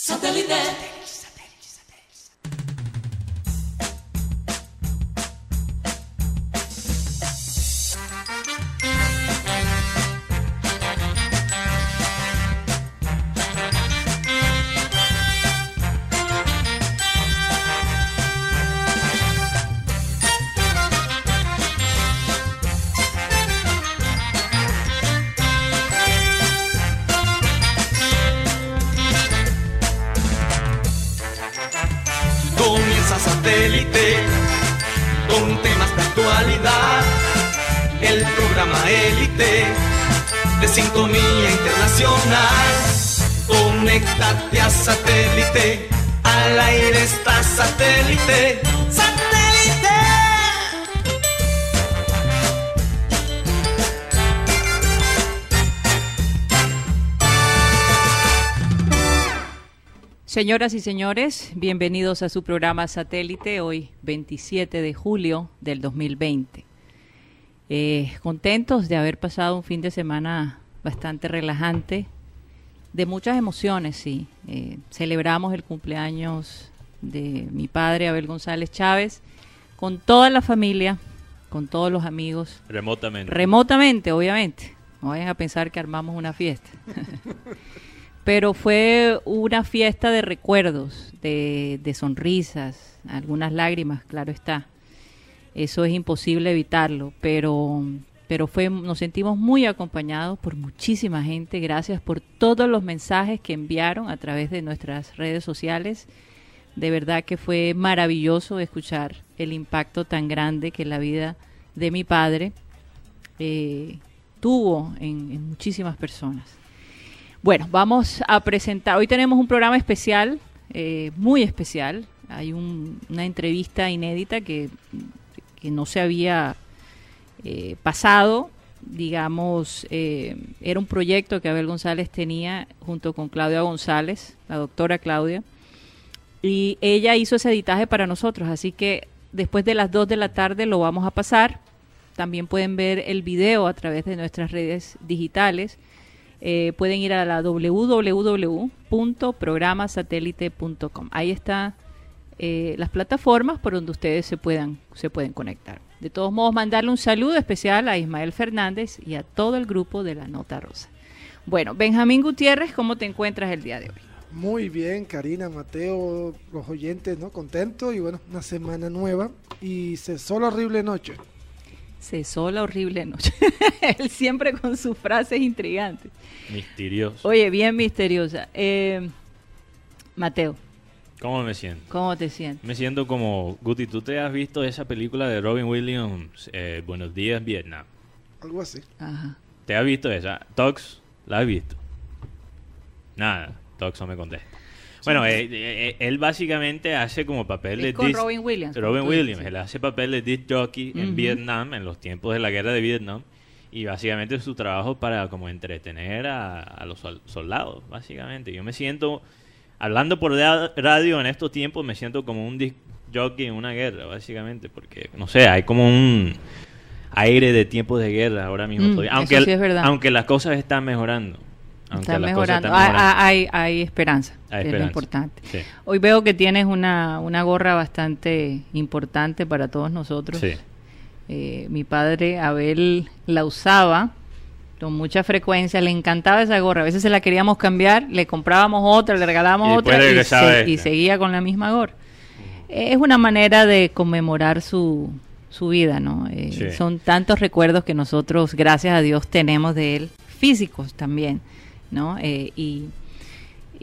Satellite. Señoras y señores, bienvenidos a su programa Satélite, hoy 27 de julio del 2020. Eh, contentos de haber pasado un fin de semana bastante relajante, de muchas emociones, sí. Eh, celebramos el cumpleaños de mi padre, Abel González Chávez, con toda la familia, con todos los amigos. Remotamente. Remotamente, obviamente. No vayan a pensar que armamos una fiesta. pero fue una fiesta de recuerdos, de, sonrisas, algunas lágrimas, claro está. Eso es imposible evitarlo, pero, pero fue, nos sentimos muy acompañados por muchísima gente. Gracias por todos los mensajes que enviaron a través de nuestras redes sociales. De verdad que fue maravilloso escuchar el impacto tan grande que la vida de mi padre eh, tuvo en muchísimas personas. Bueno, vamos a presentar, hoy tenemos un programa especial, eh, muy especial. Hay una entrevista inédita que, no se había eh, pasado, digamos, eh, era un proyecto que Abel González tenía junto con Claudia González, la doctora Claudia, y ella hizo ese editaje para nosotros, así que después de las 2 de la tarde lo vamos a pasar. También pueden ver el video a través de nuestras redes digitales eh, pueden ir a la www.programasatélite.com. Ahí están eh, las plataformas por donde ustedes se puedan, se pueden conectar. De todos modos, mandarle un saludo especial a Ismael Fernández y a todo el grupo de la Nota Rosa. Bueno, Benjamín Gutiérrez, ¿cómo te encuentras el día de hoy? Muy bien, Karina, Mateo, los oyentes, ¿no? Contentos y bueno, una semana nueva y cesó la horrible noche. Cesó la horrible noche. Él siempre con sus frases intrigantes. Misterioso. Oye, bien misteriosa. Eh, Mateo. ¿Cómo me siento? ¿Cómo te sientes? Me siento como, Guti, ¿tú te has visto esa película de Robin Williams, eh, Buenos días, Vietnam? Algo así. Ajá. ¿Te has visto esa? Tox, ¿la has visto? Nada, Tox no me contesta. Bueno, eh, eh, eh, él básicamente hace como papel de con Robin Williams. Robin Williams, él hace papel de disc jockey en Vietnam, en los tiempos de la guerra de Vietnam. Y básicamente es su trabajo para como entretener a, los soldados, básicamente. Yo me siento, hablando por radio en estos tiempos, me siento como un disc jockey en una guerra, básicamente. Porque, no sé, hay como un aire de tiempos de guerra ahora mismo. Mm, aunque, aunque las cosas están mejorando. Está mejorando. Hay, hay, esperanza, es lo importante. Hoy veo que tienes una, una gorra bastante importante para todos nosotros. Eh, mi padre Abel la usaba con mucha frecuencia, le encantaba esa gorra. A veces se la queríamos cambiar, le comprábamos otra, le regalábamos otra y, seguía con la misma gorra. Es una manera de conmemorar su, su vida, ¿no? Eh, son tantos recuerdos que nosotros, gracias a Dios, tenemos de él, físicos también. ¿No? Eh, y,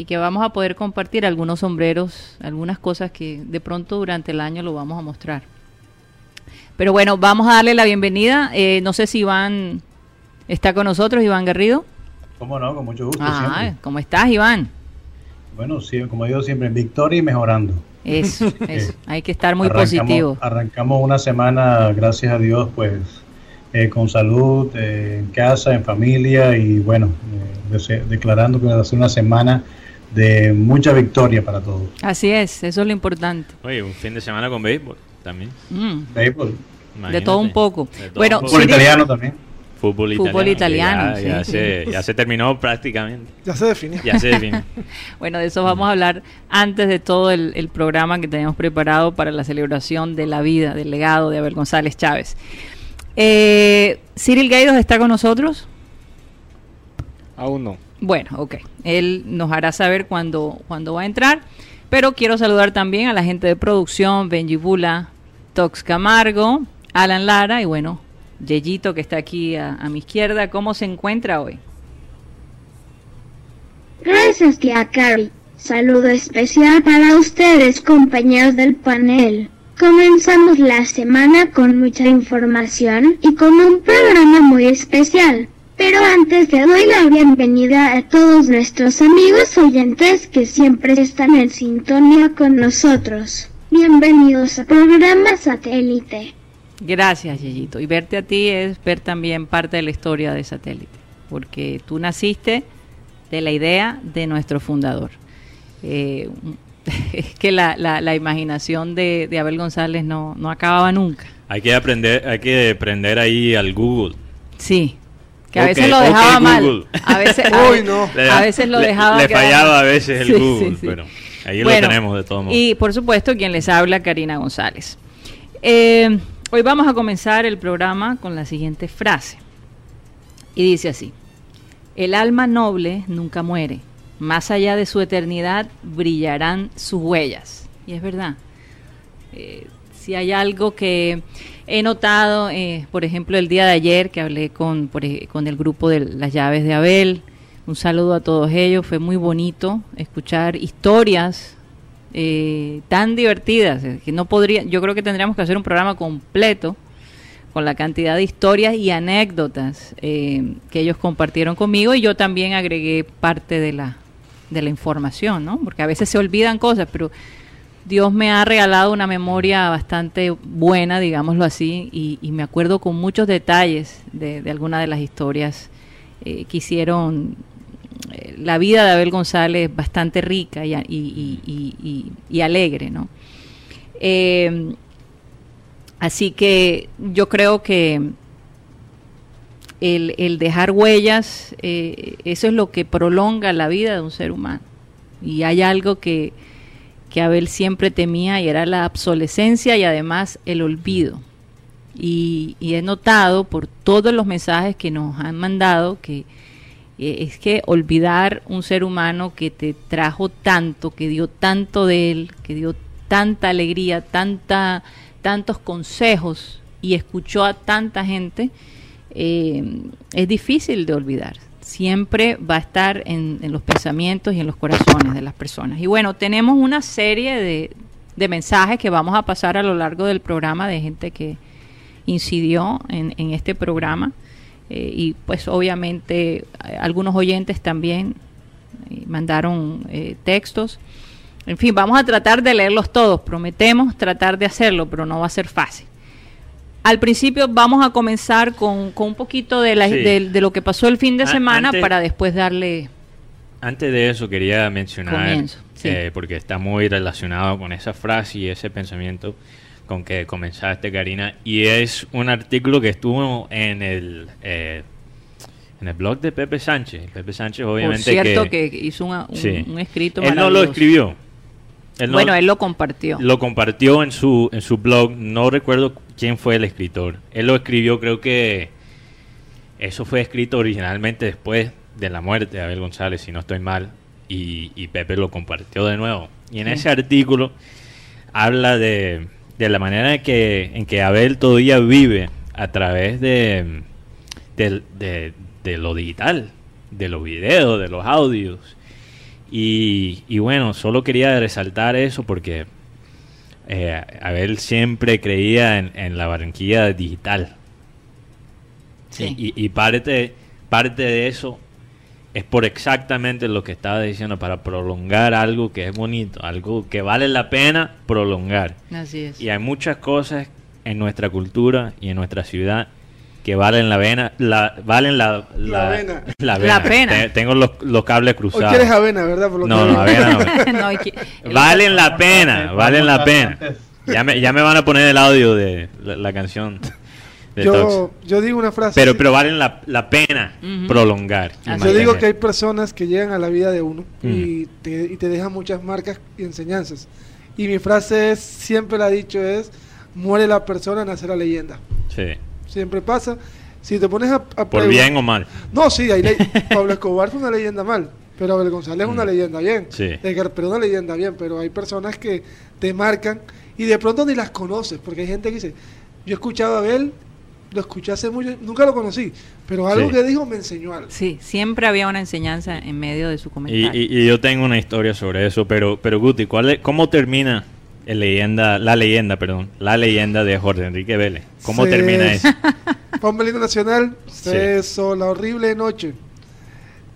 que vamos a poder compartir algunos sombreros, algunas cosas que de pronto durante el año lo vamos a mostrar. Pero bueno, vamos a darle la bienvenida. Eh, no sé si Iván está con nosotros, Iván Garrido. ¿Cómo no? Con mucho gusto. Ah, ¿cómo estás, Iván? Bueno, sí, como digo siempre, en victoria y mejorando. Eso, eso. Hay que estar muy positivo. Arrancamos una semana, gracias a Dios, pues eh, con salud, eh, en casa, en familia y bueno, eh, declarando que va a ser una semana de mucha victoria para todos. Así es, eso es lo importante. Oye, un fin de semana con béisbol también. Mm. Béisbol. De todo un poco. bueno, por italiano también. fútbol italiano. Fútbol italiano, ya, sí, ya sí. Se, ya se terminó prácticamente. Ya se definió. Ya se definió. Bueno, de eso vamos a hablar antes de todo el, el programa que tenemos preparado para la celebración de la vida, del legado de Abel González Chávez. Eh, ¿Cyril Gaidos está con nosotros? Aún no. Bueno, ok. Él nos hará saber cuándo, cuándo va a entrar. Pero quiero saludar también a la gente de producción, Benji Bula, Tox Camargo, Alan Lara y bueno, Yeyito que está aquí a, a mi izquierda. ¿Cómo se encuentra hoy? Gracias, tía Cari. Saludo especial para ustedes, compañeros del panel. Comenzamos la semana con mucha información y con un programa muy especial. Pero antes le doy la bienvenida a todos nuestros amigos oyentes que siempre están en sintonía con nosotros. Bienvenidos a programa satélite. Gracias, Yeyito. Y verte a ti es ver también parte de la historia de Satélite, porque tú naciste de la idea de nuestro fundador. Eh, es que la, la, la imaginación de, de, Abel González no, no acababa nunca. Hay que aprender, hay que aprender ahí al Google. Sí, que a Okay, veces lo dejaba okay, mal. A veces, a, Uy, no. a veces lo Le- dejaba. Le, quedar- fallaba a veces el Sí, Google, sí, sí. pero ahí Bueno, lo tenemos de todo modo. Y por supuesto, quien les habla, Karina González. Eh, hoy vamos a comenzar el programa con la siguiente frase. Y dice así: El alma noble nunca muere. Más allá de su eternidad brillarán sus huellas. Y es verdad. Eh, si hay algo que he notado, eh, por ejemplo, el día de ayer que hablé con, por con el grupo de las llaves de Abel, un saludo a todos ellos, fue muy bonito escuchar historias eh, tan divertidas, eh, que no podría, yo creo que tendríamos que hacer un programa completo con la cantidad de historias y anécdotas eh, que ellos compartieron conmigo y yo también agregué parte de la, de la información, ¿no? Porque a veces se olvidan cosas, pero Dios me ha regalado una memoria bastante buena, digámoslo así, y, me acuerdo con muchos detalles de, de algunas de las historias eh, que hicieron eh, la vida de Abel González bastante rica y alegre, ¿no? Eh, así que yo creo que el, el dejar huellas, eh, eso es lo que prolonga la vida de un ser humano. Y hay algo que, que Abel siempre temía y era la obsolescencia y además el olvido. Y, y he notado por todos los mensajes que nos han mandado que eh, es que olvidar un ser humano que te trajo tanto, que dio tanto de él, que dio tanta alegría, tanta, tantos consejos y escuchó a tanta gente, eh, es difícil de olvidar. Siempre va a estar en, los pensamientos y en los corazones de las personas. Y bueno, tenemos una serie de, mensajes que vamos a pasar a lo largo del programa de gente que incidió en, este programa. Eh, y pues obviamente algunos oyentes también eh, mandaron eh, textos. En fin, vamos a tratar de leerlos todos. Prometemos tratar de hacerlo, pero no va a ser fácil. Al principio vamos a comenzar con, con un poquito de, la- Sí. de, de lo que pasó el fin de semana antes- para después darle... Antes de eso quería mencionar, Comienzo, sí. eh, porque está muy relacionado con esa frase y ese pensamiento con que comenzaste, Karina, y es un artículo que estuvo en el eh, en el blog de Pepe Sánchez. Pepe Sánchez, Por obviamente, cierto, que, hizo una- un, sí. un escrito él no lo escribió. Él no- bueno, él lo compartió. lo compartió en su en su blog. No recuerdo quién fue el escritor. Él lo escribió, creo que eso fue escrito originalmente después de la muerte de Abel González, si no estoy mal, y, y Pepe lo compartió de nuevo. Y en Sí. ese artículo habla de, de la manera en que, en que Abel todavía vive a través de, de lo digital, de los videos, de los audios. Y, y bueno, solo quería resaltar eso porque eh, Abel siempre creía en, en la Barranquilla digital. Sí. Y, y parte, parte de eso es por exactamente lo que estaba diciendo, para prolongar algo que es bonito, algo que vale la pena prolongar. Así es. Y hay muchas cosas en nuestra cultura y en nuestra ciudad que valen la pena, la, valen la, La la La pena. Te- Tengo los, los cables Hoy cruzados. quieres avena, ¿verdad? Por lo No, que no, avena no. No, hay que- él- Valen la pena, valen la pena. Ya me, ya me van a poner el audio de la, la canción. Yo, yo digo una frase. Pero, pero valen la, la pena prolongar. Yo digo que hay personas que llegan a la vida de uno y, te, y te dejan muchas marcas y enseñanzas. Y mi frase es, siempre la he dicho, es, muere la persona, nace la leyenda. Sí. Siempre pasa. Si te pones a... a Por bien o mal. No, sí, hay ley- Pablo Escobar fue una leyenda mal, pero Abel González es una Mm. leyenda bien. Sí. Edgar una leyenda bien, pero hay personas que te marcan y de pronto ni las conoces, porque hay gente que dice, yo escuchaba a Abel, lo escuché hace mucho, nunca lo conocí, pero algo Sí. que dijo me enseñó algo. Sí, siempre había una enseñanza en medio de su Y, comentario. y- y yo tengo una historia sobre eso, pero, pero Guti, ¿cuál es- ¿cómo termina el leyenda, la leyenda, perdón, la leyenda de Jorge Enrique Vélez? ¿Cómo termina eso? Fue un Nacional, se hizo la horrible noche.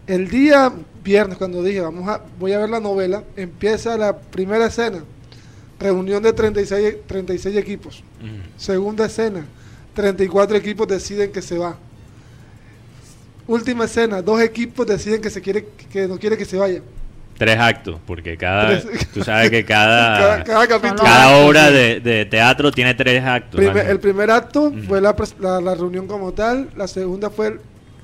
El día viernes, cuando dije, vamos a, voy a ver la novela, empieza la primera escena, reunión de 36, 36 equipos. Mm. Segunda escena, 34 equipos deciden que se va. Última escena, dos equipos deciden que se quiere que no quiere que se vaya. Tres actos, porque cada, Tres- tú sabes que cada, Cada, cada capítulo. cada obra de, de teatro tiene tres actos. El primer acto fue la, pres- la- la reunión como tal, la segunda fue el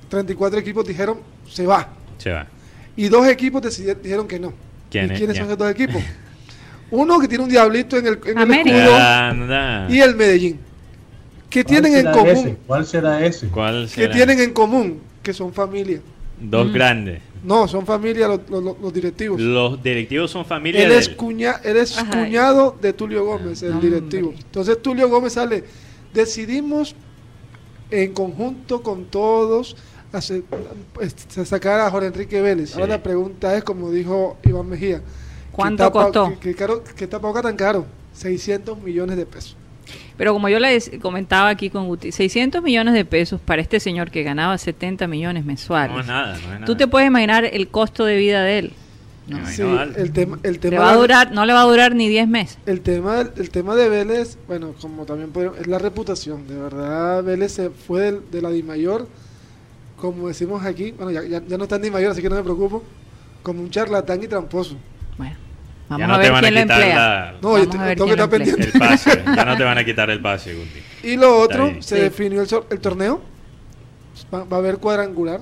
34 equipos dijeron se va Se va. y dos equipos decidieron, dijeron que no. ¿Quién ¿Y es? quiénes ¿Quién? son esos dos equipos? Uno que tiene un diablito en el, en el América. escudo Anda. y el Medellín. ¿Qué ¿Cuál tienen en común? ese? ¿Cuál será ese? ¿Cuál ¿Qué será? tienen en común? Que son familia. Dos Mm. grandes. No, son familia los, los- los directivos. Los directivos son familia Él es, cuña, él es Ajá. cuñado de Tulio Gómez, el directivo. Entonces Tulio Gómez sale, decidimos en conjunto con todos hacer- pues, sacar a Jorge Enrique Vélez. Sí. Ahora la pregunta es, como dijo Iván Mejía, ¿Cuánto ¿qué tapa- costó? ¿Qué, qué caro- qué tapabocas tan caro? 600 millones de pesos. Pero como yo les comentaba aquí con Guti, 600 millones de pesos para este señor que ganaba 70 millones mensuales. No es nada, no es nada. Tú te puedes imaginar el costo de vida de él. No. Sí, el tema, el Le tema va a durar, no le va a durar ni 10 meses. El tema, el tema de Vélez, bueno, como también podemos- es la reputación. De verdad, Vélez se fue del- de, la Dimayor, como decimos aquí, bueno, ya, ya, ya no está en Dimayor, así que no me preocupo, como un charlatán y tramposo. Bueno, Ya vamos no a te ver van a quién lo quitar emplea. la- No, yo te- a tengo que estar emplea. el pase. Ya no te van a quitar el pase, Guti. Y lo otro, se Sí. definió el, el torneo, va, va a haber cuadrangular,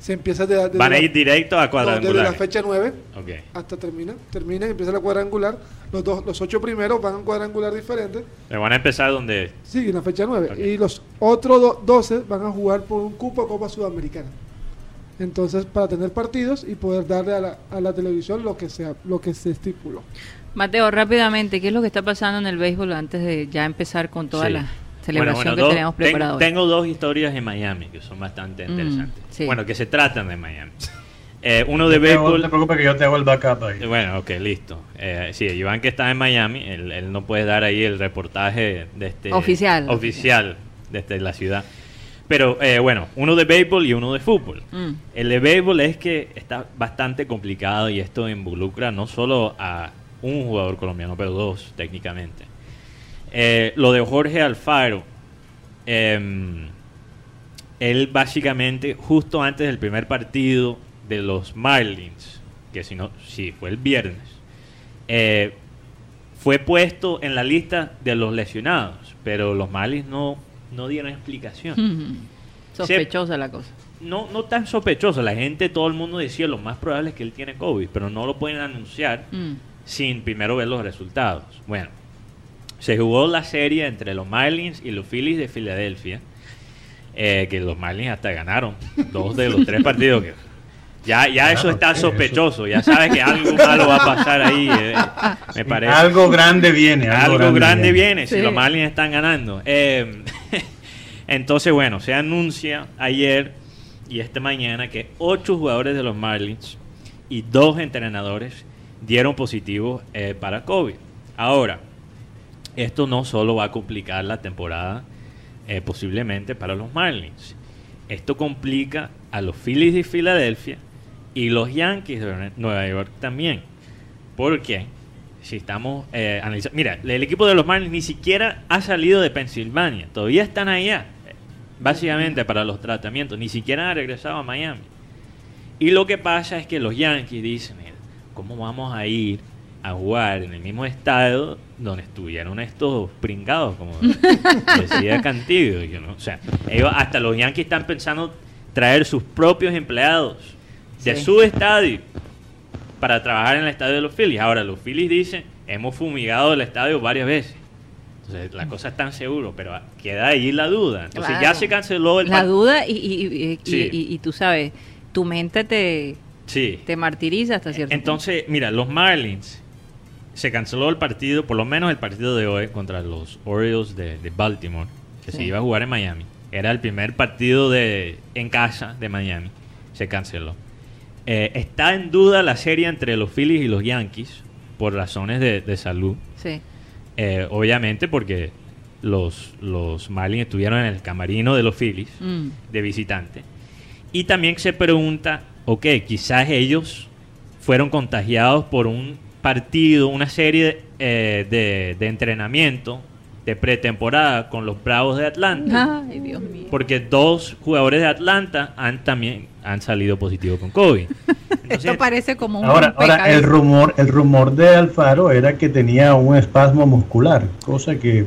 se empieza de, desde Van a la- ir directo a no, desde la cuadrangular. fecha 9 Ok. hasta termina, termina y empieza la cuadrangular, los, dos, los ocho primeros van a un cuadrangular diferente, Le van a empezar donde... Sí, en la fecha 9. Ok. Y los otros do- 12 van a jugar por un cupo a Copa Sudamericana. Entonces, para tener partidos y poder darle a la, a la televisión lo que sea, lo que se estipuló. Mateo, rápidamente, ¿qué es lo que está pasando en el béisbol antes de ya empezar con toda Sí. la celebración Bueno, bueno, que dos- tenemos ten- preparada hoy? Tengo dos historias en Miami que son bastante Mm, interesantes. sí. Bueno, que se tratan de Miami. Eh, uno de No te hago- No béisbol... te preocupes que yo te hago el backup ahí. Eh, Bueno, ok, listo. Eh, sí, Iván que está en Miami, él, él no puede dar ahí el reportaje de este Oficial. oficial desde la ciudad. Pero eh, bueno, uno de béisbol y uno de fútbol. Mm. El de béisbol es que está bastante complicado y esto involucra no solo a un jugador colombiano, pero dos técnicamente. Eh, lo de Jorge Alfaro, em, él básicamente justo antes del primer partido de los Marlins, que si no, sí, fue el viernes, eh, fue puesto en la lista de los lesionados, pero los Marlins no, no dieron explicación Mm. Sospechosa la cosa. no, no tan sospechoso. La gente, todo el mundo decía lo más probable es que él tiene COVID, pero no lo pueden anunciar Mm. sin primero ver los resultados. Bueno, se jugó la serie entre los Marlins y los Phillies de Filadelfia, eh, que los Marlins hasta ganaron dos de los tres partidos. Que ya, ya eso está sospechoso, ya sabes que algo malo va a pasar ahí. eh, me parece. Algo grande viene. Algo, grande, viene, si Sí. los Marlins están ganando. Eh, entonces, bueno, se anuncia ayer y esta mañana que ocho jugadores de los Marlins y dos entrenadores dieron positivo eh, para COVID. Ahora, esto no solo va a complicar la temporada eh, posiblemente para los Marlins. Esto complica a los Phillies de Filadelfia y los Yankees de Nueva York también. ¿Por qué? Si estamos eh, analizando... Mira, el equipo de los Marlins ni siquiera ha salido de Pensilvania. Todavía están allá, eh, básicamente para los tratamientos. Ni siquiera han regresado a Miami. Y lo que pasa es que los Yankees dicen, "Mira, ¿cómo vamos a ir a jugar en el mismo estadio donde estuvieron estos pringados, como decía Cantillo. yo no- o sea, ellos, hasta los Yankees están pensando traer sus propios empleados de Sí. su estadio para trabajar en el estadio de los Phillies. Ahora, los Phillies dicen, hemos fumigado el estadio varias veces. Entonces, la cosa está en seguro, pero queda ahí la duda. Entonces, ya se canceló el La duda y, y, y- Sí. y- tú sabes, tu mente te, Sí. te martiriza hasta cierto Entonces, mira, los Marlins se canceló el partido, por lo menos el partido de hoy contra los Orioles de, de Baltimore, que se iba a jugar en Miami. Era el primer partido de en casa de Miami. Se canceló. Eh, está en duda la serie entre los Phillies y los Yankees por razones de, de salud. Sí. Eh, obviamente porque los, los Marlins estuvieron en el camarino de los Phillies Mm. de visitante. Y también se pregunta, ok, quizás ellos fueron contagiados por un partido, una serie eh, de, de entrenamiento de pretemporada con los Bravos de Atlanta. Ay, Dios mío. Porque dos jugadores de Atlanta han también han salido positivos con COVID. Entonces, Esto parece como un Ahora, ahora el rumor, el rumor de Alfaro era que tenía un espasmo muscular, cosa que,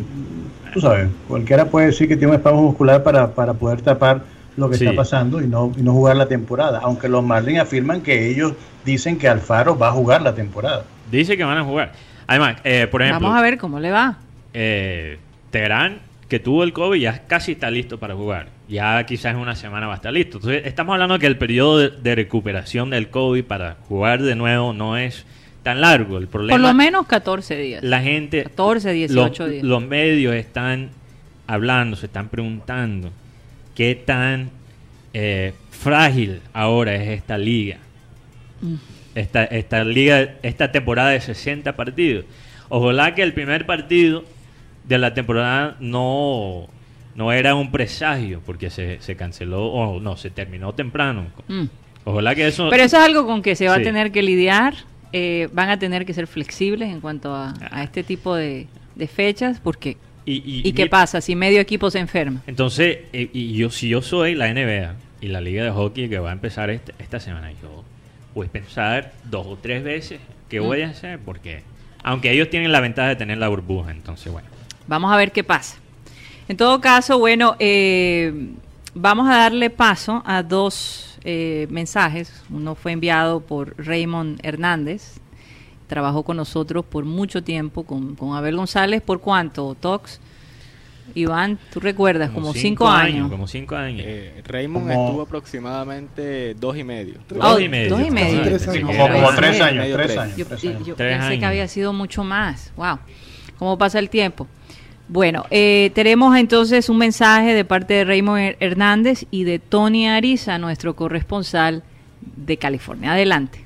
tú sabes, cualquiera puede decir que tiene un espasmo muscular para, para poder tapar lo que Sí. está pasando y no, y no jugar la temporada. Aunque los Marlins afirman que ellos dicen que Alfaro va a jugar la temporada. dice que van a jugar. Además, eh, por ejemplo, Vamos a ver cómo le va. Eh, Teherán, que tuvo el COVID, ya casi está listo para jugar. Ya quizás en una semana va a estar listo. Entonces, estamos hablando que el periodo de, de recuperación del COVID para jugar de nuevo no es tan largo. El problema Por lo menos 14 días. la gente, 14, 18 los, días. los medios están hablando, se están preguntando qué tan eh, frágil ahora es esta liga. Mm. Esta, esta liga, esta temporada de 60 partidos. Ojalá que el primer partido de la temporada no, no era un presagio, porque se, se canceló, o no, se terminó temprano. Mm. Ojalá que eso... Pero eso es algo con que se va Sí. a tener que lidiar. eh, van a tener que ser flexibles en cuanto a, a este tipo de, de fechas, porque y, y- ¿y qué pasa si medio equipo se enferma? Entonces, eh, y yo si yo soy la NBA y la liga de hockey que va a empezar este- esta semana, yo voy a pensar dos o tres veces qué Mm. voy a hacer, porque aunque ellos tienen la ventaja de tener la burbuja, entonces bueno. Vamos a ver qué pasa. En todo caso, bueno, eh, vamos a darle paso a dos eh, mensajes. Uno fue enviado por Raymond Hernández. Trabajó con nosotros por mucho tiempo, con, con Abel González. ¿Por cuánto, Tox? Iván, tú recuerdas, como, cinco, años. Como cinco años. Eh, Raymond Como- estuvo aproximadamente dos y medio. Dos Oh, y medio. dos y medio. Tres Sí, años. Como, tres años, tres años. Yo, yo- años. yo Tres pensé años. que había sido mucho más. Wow. ¿Cómo pasa el tiempo? Bueno, eh, tenemos entonces un mensaje de parte de Raymond Her- Hernández y de Tony Ariza, nuestro corresponsal de California. Adelante.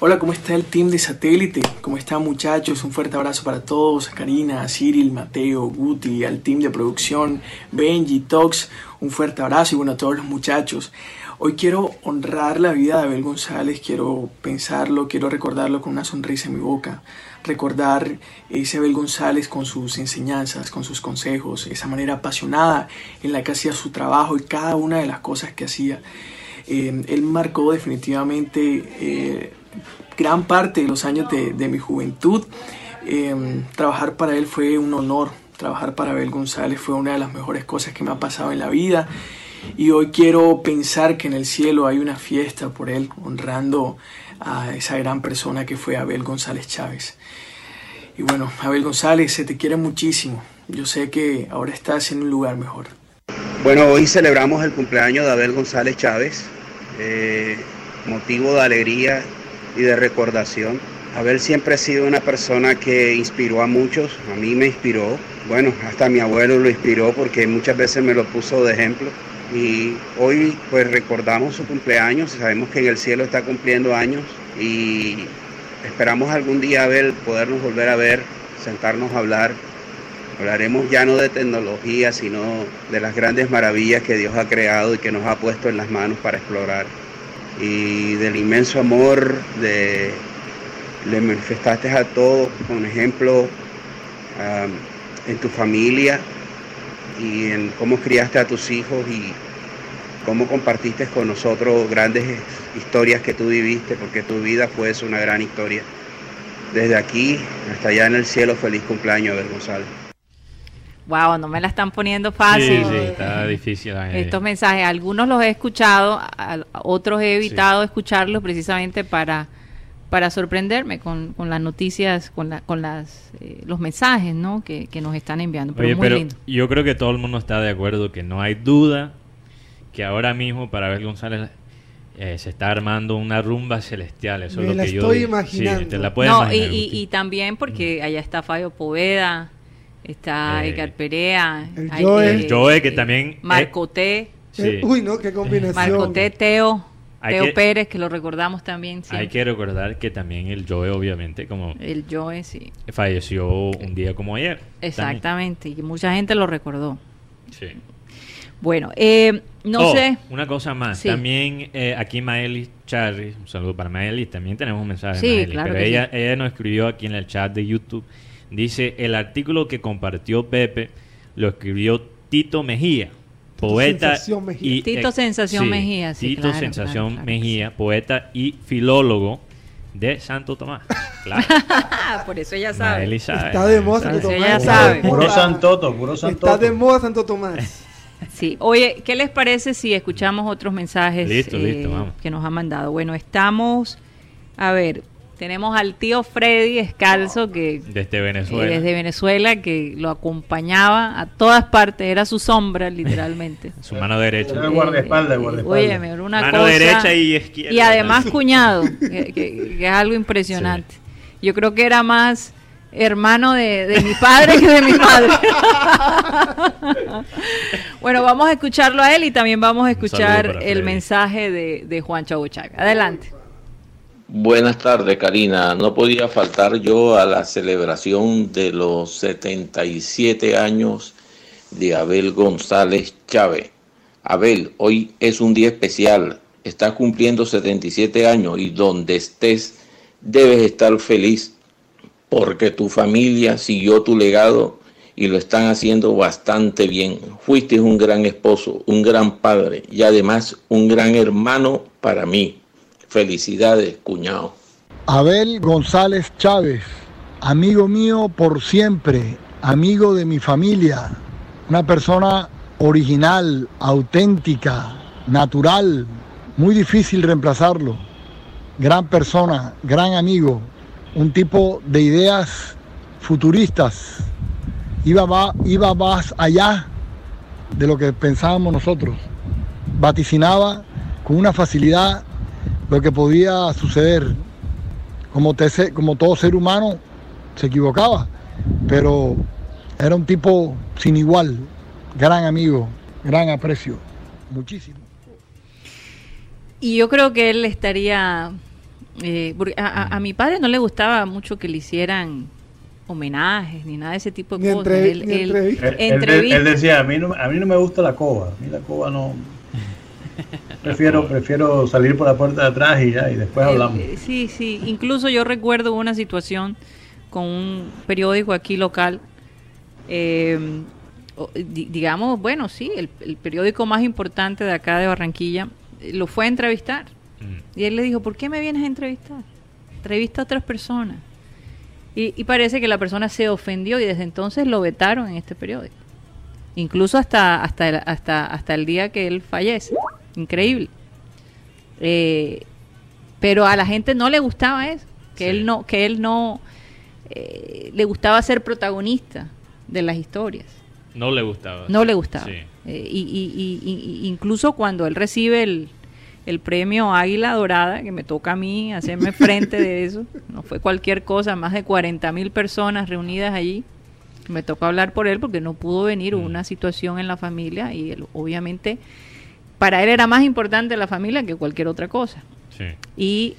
Hola, ¿cómo está el team de satélite? ¿Cómo están muchachos? Un fuerte abrazo para todos, Karina, Cyril, Mateo, Guti, al team de producción, Benji, Tox, un fuerte abrazo y bueno, a todos los muchachos. Hoy quiero honrar la vida de Abel González, quiero pensarlo, quiero recordarlo con una sonrisa en mi boca, recordar ese Abel González con sus enseñanzas, con sus consejos, esa manera apasionada en la que hacía su trabajo y cada una de las cosas que hacía. Eh, él marcó definitivamente eh, gran parte de los años de, de mi juventud. Eh, trabajar para él fue un honor. Trabajar para Abel González fue una de las mejores cosas que me ha pasado en la vida. Y hoy quiero pensar que en el cielo hay una fiesta por él, honrando a esa gran persona que fue Abel González Chávez. Y bueno, Abel González, se te quiere muchísimo. Yo sé que ahora estás en un lugar mejor. Bueno, hoy celebramos el cumpleaños de Abel González Chávez, eh, motivo de alegría y de recordación. Abel siempre ha sido una persona que inspiró a muchos, a mí me inspiró, bueno, hasta mi abuelo lo inspiró porque muchas veces me lo puso de ejemplo. Y hoy pues recordamos su cumpleaños, sabemos que en el cielo está cumpliendo años y esperamos algún día Abel podernos volver a ver, sentarnos a hablar Hablaremos ya no de tecnología, sino de las grandes maravillas que Dios ha creado y que nos ha puesto en las manos para explorar. Y del inmenso amor de le manifestaste a todos, con ejemplo um, en tu familia y en cómo criaste a tus hijos y cómo compartiste con nosotros grandes historias que tú viviste, porque tu vida fue una gran historia. desde aquí hasta allá en el cielo, feliz cumpleaños, Abel González. Wow, no me la están poniendo fácil. Sí, sí, está difícil. eh. Estos mensajes, algunos los he escuchado, otros he evitado escucharlos precisamente para, para sorprenderme con, con las noticias, con, la, con las, eh, los mensajes ¿no? que, que nos están enviando. Pero Oye, muy pero lindo. yo creo que todo el mundo está de acuerdo que no hay duda que ahora mismo para Abel González eh, se está armando una rumba celestial. Eso Me es lo la que yo estoy digo. imaginando. Sí, te la puedes No, y, imaginar, y- también porque allá está Fabio Poveda, está Eh, Edgar Perea, el hay, Joe. El Joe, que también, eh, Marco T, Sí. Eh, Uy, no, qué combinación. Marco T, Teo, Teo que- Pérez, que lo recordamos también. Hay que recordar que también el Joe, obviamente, como El Joe, sí. falleció un día como ayer. también. Exactamente, y mucha gente lo recordó. Sí. Bueno, eh, no Oh, sé. Una cosa más. Sí. También eh, aquí Maelis Charri, un saludo para Maelis, también tenemos un mensaje Sí, de Maelis, claro pero ella, sí. ella nos escribió aquí en el chat de YouTube. Dice, el artículo que compartió Pepe lo escribió Tito Mejía, poeta Sensación Mejía. y Tito Sensación Mejía, sí, Tito claro, Sensación claro, claro que Mejía, poeta y filólogo de Santo Tomás. Claro. Por eso ya sabe. Está de moda. Santo Tomás. sabe. Puro moda. santoto, puro santoto. Está de moda Santo Tomás. Sí, oye, ¿qué les parece si escuchamos otros mensajes eh, Listo, listo, vamos. que nos han mandado? Bueno, estamos, a ver, tenemos al tío Freddy Escalzo, que Desde eh, Venezuela. desde Venezuela, que lo acompañaba a todas partes, era su sombra, literalmente. Su mano derecha. El guardaespaldas, el guardaespaldas. Era una Mano cosa- derecha y izquierda. Y además cuñado, que, que- que es algo impresionante. Yo creo que era más hermano de, de mi padre que de mi madre. bueno, vamos a escucharlo a él y también vamos a escuchar el Freddy. mensaje de, de Juan Chabuchaga. Adelante. Buenas tardes, Karina. No podía faltar yo a la celebración de los 77 años de Abel González Chávez. Abel, hoy es un día especial. Estás cumpliendo 77 años y donde estés debes estar feliz porque tu familia siguió tu legado y lo están haciendo bastante bien. Fuiste un gran esposo, un gran padre y además un gran hermano para mí. Felicidades, cuñado. Abel González Chávez, amigo mío por siempre, amigo de mi familia, una persona original, auténtica, natural, muy difícil reemplazarlo, gran persona, gran amigo, un tipo de ideas futuristas, iba, iba más allá de lo que pensábamos nosotros, vaticinaba con una facilidad lo que podía suceder. Como, te- como todo ser humano se equivocaba, pero era un tipo sin igual, gran amigo, gran aprecio, muchísimo. Y yo creo que él estaría... eh, porque a, a- a mi padre no le gustaba mucho que le hicieran homenajes ni nada de ese tipo de Ni cosas. entrevi- Él- ni él- entrevista. Él, él- entrevista- él decía, a mí, no, a mí no me gusta la coba, a mí la coba no... Prefiero, prefiero salir por la puerta de atrás y ya, y después hablamos. Eh, sí, sí. Incluso yo recuerdo una situación con un periódico aquí local. eh, digamos, bueno, sí, el, el periódico más importante de acá de Barranquilla eh, lo fue a entrevistar. Mm. Y él le dijo, ¿por qué me vienes a entrevistar? Entrevista a otras personas. Y, y parece que la persona se ofendió y desde entonces lo vetaron en este periódico. Incluso hasta, hasta, el, hasta, hasta el día que él fallece. Increíble. Eh, pero a la gente no le gustaba eso, que Sí. él no, que él no eh, le gustaba ser protagonista de las historias. No le gustaba. No le gustaba. Sí. Eh, y, y- y- y- incluso cuando él recibe el, el premio Águila Dorada, que me toca a mí hacerme frente de eso, no fue cualquier cosa, más de 40 mil personas reunidas allí. Me tocó hablar por él porque no pudo venir, hubo Mm. una situación en la familia y él, obviamente para él era más importante la familia que cualquier otra cosa. Sí. Y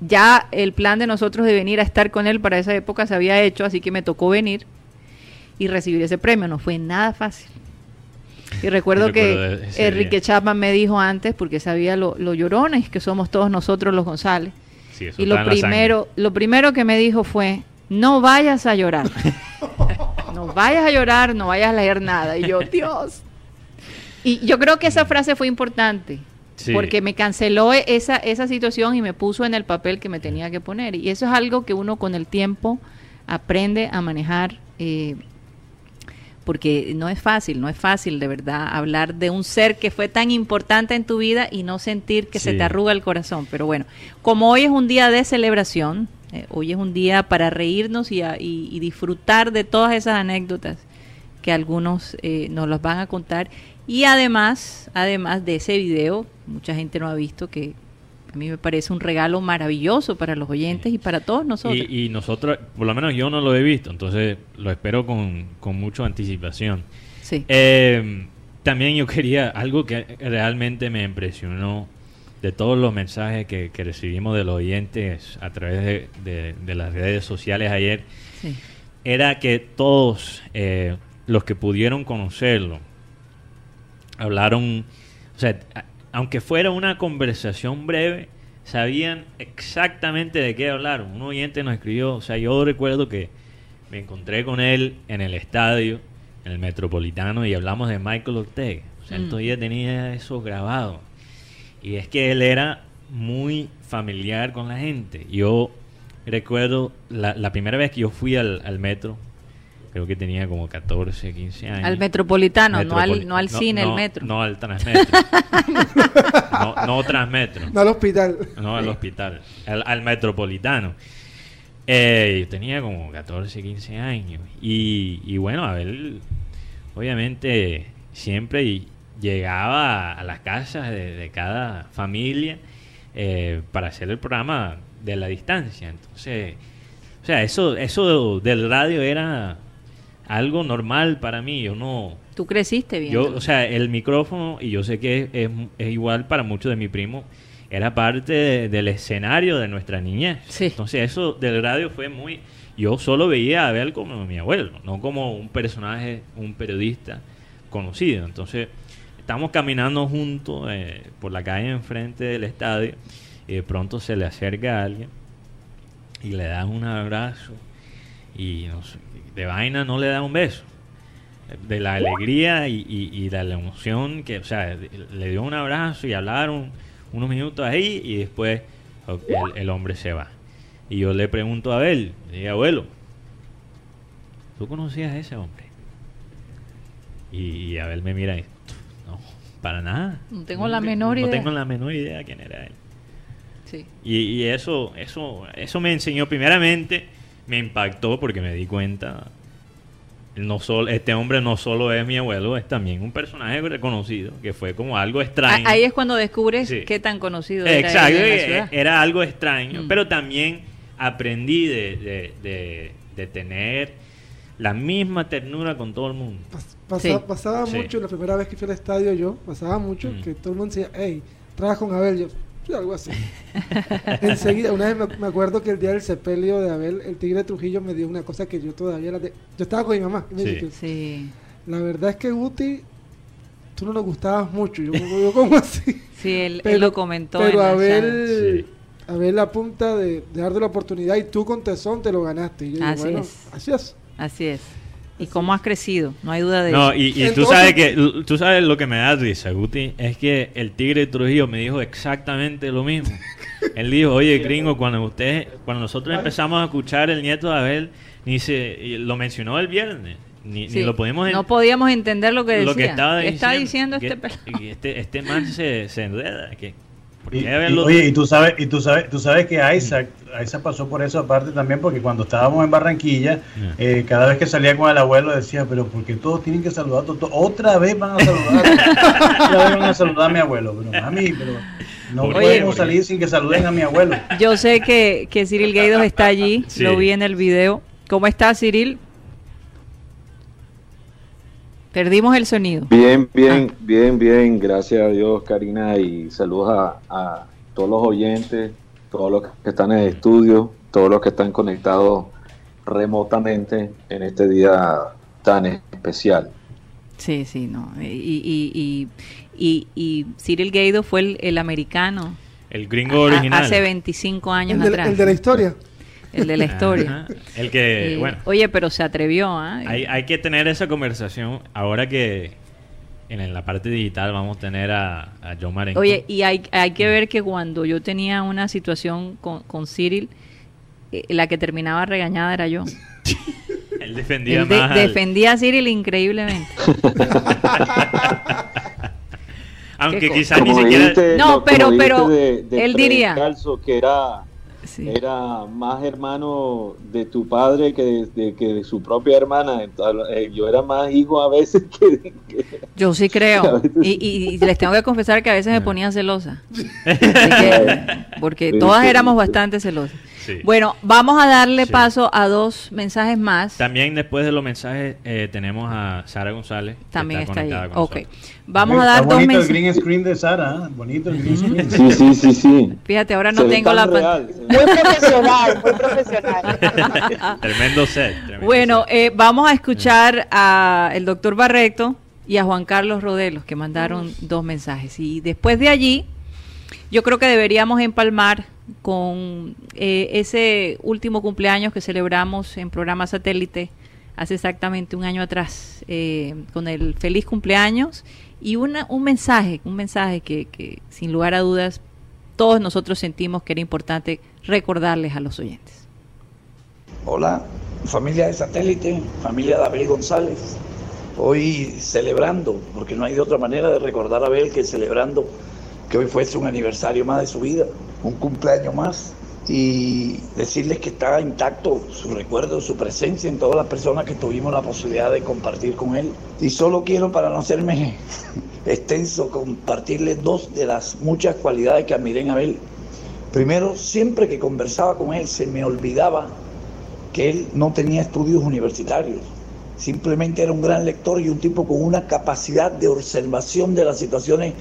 ya el plan de nosotros de venir a estar con él para esa época se había hecho, así que me tocó venir y recibir ese premio. No fue nada fácil. Y recuerdo que Recuerdo Enrique. Chapman me dijo antes, porque sabía lo, lo llorones que somos todos nosotros los González. Sí, Y lo primero, lo primero que me dijo fue, no vayas a llorar. no vayas a llorar, no vayas a leer nada. Y yo, Dios. Y yo creo que esa frase fue importante, Sí. Porque me canceló esa, esa situación y me puso en el papel que me tenía que poner. Y eso es algo que uno con el tiempo aprende a manejar. eh, porque no es fácil, no es fácil de verdad hablar de un ser que fue tan importante en tu vida y no sentir que se te arruga el corazón. Pero bueno, como hoy es un día de celebración, eh, hoy es un día para reírnos y, a- y- y disfrutar de todas esas anécdotas que algunos eh, nos las van a contar. Y además, además de ese video, mucha gente no ha visto que a mí me parece un regalo maravilloso para los oyentes y para todos nosotros. Y, y nosotros, por lo menos yo no lo he visto, entonces lo espero con, con mucha anticipación. Sí. Eh, también yo quería algo que realmente me impresionó de todos los mensajes que, que recibimos de los oyentes a través de, de- de las redes sociales ayer, Sí. era que todos eh, los que pudieron conocerlo hablaron, o sea, aunque fuera una conversación breve, sabían exactamente de qué hablaron. Un oyente nos escribió, o sea, yo recuerdo que me encontré con él en el estadio, en el Metropolitano, y hablamos de Michael Ortega. O sea, él Mm. todavía tenía eso grabado. Y es que él era muy familiar con la gente. Yo recuerdo la, la primera vez que yo fui al, al metro, creo que tenía como 14, 15 años. Al metropolitano, no al, no al cine, no, el metro. No al transmetro. no, no transmetro. No al hospital. No al hospital. Al, al metropolitano. Eh, yo tenía como 14, 15 años. Y, y bueno, a ver, obviamente siempre llegaba a las casas de, de cada familia eh, para hacer el programa de la distancia. Entonces, o sea, eso, eso del radio era algo normal para mí. Yo no, Tú creciste bien. yo, o sea, el micrófono, y yo sé que es, es- es igual para muchos de mis primos, era parte de- del escenario de nuestra niñez. Sí. Entonces eso del radio fue muy... Yo solo veía a Abel como mi abuelo, no como un personaje, un periodista conocido. Entonces estamos caminando juntos eh, por la calle enfrente del estadio y de pronto se le acerca a alguien y le da un abrazo y no sé, de vaina no le da un beso de la alegría y, y, y de la emoción que, o sea, de- le dio un abrazo y hablaron unos minutos ahí y después el, el hombre se va. Y yo le pregunto a Abel, le digo, abuelo, ¿tú conocías a ese hombre? Y, Abel me mira y, no, para nada. No tengo la menor no idea. tengo la menor idea quién era él. Sí. Y, y eso, eso, eso me enseñó, primeramente, me impactó porque me di cuenta, no solo, este hombre no solo es mi abuelo, es también un personaje reconocido, que fue como algo extraño. Ahí es cuando descubres Sí. qué tan conocido era Exacto, eh, ciudad. era algo extraño, Mm. pero también aprendí de, de, de- de tener la misma ternura con todo el mundo. Pas- pasa- Sí. Pasaba Sí. mucho, la primera vez que fui al estadio yo, pasaba mucho Mm. que todo el mundo decía, hey, trabajas con Abel. Yo, sí, algo así. Enseguida, una vez me, me acuerdo que el día del sepelio de Abel, el tigre de Trujillo me dio una cosa que yo todavía la de- Yo estaba con mi mamá. y me Sí. la verdad es que Guti, tú no nos gustabas mucho. Yo, como, yo, ¿cómo así? sí él, él Pero- lo comentó. Pero en Abel, Sí. Abel la punta de, de darle la oportunidad y tú con tesón te lo ganaste. Y yo digo, Así bueno, es. así es. Así es. Y cómo has crecido, no hay duda de No, eso. y, y tú sabes que tú sabes lo que me da risa, Guti, es que el tigre de Trujillo me dijo exactamente lo mismo. Él dijo, oye, gringo, cuando usted, cuando nosotros empezamos a escuchar el nieto de Abel, ni se y lo mencionó el viernes, ni, Sí, ni lo pudimos no podíamos entender lo que decía. lo que estaba ¿Qué diciendo. está diciendo este este, este man se, se enreda. Que, ¿por Y- y- oye, y tú sabes, y tú sabes, tú sabes que Isaac, Isaac pasó por eso aparte también, porque cuando estábamos en Barranquilla, Yeah. eh, cada vez que salía con el abuelo decía, pero porque todos tienen que saludar, otra vez van a saludar, otra vez van a saludar a mi abuelo, pero mami, pero no Oye, podemos salir sin que saluden a mi abuelo. Yo sé que, que Cyril Gaidos está allí, Sí. lo vi en el video. ¿Cómo está Cyril? Perdimos el sonido. Bien, bien, bien, bien. Gracias a Dios, Karina, y saludos a, a todos los oyentes, todos los que están en el estudio, todos los que están conectados remotamente en este día tan especial. Sí, sí, no. Y, y, y, y, y Cyril Gaido fue el, el americano el gringo a- original. hace 25 años El de, atrás. el de la historia. El de la historia. Ajá. El que, Eh, bueno, Oye, pero se atrevió, ¿ah? hay, hay que tener esa conversación ahora que en la parte digital vamos a tener a, a John Marenco. Oye, y hay, hay que ver que cuando yo tenía una situación con, con Cyril, eh, la que terminaba regañada era yo. Él defendía Él de- más. al- defendía a Cyril increíblemente. Aunque quizás ni Como siquiera. dijiste- No, pero- pero de- de él diría- Calzo, que era, Sí. era más hermano de tu padre que de, de- que de su propia hermana. Entonces, eh, yo era más hijo a veces que... que- Yo sí creo. Y, y- y les tengo que confesar que a veces me ponía celosa. Que- porque todas éramos bastante celosas. Sí. Bueno, vamos a darle Sí. paso a dos mensajes más. También después de los mensajes eh, tenemos a Sara González. que También está, ahí. conectada con Ok. nosotros. Vamos a Está dar dos bonito el mensajes. green screen de Sara, ¿eh? bonito el green screen. Sí, sí, sí, sí. Fíjate, ahora no tengo la pan- real, se ve- Muy profesional, muy profesional. Tremendo set. tremendo Bueno, set. eh, vamos a escuchar a el doctor Barreto y a Juan Carlos Rodelos, que mandaron dos mensajes. Y después de allí, yo creo que deberíamos empalmar con eh, ese último cumpleaños que celebramos en programa satélite hace exactamente un año atrás, eh, con el feliz cumpleaños y una, un mensaje, un mensaje que, que sin lugar a dudas todos nosotros sentimos que era importante recordarles a los oyentes. Hola, familia de satélite, familia de Abel González. Hoy celebrando, porque no hay de otra manera de recordar a Abel que celebrando hoy fuese un aniversario más de su vida, un cumpleaños más, y decirles que está intacto su recuerdo, su presencia en todas las personas que tuvimos la posibilidad de compartir con él. Y solo quiero, para no hacerme extenso, compartirles dos de las muchas cualidades que admiré en Abel. Primero, siempre que conversaba con él se me olvidaba que él no tenía estudios universitarios. Simplemente era un gran lector y un tipo con una capacidad de observación de las situaciones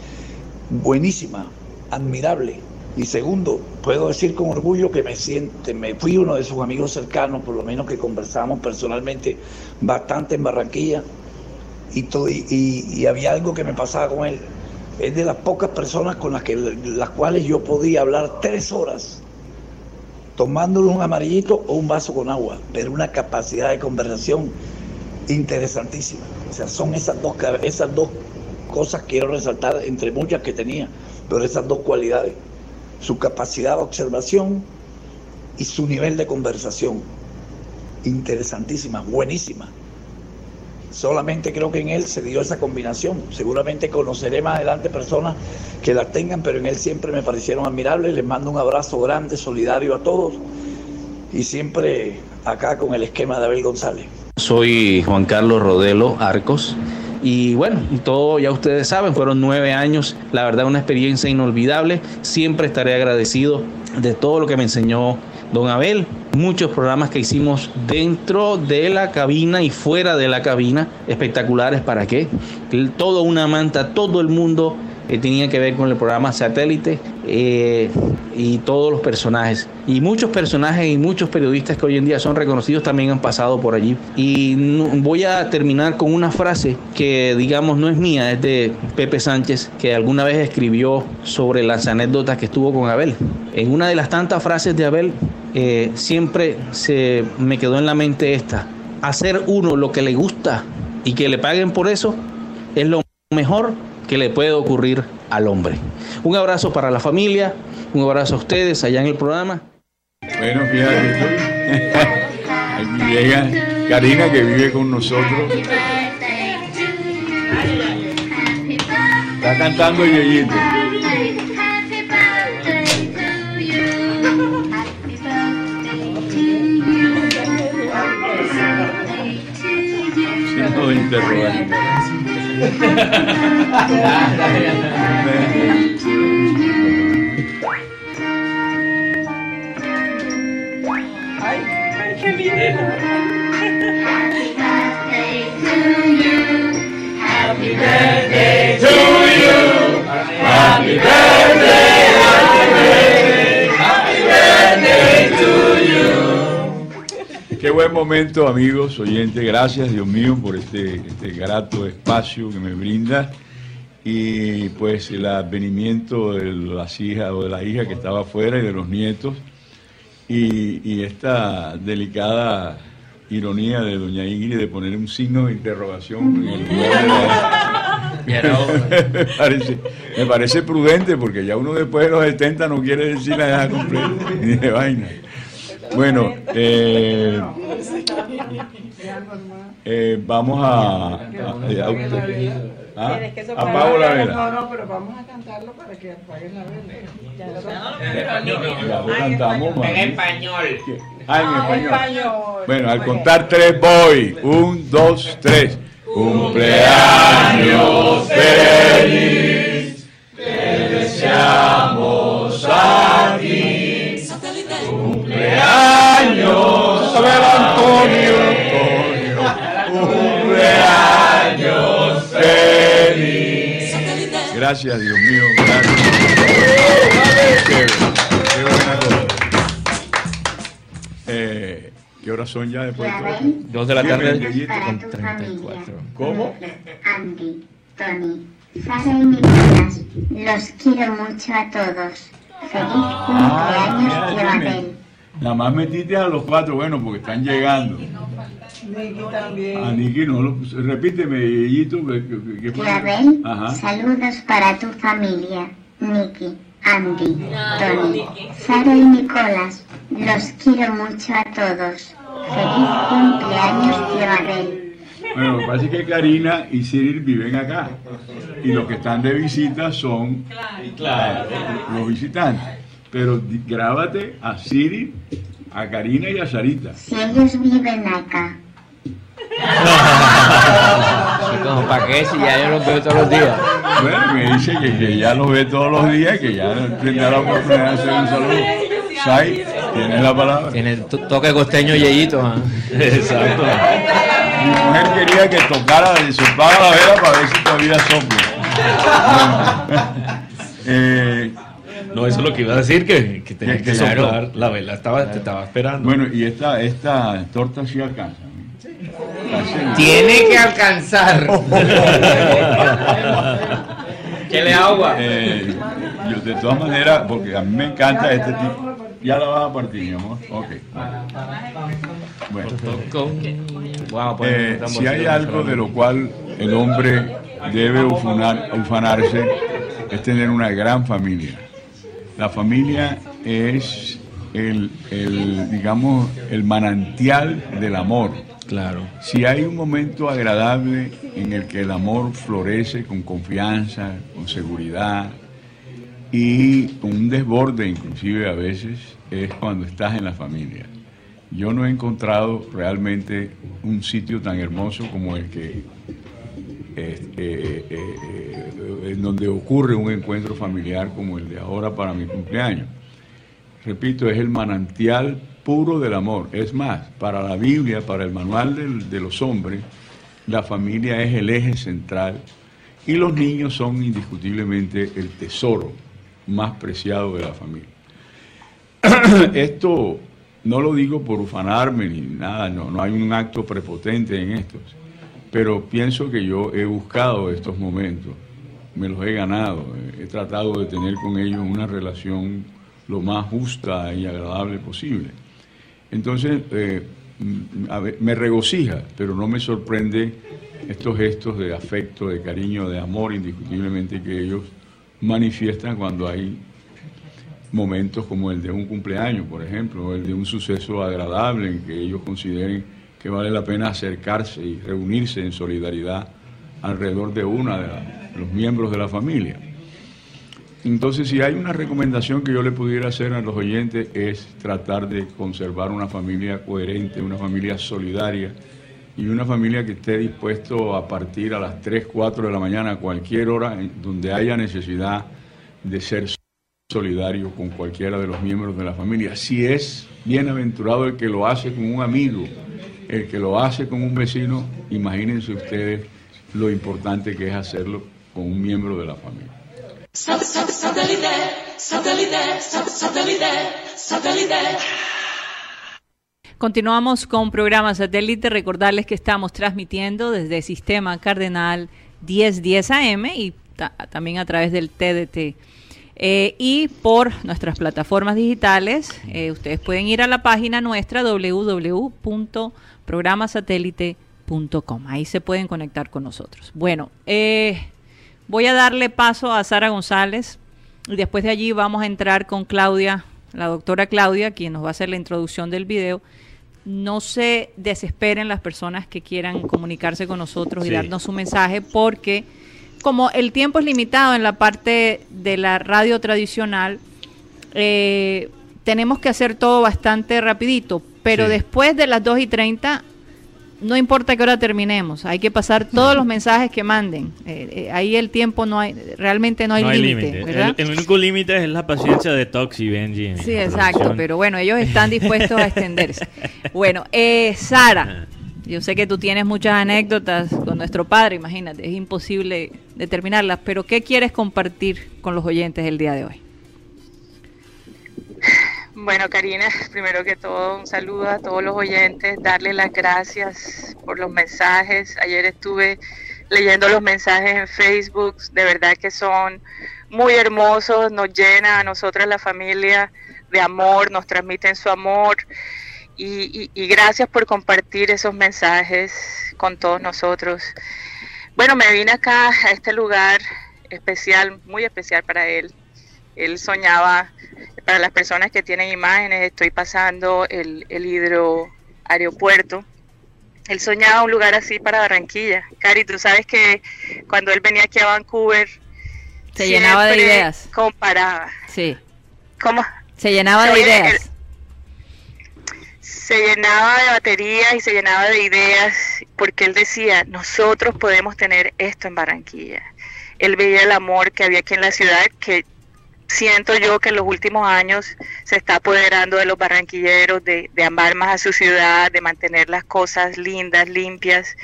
buenísima, admirable. Y segundo, puedo decir con orgullo que me siente, me fui uno de sus amigos cercanos, por lo menos que conversamos personalmente bastante en Barranquilla, y, y, había algo que me pasaba con él. Es de las pocas personas con las, que, las cuales yo podía hablar tres horas tomándole un amarillito o un vaso con agua, pero una capacidad de conversación interesantísima. O sea, son esas dos, esas dos cosas quiero resaltar entre muchas que tenía, pero esas dos cualidades, su capacidad de observación y su nivel de conversación. Interesantísima, buenísima. Solamente creo que en él se dio esa combinación. Seguramente conoceré más adelante personas que las tengan, pero en él siempre me parecieron admirables. Les mando un abrazo grande, solidario a todos y siempre acá con el esquema de Abel González. Soy Juan Carlos Rodelo Arcos. Y bueno, todo ya ustedes saben, fueron nueve años, la verdad una experiencia inolvidable. Siempre estaré agradecido de todo lo que me enseñó don Abel. Muchos programas que hicimos dentro de la cabina y fuera de la cabina, espectaculares para qué. Todo una manta, todo el mundo eh, tenía que ver con el programa satélite eh, y todos los personajes. Y muchos personajes y muchos periodistas que hoy en día son reconocidos también han pasado por allí. Y no- voy a terminar con una frase que digamos no es mía, es de Pepe Sánchez, que alguna vez escribió sobre las anécdotas que estuvo con Abel. En una de las tantas frases de Abel, eh, siempre se me quedó en la mente esta. Hacer uno lo que le gusta y que le paguen por eso es lo mejor que le puede ocurrir al hombre. Un abrazo para la familia, un abrazo a ustedes allá en el programa. Bueno, fíjate. Aquí llega Karina que vive con nosotros. Está cantando Yeyito. Signo de interrogante. Ay, buen momento, amigos, oyentes. Gracias, Dios mío, por este, este grato espacio que me brinda. Y pues el advenimiento de las hijas o de la hija que estaba afuera y de los nietos. Y, y esta delicada ironía de doña Ingrid de poner un signo de interrogación en el lugar de la- me, parece, me parece prudente porque ya uno después de los 70 no quiere decir la edad completa ni de vaina. Bueno, eh, eh, vamos a... a, ¿Ah? Apago la vela. No, no, pero vamos a cantarlo para que apaguen la vela. Ya lo cantamos. En español. Ah, en español. Bueno, al contar tres voy. Un, dos, tres. Cumpleaños feliz. Te deseamos Cumpleaños, Abel Antonio. Cumpleaños feliz. Gracias, Dios mío. Gracias. Qué, qué buena cosa. Eh, ¿Qué horas son ya después de? Dos de la tarde. Para tu familia. ¿Cómo? Andy, Tony, Sara y Nicolás, los quiero mucho a todos. Feliz cumpleaños, tío Abel. Nada más metiste a los cuatro, bueno, porque están llegando. Nicky también. A Niki no lo Repíteme, Yeyito, ¿qué, Ajá. saludos para tu familia. Nicky, Andy, Tony, Sara y Nicolás, los quiero mucho a todos. Feliz cumpleaños, tío Abel. Bueno, lo que pasa es que Karina y Cyril viven acá. Y los que están de visita son los visitantes. Pero grábate a Cyril, a Karina y a Sarita. Si ellos viven acá, para qué si ya yo los veo todos los días. Bueno, me dice que, que ya los ve todos los días, que ya tendrá la oportunidad de hacer un saludo. Sai, tienes la palabra. Tiene el toque costeño yeyito. ¿ah? Exacto. Mi mujer quería que tocara, soplaba la vela para ver si todavía sopla. Eh, No, eso es lo que iba a decir, que, que tenía Que que claro. soplar la vela. Estaba, te estaba esperando. Bueno, y esta, esta torta sí alcanza. Tiene que alcanzar. ¿Qué le agua? Eh, yo, de todas maneras, porque a mí me encanta este tipo. Ya la vas a partir, mi amor. Ok. Bueno. Pues, Eh, si hay algo de lo cual el hombre debe ufanar- ufanarse, es tener una gran familia. La familia es el, el, digamos, el manantial del amor. Claro. Si hay un momento agradable en el que el amor florece con confianza, con seguridad y con un desborde inclusive a veces, es cuando estás en la familia. Yo no he encontrado realmente un sitio tan hermoso como el que eh, eh, eh, en donde ocurre un encuentro familiar como el de ahora para mi cumpleaños. Repito, es el manantial puro del amor. Es más, para la Biblia, para el manual de los hombres, la familia es el eje central y los niños son indiscutiblemente el tesoro más preciado de la familia. Esto no lo digo por ufanarme ni nada, no, no hay un acto prepotente en esto, pero pienso que yo he buscado estos momentos, me los he ganado, he tratado de tener con ellos una relación lo más justa y agradable posible. Entonces, eh, mm, me regocija, pero no me sorprende estos gestos de afecto, de cariño, de amor indiscutiblemente que ellos manifiestan cuando hay momentos como el de un cumpleaños, por ejemplo, o el de un suceso agradable en que ellos consideren que vale la pena acercarse y reunirse en solidaridad alrededor de una de los miembros de la familia. Entonces, si hay una recomendación que yo le pudiera hacer a los oyentes es tratar de conservar una familia coherente, una familia solidaria y una familia que esté dispuesto a partir a las 3, 4 de la mañana, a cualquier hora donde haya necesidad de ser solidario con cualquiera de los miembros de la familia. Si es bienaventurado el que lo hace con un amigo, el que lo hace con un vecino, imagínense ustedes lo importante que es hacerlo con un miembro de la familia. Continuamos con programa satélite. Recordarles que estamos transmitiendo desde Sistema Cardenal 1010 AM y ta- también a través del TDT. Eh, y por nuestras plataformas digitales, eh, ustedes pueden ir a la página nuestra www.programasatélite.com. Ahí se pueden conectar con nosotros. Bueno, eh, Voy a darle paso a Sara González y después de allí vamos a entrar con Claudia, la doctora Claudia, quien nos va a hacer la introducción del video. No se desesperen las personas que quieran comunicarse con nosotros y darnos su mensaje porque como el tiempo es limitado en la parte de la radio tradicional, eh, tenemos que hacer todo bastante rapidito, pero Sí. después de las 2 y 30, no importa qué hora terminemos, hay que pasar todos los mensajes que manden. Eh, eh, ahí el tiempo no hay, realmente no hay límite, límite. El, el único límite es la paciencia de Tox y Benji. en Sí, exacto, producción. pero bueno, ellos están dispuestos a extenderse. Bueno, eh, Sara, yo sé que tú tienes muchas anécdotas con nuestro padre, imagínate, es imposible determinarlas, pero ¿qué quieres compartir con los oyentes el día de hoy? Bueno, Karina, primero que todo, un saludo a todos los oyentes, darle las gracias por los mensajes. Ayer estuve leyendo los mensajes en Facebook, de verdad que son muy hermosos, nos llena a nosotras la familia de amor, nos transmiten su amor y, y- y gracias por compartir esos mensajes con todos nosotros. Bueno, me vine acá a este lugar especial, muy especial para él. Él soñaba, para las personas que tienen imágenes, estoy pasando el, el hidro aeropuerto. Él soñaba un lugar así para Barranquilla. Cari, tú sabes que cuando él venía aquí a Vancouver, Se llenaba de ideas. Comparaba. Sí, ¿Cómo? se llenaba de ideas. Se llenaba de baterías y se llenaba de ideas porque él decía, nosotros podemos tener esto en Barranquilla. Él veía el amor que había aquí en la ciudad, que siento yo que en los últimos años se está apoderando de los barranquilleros, de, de amar más a su ciudad, de mantener las cosas lindas, limpias.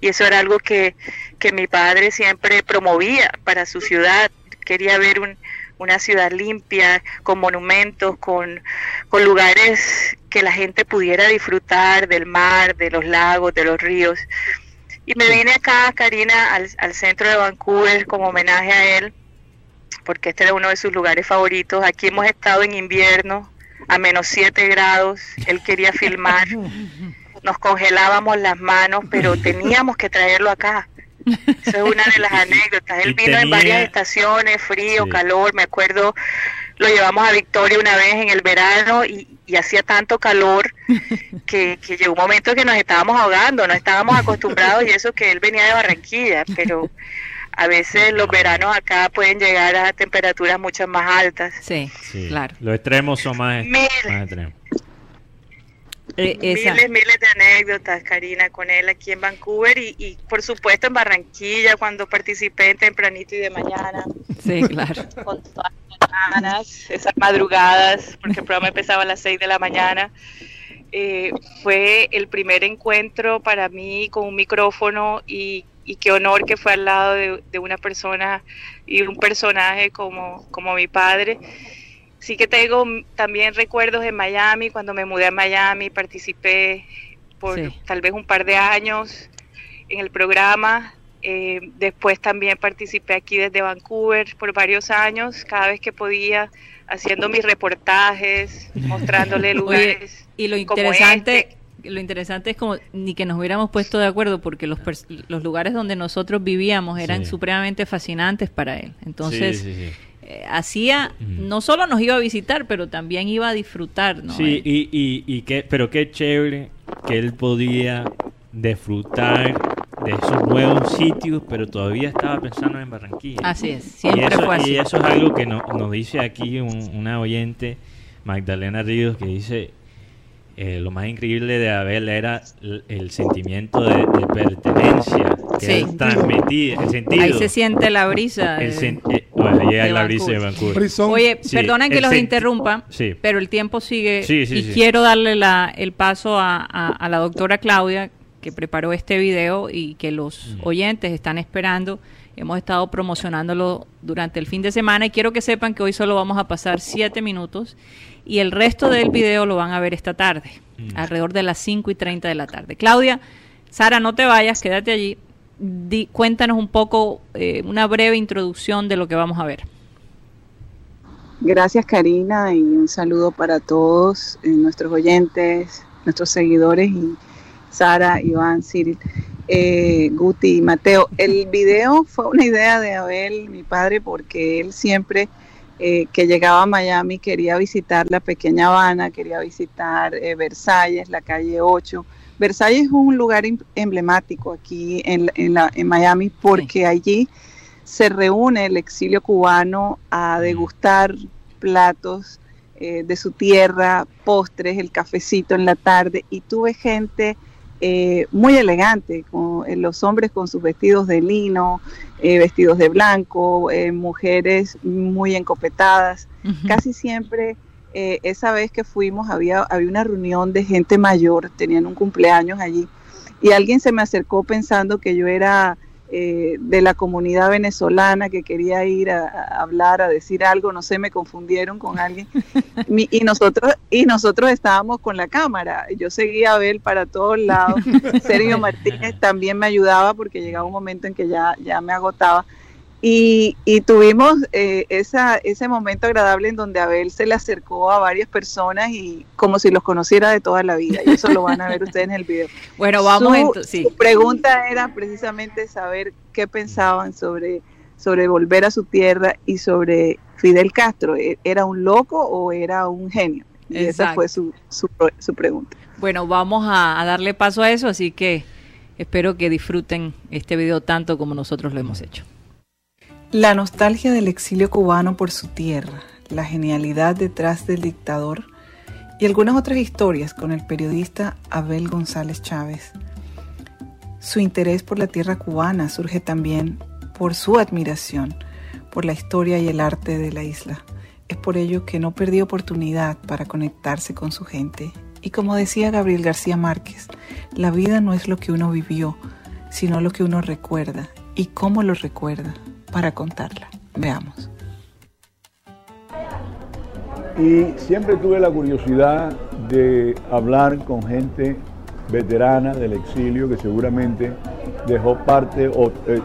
Y eso era algo que, que mi padre siempre promovía para su ciudad. Quería ver un, una ciudad limpia, con monumentos, con, con lugares que la gente pudiera disfrutar del mar, de los lagos, de los ríos. Y me vine acá, Karina, al, al centro de Vancouver como homenaje a él, porque este era uno de sus lugares favoritos. Aquí hemos estado en invierno, a menos 7 grados, él quería filmar, nos congelábamos las manos, pero teníamos que traerlo acá. Esa es una de las anécdotas. Él vino en varias estaciones, frío, Sí. calor, me acuerdo, lo llevamos a Victoria una vez en el verano y, y hacía tanto calor que, que llegó un momento que nos estábamos ahogando, no estábamos acostumbrados y eso que él venía de Barranquilla, pero a veces los veranos acá pueden llegar a temperaturas mucho más altas. Sí, Sí. claro. Los extremos son más, Mil. más extremos. Eh, esa- Miles, miles de anécdotas, Karina, con él aquí en Vancouver y, y por supuesto en Barranquilla cuando participé en Tempranito y de Mañana. Sí, claro. con todas las mañanas, esas madrugadas, porque el programa empezaba a las 6 de la mañana. Eh, fue el primer encuentro para mí con un micrófono y, y qué honor que fue al lado de, de una persona y un personaje como, como mi padre. Sí que tengo también recuerdos en Miami, cuando me mudé a Miami, participé por Sí. tal vez un par de años en el programa. Eh, después también participé aquí desde Vancouver por varios años, cada vez que podía, haciendo mis reportajes, mostrándole lugares. Oye, y lo como interesante, lo interesante es como ni que nos hubiéramos puesto de acuerdo porque los, los lugares donde nosotros vivíamos eran Sí. supremamente fascinantes para él. Entonces, Sí, sí, sí. eh, hacía, no solo nos iba a visitar, pero también iba a disfrutar, ¿no? Sí, y, y, y qué, pero qué chévere que él podía disfrutar de esos nuevos sitios, pero todavía estaba pensando en Barranquilla. Así es, siempre y eso, fue así. Y eso es algo que no- nos dice aquí un- una oyente, Magdalena Ríos, que dice, eh, lo más increíble de Abel era el, el sentimiento de, de pertenencia que Sí. él transmitía, el sentido. Ahí se siente la brisa. El sen- eh, bueno, llega de la brisa de Vancouver. Oye, Sí, perdonen que los interrumpa, Sí. pero el tiempo sigue Sí, sí, y sí. quiero darle la, el paso a, a- a la doctora Claudia que preparó este video y que los oyentes están esperando. Hemos estado promocionándolo durante el fin de semana y quiero que sepan que hoy solo vamos a pasar siete minutos y el resto del video lo van a ver esta tarde, Mm. alrededor de las 5 y 30 de la tarde. Claudia, Sara, no te vayas, quédate allí. Di- cuéntanos un poco, eh, una breve introducción de lo que vamos a ver. Gracias Karina y un saludo para todos eh, nuestros oyentes, nuestros seguidores y Sara, Iván, Cyril. eh, Guti y Mateo. El video fue una idea de Abel, mi padre, porque él siempre eh, que llegaba a Miami quería visitar la pequeña Habana, quería visitar eh, Versalles, la calle 8. Versalles es un lugar em- emblemático aquí en, en la- en Miami porque allí se reúne el exilio cubano a degustar platos eh, de su tierra, postres, el cafecito en la tarde y tuve gente eh, muy elegante, con, eh, los hombres con sus vestidos de lino, eh, vestidos de blanco, eh, mujeres muy encopetadas. Casi siempre, esa vez que fuimos, había, había una reunión de gente mayor, tenían un cumpleaños allí, y alguien se me acercó pensando que yo era eh, de la comunidad venezolana que quería ir a, a hablar, a decir algo, no sé, me confundieron con alguien. Mi- y nosotros y nosotros estábamos con la cámara. Yo seguía a Abel para todos lados. Sergio Martínez también me ayudaba porque llegaba un momento en que ya, ya me agotaba. Y, y tuvimos eh, esa, ese momento agradable en donde Abel se le acercó a varias personas y como si los conociera de toda la vida. Y eso lo van a ver ustedes en el video. Bueno, vamos Su- ento- sí. su pregunta era precisamente saber qué pensaban sobre, sobre volver a su tierra y sobre Fidel Castro. ¿E- ¿Era un loco o era un genio? Y esa fue su, su, su pregunta. Bueno, vamos a, a darle paso a eso, así que espero que disfruten este video tanto como nosotros lo hemos hecho. La nostalgia del exilio cubano por su tierra, la genialidad detrás del dictador y algunas otras historias con el periodista Abel González Chávez. Su interés por la tierra cubana surge también por su admiración por la historia y el arte de la isla. Es por ello que no perdió oportunidad para conectarse con su gente. Y como decía Gabriel García Márquez, la vida no es lo que uno vivió, sino lo que uno recuerda y cómo lo recuerda para contarla. Veamos. Y siempre tuve la curiosidad de hablar con gente veterana del exilio que seguramente dejó parte o eh,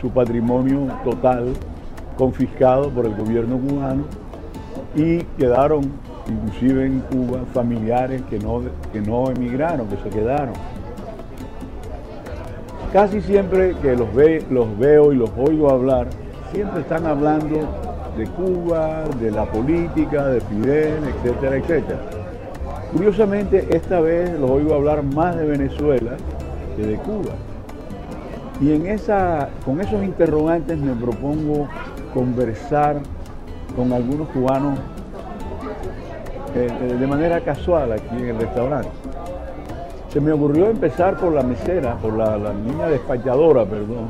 su patrimonio total confiscado por el gobierno cubano y quedaron inclusive en Cuba familiares que no, que no emigraron, que se quedaron. Casi siempre que los, ve, los veo y los oigo hablar, siempre están hablando de Cuba, de la política, de Fidel, etcétera, etcétera. Curiosamente, esta vez los oigo hablar más de Venezuela que de Cuba. Y en esa, con esos interrogantes me propongo conversar con algunos cubanos eh, eh, de manera casual aquí en el restaurante. Se me ocurrió empezar por la mesera, por la, la niña despachadora, perdón,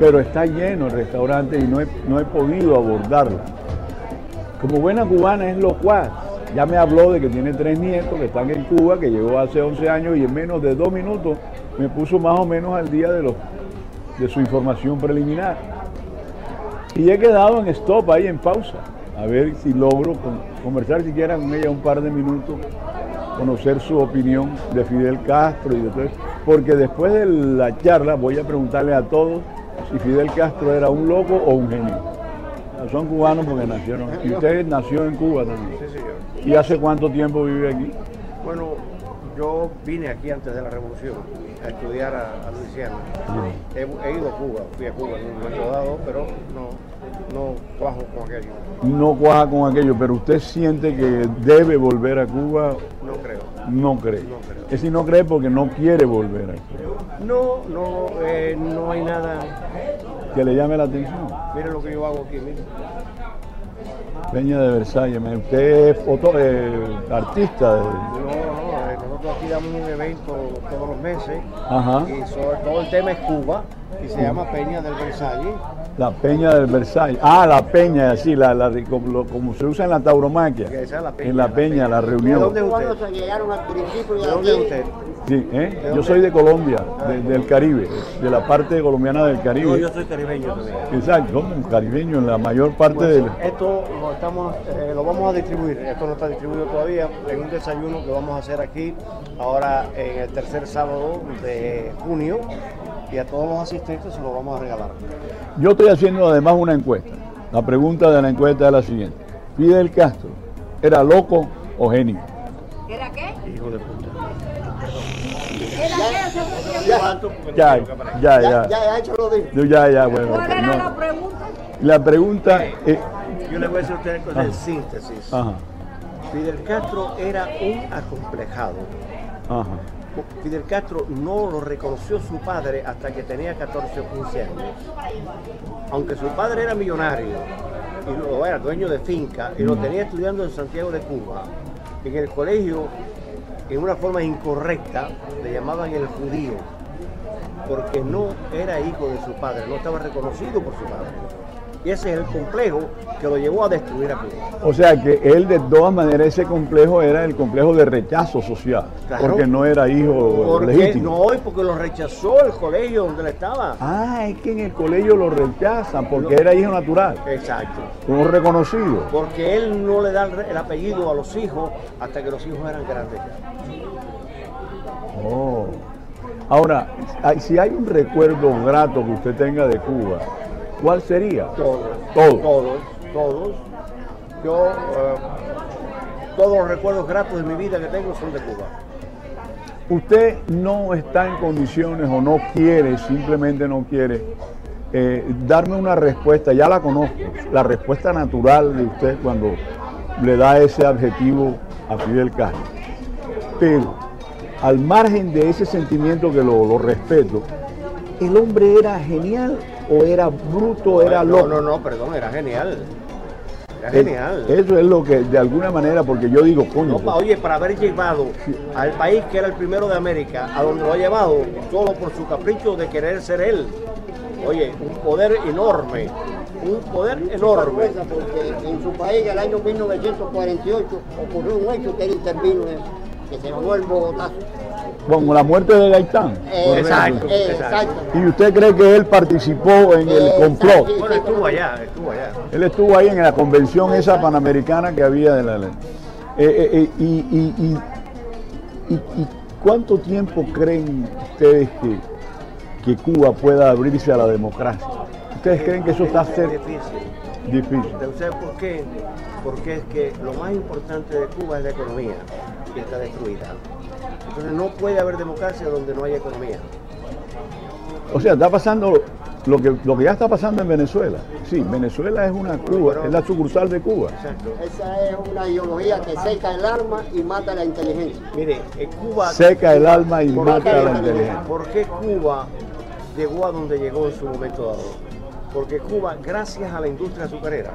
pero está lleno el restaurante y no he, no he podido abordarla. Como buena cubana es locuaz. Ya me habló de que tiene tres nietos que están en Cuba, que llegó hace 11 años y en menos de dos minutos me puso más o menos al día de, los, de su información preliminar. Y he quedado en stop ahí en pausa, a ver si logro con- conversar siquiera con ella un par de minutos, conocer su opinión de Fidel Castro y de todo eso. Porque después de la charla voy a preguntarle a todos si Fidel Castro era un loco o un genio. Son cubanos porque nacieron. Y usted nació en Cuba también. Sí, señor. ¿Y hace cuánto tiempo vive aquí? Bueno, yo vine aquí antes de la revolución a estudiar a, a Luisiana. He, he ido a Cuba, fui a Cuba en un momento dado, pero no, no cuajo con aquello. No cuaja con aquello, pero usted siente que debe volver a Cuba. No creo. No cree. No creo. Es decir, no cree porque no quiere volver a Cuba. No, no, eh, no hay nada. Que le llame la atención. Mire lo que yo hago aquí, mire. Peña de Versalles, usted es foto, eh, artista. de- No, no, eh, nosotros aquí damos un evento todos los meses Ajá. y sobre todo el tema es Cuba y se llama Peña del Versalles. La Peña del Versalles. Ah, la Peña, sí, la, la- como, se usa en la tauromaquia. Esa es la peña, en la la Peña, la ¿De reunión. dónde es usted? Cuando se llegaron al principio ¿De dónde es usted? Sí, ¿eh? ¿De Yo dónde? soy de Colombia, de- del Caribe, de la parte colombiana del Caribe. No, yo soy caribeño también. Exacto, como caribeño en la mayor parte Pues, del... Esto lo, estamos, eh, lo vamos a distribuir, esto no está distribuido todavía, en un desayuno que vamos a hacer aquí ahora en el tercer sábado de junio y a todos los asistentes se lo vamos a regalar. Yo estoy haciendo además una encuesta. La pregunta de la encuesta es la siguiente. ¿Fidel Castro era loco o genio? ¿Era qué? Hijo de puta. Ya, ya, ya. Ya, hecho lo digo. Yo ya, ya, bueno. ¿Cuál era no. la pregunta? La pregunta es... Yo le voy a decir a ustedes cosas en Ajá. síntesis. Ajá, Fidel Castro era un acomplejado. ajá. Fidel Castro no lo reconoció su padre hasta que tenía 14 o 15 años. Aunque su padre era millonario y era dueño de finca y lo tenía estudiando en Santiago de Cuba, en el colegio, en una forma incorrecta, le llamaban el judío, porque no era hijo de su padre, no estaba reconocido por su padre. Y ese es el complejo que lo llevó a destruir a Cuba. O sea que él de todas maneras ese complejo era el complejo de rechazo social, Claro. porque no era hijo Porque, legítimo. no, y porque lo rechazó el colegio donde él estaba. Ah, es que en el colegio lo rechazan porque era hijo natural, Exacto. como reconocido. Porque él no le da el, apellido a los hijos hasta que los hijos eran grandes. Oh. Ahora, si hay un recuerdo grato que usted tenga de Cuba, ¿cuál sería? Todos. Todos. Todos, todos. Yo, eh, todos los recuerdos gratos de mi vida que tengo son de Cuba. Usted no está en condiciones o no quiere, simplemente no quiere, eh, darme una respuesta, ya la conozco, la respuesta natural de usted cuando le da ese adjetivo a Fidel Castro. Pero al margen de ese sentimiento que lo, lo respeto, ¿el hombre era genial o era bruto, era no, loco? no, no, perdón, era genial. Era Eh, genial. Eso es lo que de alguna manera, porque yo digo, coño, No, pa- oye, para haber llevado al país que era el primero de América, a donde lo ha llevado, solo por su capricho de querer ser él. Oye, un poder enorme, un poder enorme. porque en su país en el año 1948 ocurrió un hecho que él intervino en, que se llamó el Bogotazo. Como la muerte de Gaitán. Eh, Exacto, eh, exacto. ¿Y usted cree que él participó en el complot? Bueno, estuvo allá, estuvo allá. Él estuvo ahí en la convención esa panamericana que había de la ley. Eh, eh, eh, y, y- y- y- y cuánto tiempo creen ustedes que, que Cuba pueda abrirse a la democracia? ¿Ustedes creen que eso está cerca? Difícil. Difícil. ¿Usted por qué? Porque es que lo más importante de Cuba es la economía y está destruida. Entonces no puede haber democracia donde no haya economía. O sea, está pasando lo que, lo que ya está pasando en Venezuela. Sí, Venezuela es una Cuba, es la sucursal de Cuba. Esa es una ideología que seca el arma y mata la inteligencia. Mire, en Cuba... Seca el alma y ¿Por mata qué? la inteligencia. ¿Por qué Cuba llegó a donde llegó en su momento dado? Porque Cuba, gracias a la industria azucarera,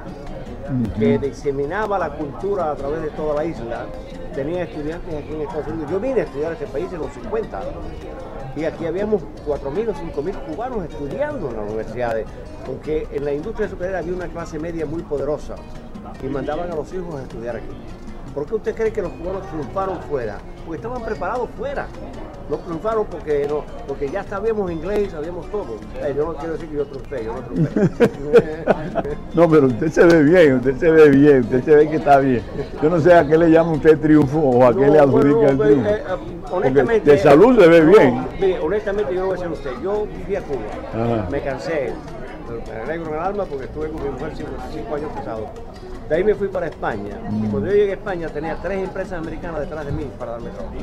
que diseminaba la cultura a través de toda la isla, tenía estudiantes aquí en Estados Unidos. Yo vine a estudiar este país en los 50 y aquí habíamos 4.000 o 5.000 cubanos estudiando en las universidades, porque en la industria azucarera había una clase media muy poderosa y mandaban a los hijos a estudiar aquí. ¿Por qué usted cree que los cubanos triunfaron fuera? Porque estaban preparados fuera. No triunfaron porque, no, porque ya sabíamos inglés, sabíamos todo. Eh, yo no quiero decir que yo triunfé, yo no triunfé. No, pero usted se ve bien, usted se ve bien, usted se ve que está bien. Yo no sé a qué le llama usted triunfo o a qué No, le adjudica bueno, el eh, triunfo. eh, Porque honestamente, de salud se ve no, bien. Mire, honestamente yo voy a decir usted, yo fui a Cuba, Ajá. me cansé, me alegro en el alma porque estuve con mi mujer 55 años casado. De ahí me fui para España. Mm. Y cuando yo llegué a España tenía tres empresas americanas detrás de mí para darme trabajo.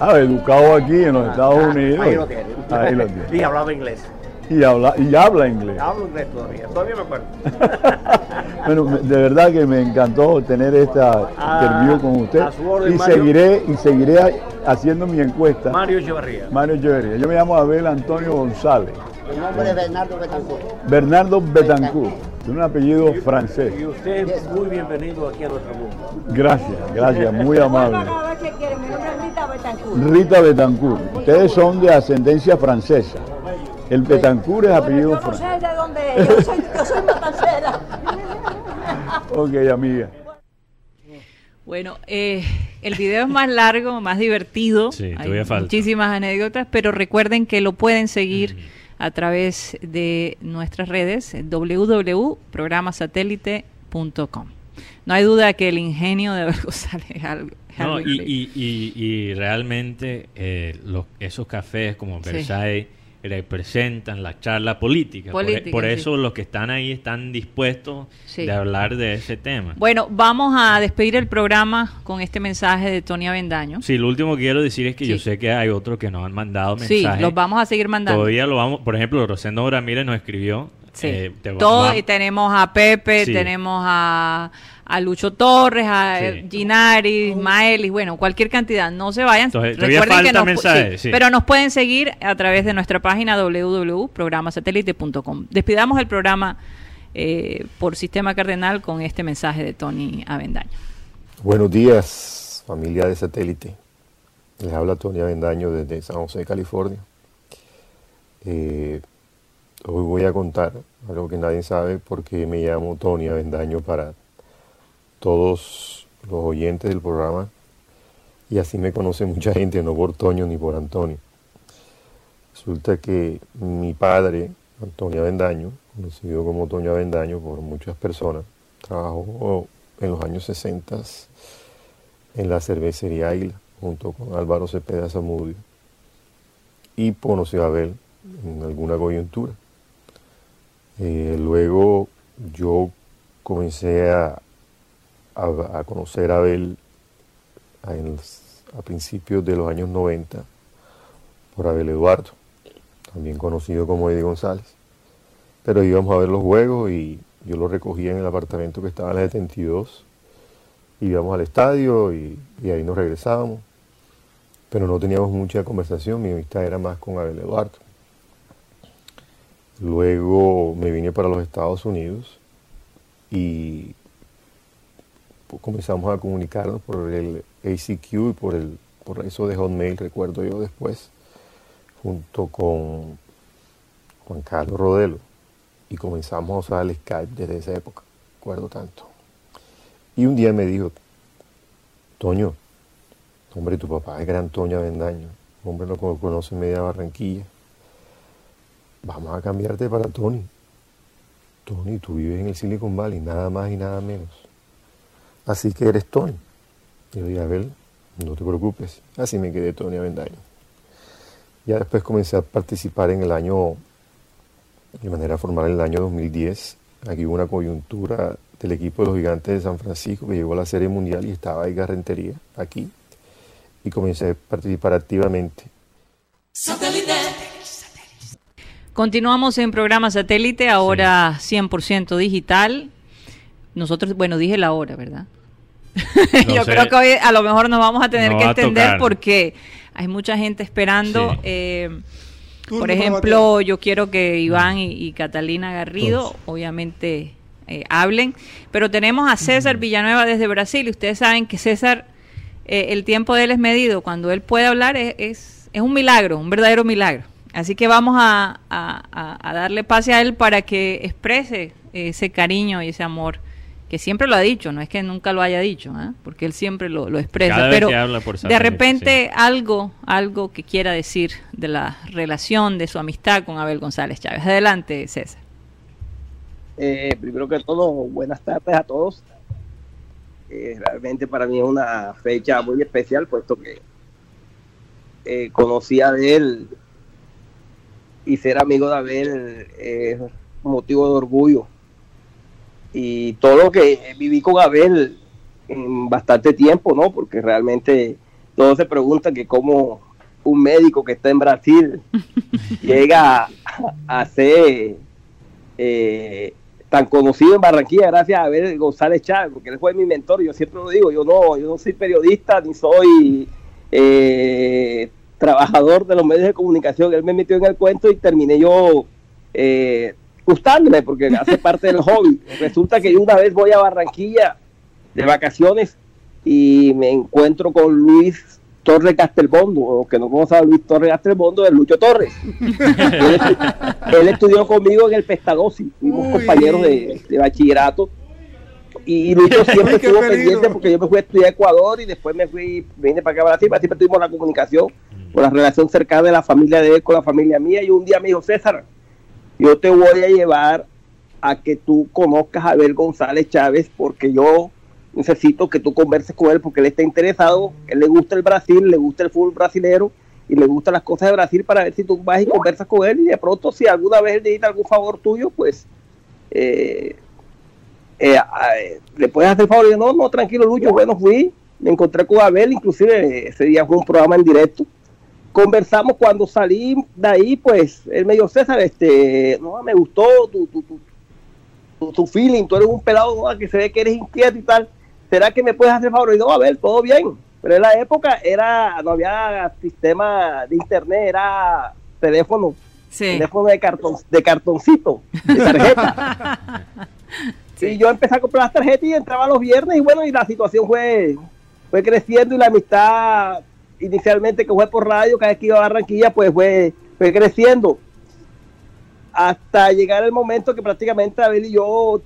Ah, educado aquí en los Estados Ah, Unidos. Ahí lo tiene. Ahí lo tiene. y hablaba inglés. Y habla, y habla inglés. Hablo inglés todavía, todavía me acuerdo. Bueno, de verdad que me encantó tener esta Ah, interview con usted. orden, y Mario. seguiré, y seguiré haciendo mi encuesta. Mario Echevarría. Mario Echeverría. Yo me llamo Abel Antonio González. El nombre es Bernardo Betancourt. Bernardo Betancourt. Tiene un apellido francés. Y usted es muy bienvenido aquí a nuestro mundo. Gracias, gracias, muy amable. Mi Rita Betancourt. Rita Betancourt. Ustedes son de ascendencia francesa. El Betancourt es apellido Yo no francés. sé de dónde es, yo soy, yo soy matancera. Ok, amiga. Bueno, eh, el video es más largo, más divertido. Sí, Hay falta. muchísimas anécdotas, pero recuerden que lo pueden seguir a través de nuestras redes www.programasatélite.com. No hay duda que el ingenio de Abel González es algo, es algo No, y, y, y, y realmente eh, los, esos cafés como Sí. Representan la charla política. Por- Política, por, sí. eso los que están ahí están dispuestos Sí. de hablar de ese tema. Bueno, vamos a despedir el programa con este mensaje de Tony Avendaño. Sí, lo último que quiero decir es que yo Sí. sé que hay otros que nos han mandado Sí, mensajes. los vamos a seguir mandando. Todavía lo vamos, por ejemplo, Rosendo Ramírez nos escribió. Sí. eh, te Todo, y tenemos a Pepe, Sí. tenemos a, a Lucho Torres, a Sí. Ginari, Ismaelis, bueno, cualquier cantidad. No se vayan. Entonces, Recuerden que nos, mensajes, sí, sí. pero nos pueden seguir a través de nuestra página www.programasatélite.com. Despidamos el programa eh, por Sistema Cardenal con este mensaje de Tony Avendaño. Buenos días, familia de satélite. Les habla Tony Avendaño desde San José, California. Eh, hoy voy a contar algo que nadie sabe porque me llamo Tony Avendaño para todos los oyentes del programa y así me conoce mucha gente, no por Toño ni por Antonio. Resulta que mi padre, Antonio Avendaño, conocido como Toño Avendaño por muchas personas, trabajó en los años 60 en la cervecería Águila junto con Álvaro Cepeda Zamudio y conoció a Abel en alguna coyuntura. Eh, luego yo comencé a, a- conocer a Abel a, principios de los años 90 por Abel Eduardo, también conocido como Eddie González. Pero íbamos a ver los juegos y yo lo recogía en el apartamento que estaba en la 72. Íbamos al estadio y, y ahí nos regresábamos. Pero no teníamos mucha conversación, mi amistad era más con Abel Eduardo. Luego me vine para los Estados Unidos y comenzamos a comunicarnos por el ACQ y por, el, por eso de Hotmail, recuerdo yo después, junto con Juan Carlos Rodelo. Y comenzamos a usar el Skype desde esa época, recuerdo tanto. Y un día me dijo, Toño, hombre, tu papá es gran Toño Avendaño, hombre, lo co- conoce media Barranquilla. Vamos a cambiarte para Tony. Tony, tú vives en el Silicon Valley, nada más y nada menos. Así que eres Tony. Y yo dije, a ver, no te preocupes. Así me quedé Tony Avendaño. Ya después comencé a participar en el año, de manera formal en el año 2010. Aquí hubo una coyuntura del equipo de los gigantes de San Francisco que llegó a la Serie Mundial y estaba ahí Garrentería, aquí. Y comencé a participar activamente. Continuamos en programa satélite, ahora 100% digital. Nosotros, bueno, dije la hora, ¿verdad? Yo sé. creo que hoy a lo mejor nos vamos a tener No que extender tocar. porque hay mucha gente esperando. Sí. eh, por ejemplo, yo quiero que Iván y, y Catalina Garrido, obviamente, eh, hablen. Pero tenemos a César Villanueva desde Brasil y ustedes saben que César, eh, el tiempo de él es medido. Cuando él puede hablar es, es, es un milagro, un verdadero milagro. Así que vamos a, a- a- a darle pase a él para que exprese ese cariño y ese amor que siempre lo ha dicho, no es que nunca lo haya dicho, ¿eh? porque él siempre lo, lo expresa. Cada vez pero que habla por de repente algo, algo que quiera decir de la relación, de su amistad con Abel González Chávez. Adelante, César. Eh, primero que todo, buenas tardes a todos. Eh, realmente para mí es una fecha muy especial, puesto que eh, conocí a Abel y ser amigo de Abel es motivo de orgullo. Y todo lo que viví con Abel en bastante tiempo, ¿no? Porque realmente todos se preguntan que cómo un médico que está en Brasil llega a, a ser eh, tan conocido en Barranquilla gracias a Abel González Chávez, porque él fue mi mentor, yo siempre lo digo, yo no, yo no soy periodista ni soy eh, trabajador de los medios de comunicación, él me metió en el cuento y terminé yo eh, gustándome, porque hace parte del hobby. Resulta que yo una vez voy a Barranquilla de vacaciones y me encuentro con Luis Torres Castelbondo, o que no conoce a Luis Torres Castelbondo, es Lucho Torres. él, estu- él estudió conmigo en el Pestalozzi, fuimos Uy. compañeros de, de bachillerato. Y, Lucho siempre estuvo peligro. pendiente porque yo me fui a estudiar a Ecuador y después me fui, vine para acá a Brasil, siempre tuvimos la comunicación, por la relación cercana de la familia de él con la familia mía. Y un día me dijo, César, yo te voy a llevar a que tú conozcas a Abel González Chávez porque yo necesito que tú converses con él porque él está interesado, él le gusta el Brasil, le gusta el fútbol brasilero y le gustan las cosas de Brasil para ver si tú vas y conversas con él y de pronto si alguna vez él necesita algún favor tuyo, pues eh, eh, eh, le puedes hacer favor y no, no, tranquilo Lucho, bueno, fui, me encontré con Abel, inclusive ese día fue un programa en directo, conversamos cuando salí de ahí, pues él me dijo, César, este, no, me gustó tu, tu, tu, tu feeling, tú eres un pelado que se ve que eres inquieto y tal, ¿será que me puedes hacer favor? Y no, a ver, todo bien, pero en la época era, no había sistema de internet, era teléfono, teléfono de cartón, de cartoncito, de tarjeta. Y yo empecé a comprar las tarjetas y entraba los viernes y bueno, y la situación fue, fue creciendo y la amistad inicialmente que fue por radio, cada vez que iba a Barranquilla, pues fue, fue creciendo. Hasta llegar el momento que prácticamente Abel y yo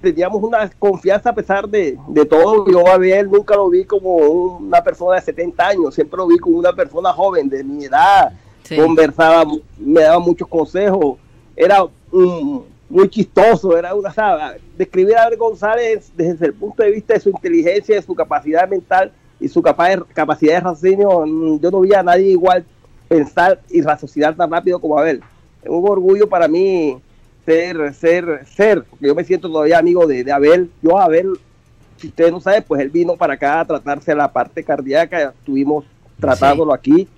teníamos una confianza a pesar de, de todo. Yo a Abel nunca lo vi como una persona de 70 años, siempre lo vi como una persona joven de mi edad. Conversaba, me daba muchos consejos. Era un, muy chistoso, era una, saga. describir a Abel González desde el punto de vista de su inteligencia, de su capacidad mental y su capacidad de raciocinio, mm, yo no vi a nadie igual pensar y raciocinar tan rápido como Abel. Es un orgullo para mí ser, ser, ser, porque yo me siento todavía amigo de, Abel. Yo Abel, si ustedes no saben, pues él vino para acá a tratarse la parte cardíaca, estuvimos tratándolo aquí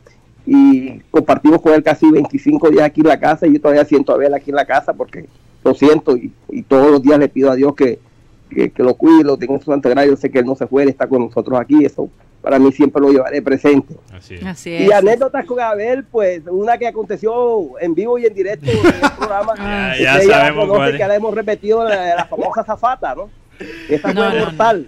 y compartimos con él casi 25 días aquí en la casa y yo todavía siento a Abel aquí en la casa porque lo siento y, todos los días le pido a Dios que, que, lo cuide, lo tenga en su santo Yo sé que él no se fue, él está con nosotros aquí, eso para mí siempre lo llevaré presente. Así Y anécdotas con Abel, pues una que aconteció en vivo y en directo en el programa. ya, sabemos cuál que la hemos repetido la, famosa zafata, ¿no? Esa fue mortal.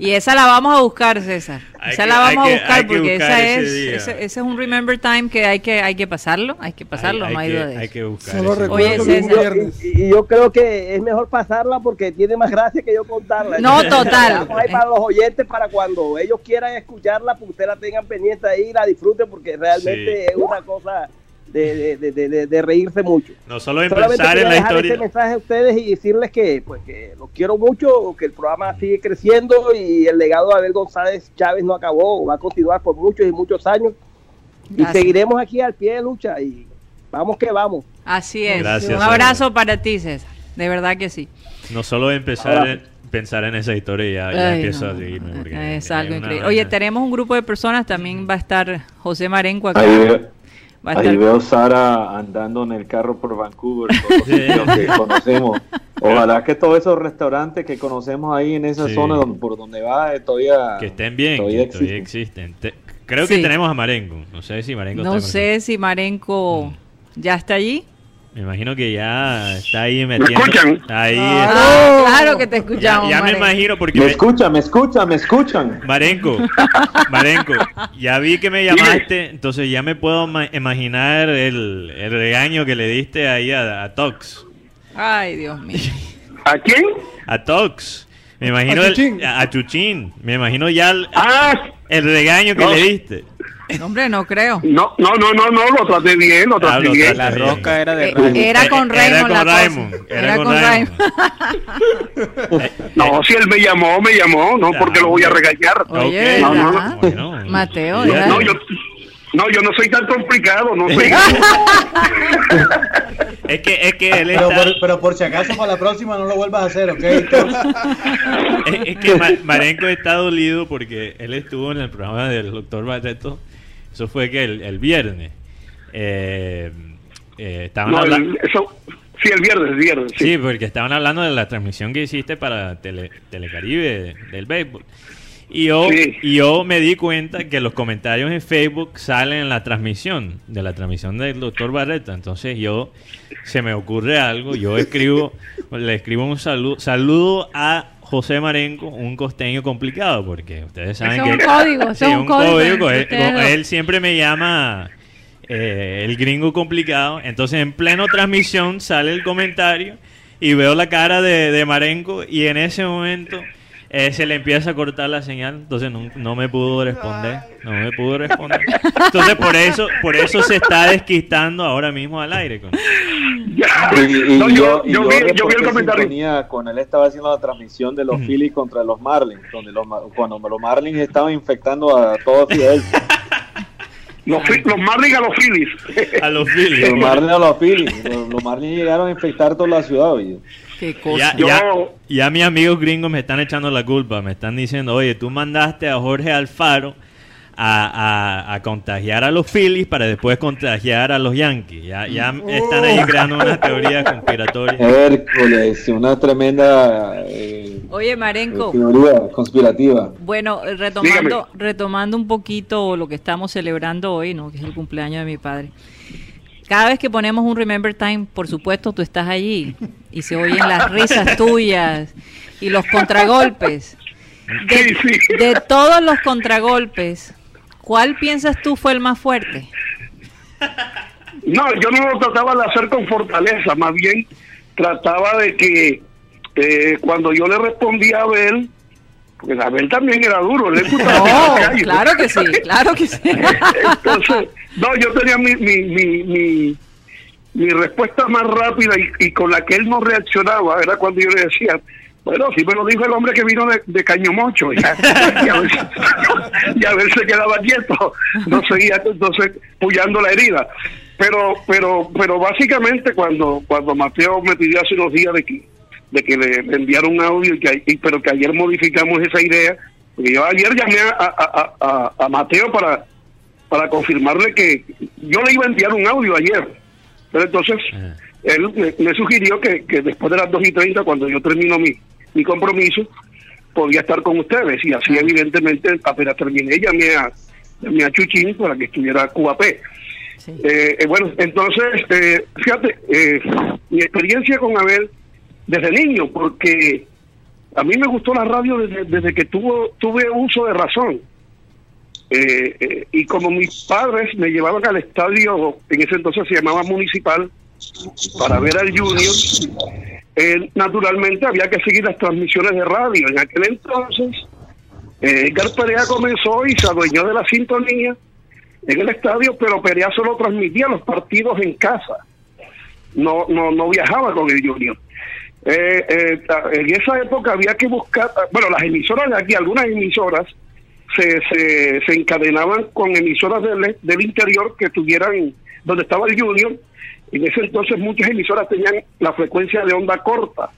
Y esa la vamos a buscar, César. esa la vamos a buscar porque esa es, ese, es un Remember Time que hay que hay que pasarlo, hay que pasarlo, no hay duda de Hay que buscar. Oye, César. Y, yo creo que es mejor pasarla porque tiene más gracia que yo contarla. No, total. Vamos ahí para los oyentes para cuando ellos quieran escucharla, pues ustedes la tengan pendiente ahí y la disfruten porque realmente es una cosa de, de, de, reírse mucho. No solo en pensar en la historia. Este mensaje a ustedes y decirles que, pues, que los quiero mucho, que el programa sigue creciendo y el legado de Abel González Chávez no acabó, va a continuar por muchos y muchos años. Y seguiremos aquí al pie de lucha y vamos que vamos. Así es. Un abrazo para ti, César. De verdad que sí. No solo empezar en, pensar en esa historia ya, empiezo a seguirme. es algo increíble. Oye, tenemos un grupo de personas, también va a estar José Marenco acá. Ahí veo Sara andando en el carro por Vancouver, que conocemos. Ojalá que todos esos restaurantes que conocemos ahí en esa zona donde, por donde va eh, todavía que estén bien, todavía, existen. creo que tenemos a Marenco. No sé si Marenco. No sé si Marenco mm. ya está allí. Me imagino que ya está ahí metiendo. ¿Me escuchan? Ahí ah, claro que te escuchamos. Ya, me imagino porque. Me, escuchan, me escuchan, me escuchan. Marenco, Marenco, ya vi que me llamaste, entonces ya me puedo imaginar el, el, regaño que le diste ahí a, Tox. Ay, Dios mío. ¿A quién? A Tox. Me imagino a Chuchín. Me imagino ya el, ah, el regaño que le diste. Hombre, no creo. No, no, no, no, no, lo traté bien, lo traté ah, bien. La rosca era de eh, Era con Raymond. Era con Raymond. Era, con Raymond. no, si él me llamó, me llamó, no porque lo voy a regañar. Oye, no, no, Mateo, no, yo, no, yo no soy tan complicado, no soy. es que, es que él está... pero, por, pero, por, si acaso para la próxima no lo vuelvas a hacer, ¿ok? es, es, que Marenco está dolido porque él estuvo en el programa del doctor Barreto eso fue que el, el viernes. Eh, eh, estaban hablando... eso, sí, el viernes, el viernes. Sí. porque estaban hablando de la transmisión que hiciste para Tele, Telecaribe del béisbol. Y yo, y yo me di cuenta que los comentarios en Facebook salen en la transmisión, de la transmisión del doctor Barreta. Entonces yo, se me ocurre algo, yo escribo, le escribo un saludo, saludo a José Marenco, un costeño complicado, porque ustedes saben que... Es un código, es un, código. Él, siempre me llama eh, el gringo complicado. Entonces, en pleno transmisión sale el comentario y veo la cara de, de Marenco y en ese momento eh, se le empieza a cortar la señal, entonces no, me pudo responder, no me pudo responder. Entonces por eso, por eso se está desquistando ahora mismo al aire. Con... yo, vi, el comentario. Con él estaba haciendo la transmisión de los Phillies contra los Marlins, donde los, cuando los Marlins estaban infectando a todos Filadelfia. Los, los Marlins a los Phillies. A los Phillies. Los Marlins a los Phillies. Los, los Marlins llegaron a infectar toda la ciudad, oye. Qué Ya, ya, ya mis amigos gringos me están echando la culpa, me están diciendo, oye, tú mandaste a Jorge Alfaro a, a- a contagiar a los Phillies para después contagiar a los Yankees. Ya, ya están ahí creando una teoría conspiratoria. Hércules, una tremenda eh, Oye, Marenco. teoría conspirativa. Bueno, eh, retomando, retomando un poquito lo que estamos celebrando hoy, ¿no? Que es el cumpleaños de mi padre. Cada vez que ponemos un Remember Time, por supuesto, tú estás allí y se oyen las risas tuyas y los contragolpes. De, de todos los contragolpes, ¿cuál piensas tú fue el más fuerte? No, yo no lo trataba de hacer con fortaleza, más bien trataba de que eh, cuando yo le respondía a Abel, porque Abel también era duro, le gustaba No, claro que sí, claro que sí. Entonces, no, yo tenía mi, mi, mi, mi, mi respuesta más rápida y, y con la que él no reaccionaba era cuando yo le decía, bueno, sí me lo dijo el hombre que vino de, de Cañomocho, y, a ver, y a quedaba quieto, no seguía entonces puyando la herida. Pero, pero, pero básicamente cuando, cuando Mateo me pidió hace unos días de que, de que le enviara un audio, y que, y- pero que ayer modificamos esa idea, porque yo ayer llamé a, a, a, Mateo para, para confirmarle que yo le iba a enviar un audio ayer, pero entonces él me, me sugirió que, que después de las 2 y 30, cuando yo termino mi, mi compromiso, podía estar con ustedes. Y así, evidentemente, apenas terminé, llamé a, llamé a Chuchín para que estuviera QAP. Eh, eh, bueno, entonces, eh, fíjate, eh, mi experiencia con Abel desde niño, porque a mí me gustó la radio desde, que tuvo, tuve uso de razón. Eh, eh, y como mis padres me llevaban al estadio, en ese entonces se llamaba municipal, para ver al Junior, eh, naturalmente había que seguir las transmisiones de radio. En aquel entonces, Edgar Perea comenzó y se adueñó de la sintonía en el estadio, pero Perea solo transmitía los partidos en casa. No, no, no viajaba con el Junior. Eh, eh, en esa época había que buscar, bueno, las emisoras de aquí, algunas emisoras, se, se, se encadenaban con emisoras del, del interior que tuvieran donde estaba el Junior. En ese entonces muchas emisoras tenían la frecuencia de onda corta.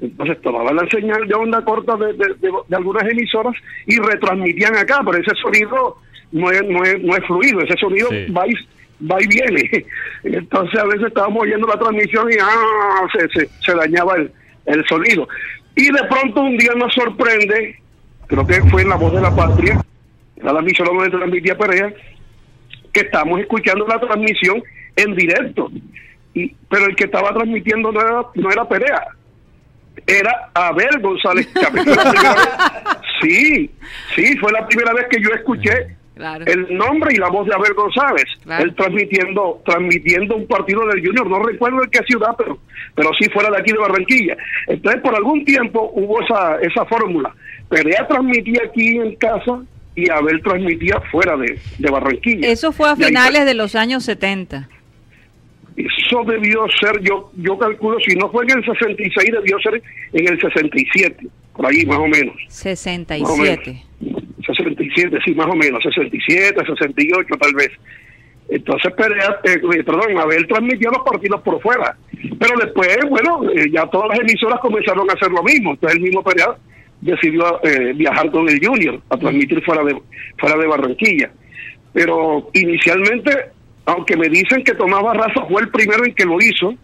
Entonces tomaban la señal de onda corta de, de- de- de algunas emisoras y retransmitían acá, pero ese sonido no es, no es, no es fluido, ese sonido va, y, va y viene. Entonces a veces estábamos oyendo la transmisión y ah, se, se, se dañaba el, el sonido. Y de pronto un día nos sorprende, creo que fue en La Voz de la Patria, era la emisora donde transmitía Perea, que estamos escuchando la transmisión en directo. Y, pero el que estaba transmitiendo no era, no era Perea, era Abel González Chávez. Sí, sí, fue la primera vez que yo escuché el nombre y la voz de Abel González, él transmitiendo transmitiendo un partido del Junior, no recuerdo en qué ciudad, pero pero sí fuera de aquí de Barranquilla. Entonces, por algún tiempo hubo esa esa fórmula. Perea transmitía aquí en casa y Abel transmitía fuera de, de Barranquilla. Eso fue a ahí finales de los años 70. eso debió ser, yo yo calculo, si no fue en el 66, debió ser en el 67, por ahí más o menos. 67. 67, sí, más o menos, 67, 68 tal vez. Entonces Perea, eh, eh, perdón, Abel transmitía los partidos por fuera. Pero después, bueno, eh, ya todas las emisoras comenzaron a hacer lo mismo. Entonces el mismo Perea decidió eh, viajar con el Junior a transmitir fuera de, fuera de Barranquilla. Pero inicialmente, aunque me dicen que Tomás Barraza fue el primero en que lo hizo,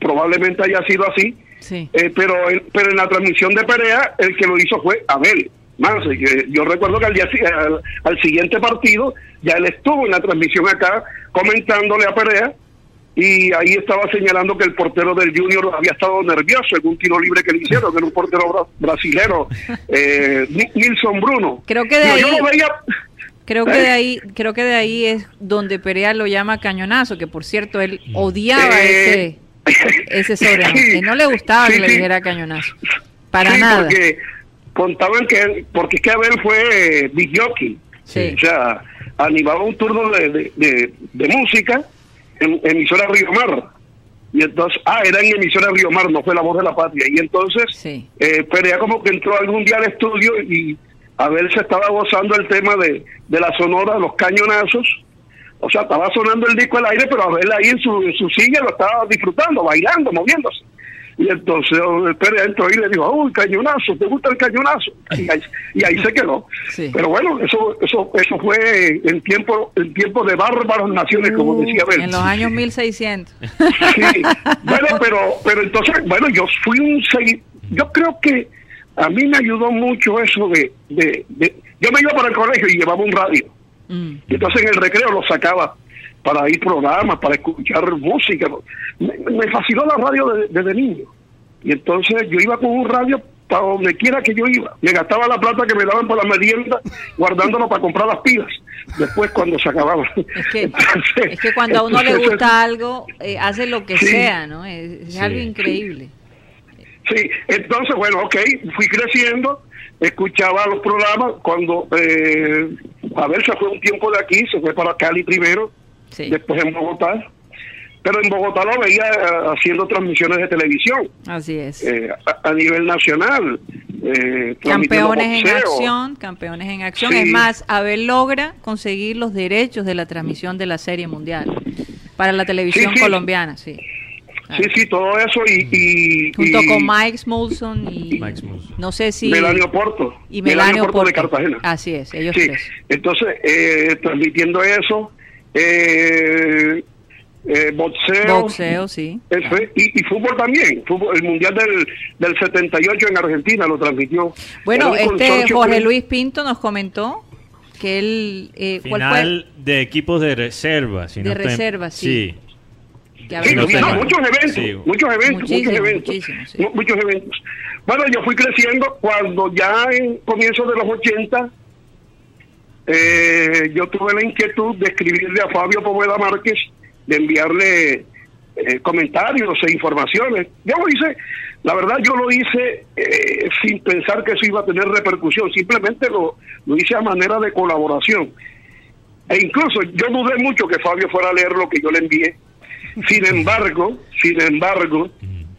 probablemente haya sido así, Sí. eh, pero el- pero en la transmisión de Perea el que lo hizo fue Abel Que yo recuerdo que al, día, al, al siguiente partido ya él estuvo en la transmisión acá comentándole a Perea y ahí estaba señalando que el portero del Junior había estado nervioso en un tiro libre que le hicieron, que era un portero bra- brasilero, eh, Ni- Nilson Bruno. Creo que de ahí yo lo veía Creo que de ahí, creo que de ahí es donde Perea lo llama cañonazo, que por cierto él odiaba Eh, ese ese sobrenombre. No le gustaba sí, que le dijera cañonazo. Para Sí, nada. Porque contaban que porque es que Abel fue eh, big jockey. Sí. O sea, animaba un turno de, de, de- de música en emisora Río Mar. Y entonces, ah, era en emisora Río Mar, no fue la voz de la patria. Y entonces, eh, Perea como que entró algún día al estudio y Abel se estaba gozando el tema de, de la sonora, los cañonazos. O sea, estaba sonando el disco al aire, pero Abel ahí en su, en su silla lo estaba disfrutando, bailando, moviéndose. Y entonces Pérez entró y le dijo, uy, cañonazo, ¿te gusta el cañonazo? Y ahí, y ahí se quedó. Pero bueno, eso eso eso fue en tiempo en tiempo de bárbaras naciones, como decía Abel. En los años 1600. Sí, bueno, pero, pero entonces, bueno, yo fui un segui- yo creo que a mí me ayudó mucho eso de, de, de- yo me iba para el colegio y llevaba un radio. Mm. Y entonces en el recreo lo sacaba para ir programas, para escuchar música. Me, me fascinó la radio de- desde niño. Y entonces yo iba con un radio para donde quiera que yo iba. Me gastaba la plata que me daban por la merienda guardándolo para comprar las pilas. Después cuando se acababa. Es que, Entonces, es que cuando a uno le gusta algo, eh, hace lo que Sí. sea, ¿no? Es, es Sí. algo increíble. Sí, entonces, bueno, ok, fui creciendo, escuchaba los programas cuando eh, Abel se fue un tiempo de aquí, se fue para Cali primero, después en Bogotá, pero en Bogotá lo veía eh, haciendo transmisiones de televisión Así es. eh, a, a nivel nacional. eh, Campeones en acción, campeones en acción. Sí. Es más, Abel logra conseguir los derechos de la transmisión de la Serie Mundial para la televisión Sí, sí. colombiana, sí. Sí, sí, todo eso y... y Junto y con Mike Smolson y no sé si Melanio Porto. y Melanio Porto de. Cartagena. Así es, ellos Sí, tres. entonces, eh, transmitiendo eso, eh, eh, boxeo, Boxeo, sí. eso es, y, y fútbol también, fútbol, el Mundial del, del 78 en Argentina lo transmitió. Bueno, este Jorge que- Luis Pinto nos comentó que él eh, ¿cuál fue? Final de equipos de reserva. Si De no reserva, sí. Que Sí, no, muchos eventos, Sí. muchos eventos, Muchísimo, muchos eventos, muchísimo, sí. mu- muchos eventos. Bueno, yo fui creciendo cuando ya en comienzos de los 80 eh, yo tuve la inquietud de escribirle a Fabio Poveda Márquez, de enviarle eh, comentarios e informaciones. Yo lo hice, la verdad yo lo hice eh, sin pensar que eso iba a tener repercusión, simplemente lo, lo hice a manera de colaboración. E incluso yo dudé mucho que Fabio fuera a leer lo que yo le envié. Sin embargo, sin embargo,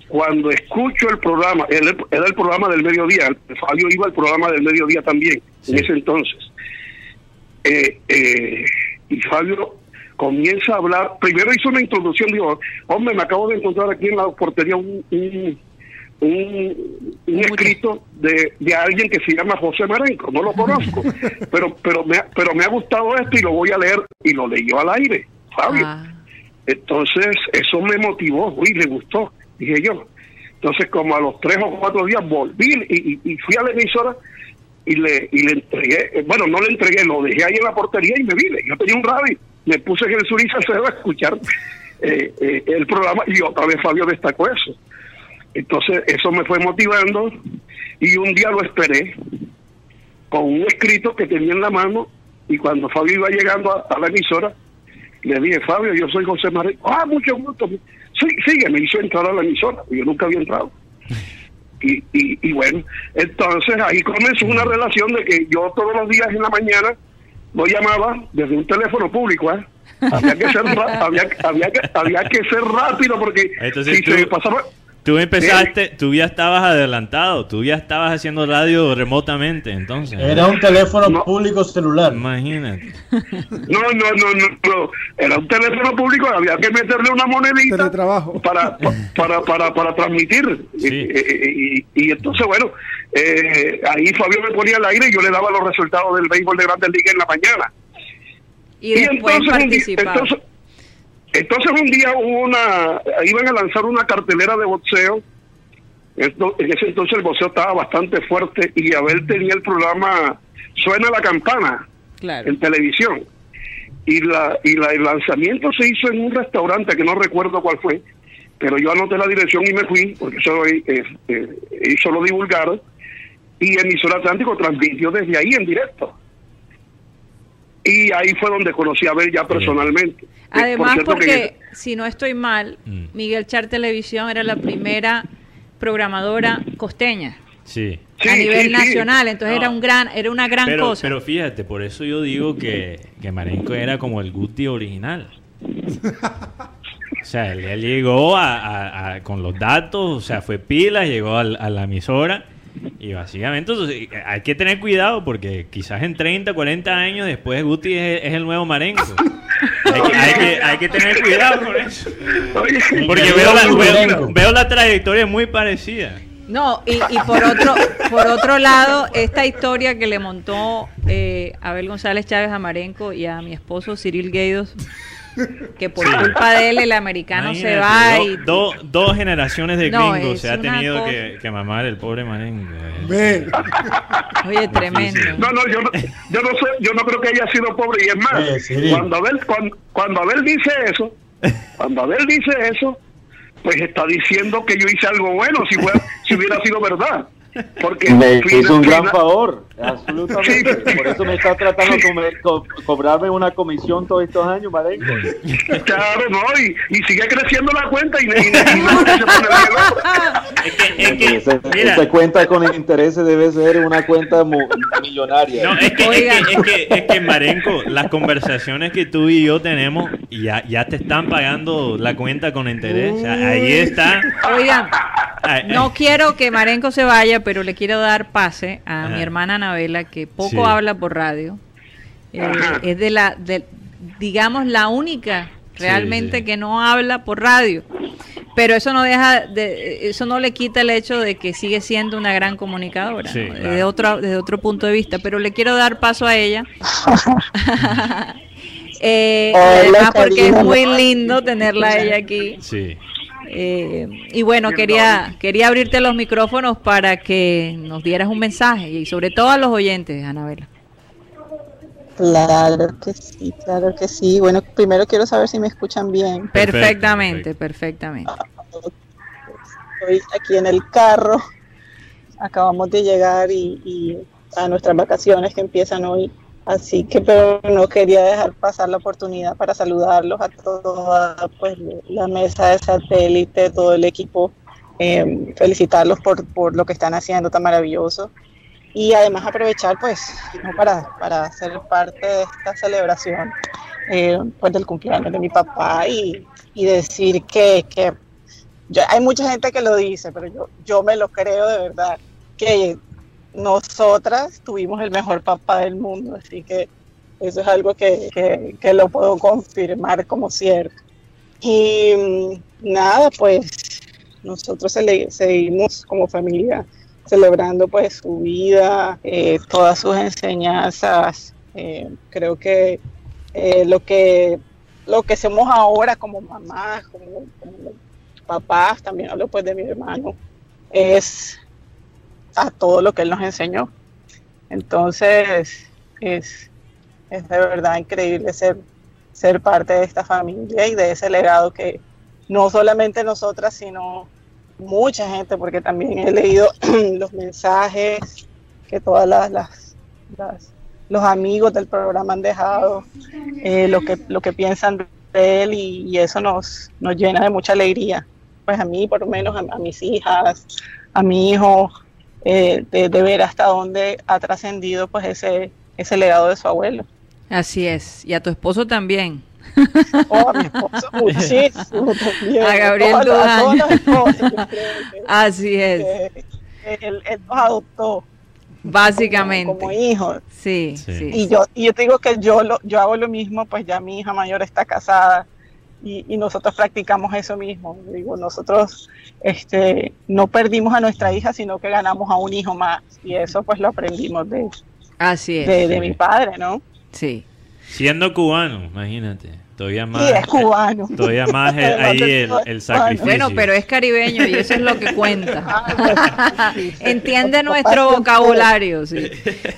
cuando escucho el programa, era el, era el programa del mediodía, Fabio iba al programa del mediodía también, en ese entonces. Eh, eh, y Fabio comienza a hablar, primero hizo una introducción, dijo, hombre, me acabo de encontrar aquí en la portería un, un, un, un escrito de, de alguien que se llama José Marenco, no lo conozco, pero pero me, ha- pero me ha gustado esto y lo voy a leer, y lo leyó al aire, Fabio. Entonces, eso me motivó, uy, le gustó, dije yo. Entonces, como a los tres o cuatro días volví y, y- y fui a la emisora y le, y le entregué, eh, bueno, no le entregué, lo dejé ahí en la portería y me vine. Yo tenía un radio, me puse en el Suriza a escuchar eh, eh, el programa y otra vez Fabio destacó eso. Entonces, eso me fue motivando y un día lo esperé con un escrito que tenía en la mano y cuando Fabio iba llegando a, la emisora, le dije, Fabio, yo soy José María. Ah, mucho gusto. Sí, sigue, me hizo entrar a la emisora, yo nunca había entrado. Y, y, y bueno, entonces ahí comenzó una relación de que yo todos los días en la mañana lo llamaba desde un teléfono público, ¿eh? Había que ser, había, había, que, había que ser rápido porque Entonces si tú- se pasaba... Tú empezaste, tú ya estabas adelantado, tú ya estabas haciendo radio remotamente, entonces. Era un teléfono público celular. Imagínate. No, no, no, no, no. Era un teléfono público, había que meterle una monedita para, para, para, para transmitir. Y, y- y- y entonces, bueno, eh, ahí Fabio me ponía al aire y yo le daba los resultados del béisbol de Grandes Ligas en la mañana. Y después día- participaba. entonces, entonces un día hubo una, iban a lanzar una cartelera de boxeo. Esto- en ese entonces el boxeo estaba bastante fuerte y Abel tenía el programa Suena la campana en televisión. Y, la, y la, el lanzamiento se hizo en un restaurante que no recuerdo cuál fue, pero yo anoté la dirección y me fui, porque eso eh, eh, hizo lo divulgaron. Y emisora Atlántico transmitió desde ahí en directo. Y ahí fue donde conocí a Abel ya personalmente. Por Además, que- porque si no estoy mal, Mm. Miguel Char Televisión era la primera programadora costeña Sí. a nivel nacional, entonces era un gran, era una gran pero, cosa. pero fíjate, por eso yo digo que, que Marenco era como el Guti original. O sea, él, él llegó a, a- a- con los datos, o sea, fue pila, llegó al- a, la emisora Y básicamente entonces, hay que tener cuidado porque quizás en 30, 40 años después Guti es, es el nuevo Marenco. hay, que, hay, que, hay que tener cuidado con eso. Porque veo la, veo, veo la trayectoria muy parecida. No, y, y, por otro por otro lado, esta historia que le montó eh, Abel González Chávez a Marenco y a mi esposo Cyril Gueidos, que por sí. culpa de él el americano Imagínate, se va do, y... do, dos generaciones de No, gringos se ha tenido cosa- que, que mamar el pobre Marenco. Oye, tremendo. No, no, yo no, yo no sé, yo no creo que haya sido pobre y es más, Eh, sí. cuando Abel cuando, cuando Abel dice eso, cuando Abel dice eso, pues está diciendo que yo hice algo bueno si fuera, si hubiera sido verdad. Porque Me hizo un gran favor, absolutamente. Por eso me está tratando de co- cobrarme una comisión todos estos años, Marenco. Claro, no, y, y sigue creciendo la cuenta y, y, y no se pone Ese- esa cuenta con intereses debe ser una cuenta millonaria. No, es que, es, que, es, que, es que, Marenco, las conversaciones que tú y yo tenemos ya, ya te están pagando la cuenta con interés. O sea, ahí está. Oigan, Ay, ay. no quiero que Marenco se vaya, pero le quiero dar pase a Ajá. mi hermana Anabela, que poco Sí. habla por radio. Eh, es de la, de, digamos, la única realmente sí. que no habla por radio. Pero eso no deja, de, eso no le quita el hecho de que sigue siendo una gran comunicadora, Sí, ¿no? claro. desde otro, desde otro punto de vista. Pero le quiero dar paso a ella. Eh, Hola, además porque es muy lindo tenerla a ella aquí. Sí. Eh, y bueno, quería, quería abrirte los micrófonos para que nos dieras un mensaje y sobre todo a los oyentes, Anabela. Claro que sí, claro que sí. Bueno, primero quiero saber si me escuchan bien. Perfectamente, perfectamente. Estoy aquí en el carro. Acabamos de llegar y, y a nuestras vacaciones que empiezan hoy. Así que, pero no quería dejar pasar la oportunidad para saludarlos a toda pues, la mesa de satélite, todo el equipo, eh, felicitarlos por, por lo que están haciendo tan maravilloso. Y además aprovechar pues para, para ser parte de esta celebración eh, pues del cumpleaños de mi papá y, y decir que, que yo- hay mucha gente que lo dice, pero yo, yo me lo creo de verdad, que nosotras tuvimos el mejor papá del mundo, así que eso es algo que, que- lo puedo confirmar como cierto. Y mm, nada, pues nosotros seguimos como familia celebrando pues su vida, eh, todas sus enseñanzas. eh, creo que eh, lo que lo que somos ahora como mamás, como, como papás, también hablo pues de mi hermano, es a todo lo que él nos enseñó. Entonces, es, es de verdad increíble ser, ser parte de esta familia y de ese legado que no solamente nosotras, sino mucha gente, porque también he leído los mensajes que todas las, los amigos del programa han dejado, eh, lo, que, lo que piensan de él y, y eso nos, nos llena de mucha alegría. Pues a mí, por lo menos, a, a mis hijas, a mi hijo, eh, de, de ver hasta dónde ha trascendido pues ese, ese legado de su abuelo. Así es. Y a tu esposo también. Oh, a mi esposo muchísimo también. A Gabriel a que- Así es. que él, él nos adoptó Básicamente. como hijos. Sí, sí. Y yo, y yo te digo que yo, lo, yo hago lo mismo, pues ya mi hija mayor está casada y, y nosotros practicamos eso mismo. Digo, nosotros este, no perdimos a nuestra hija, sino que ganamos a un hijo más. Y eso pues lo aprendimos de, Así es. de, de mi padre, ¿no? Sí. Siendo cubano, imagínate. Todavía más. Y es cubano. Todavía más el- ahí el, el sacrificio. Bueno, pero es caribeño y eso es lo que cuenta. Entiende Mi nuestro vocabulario, sí.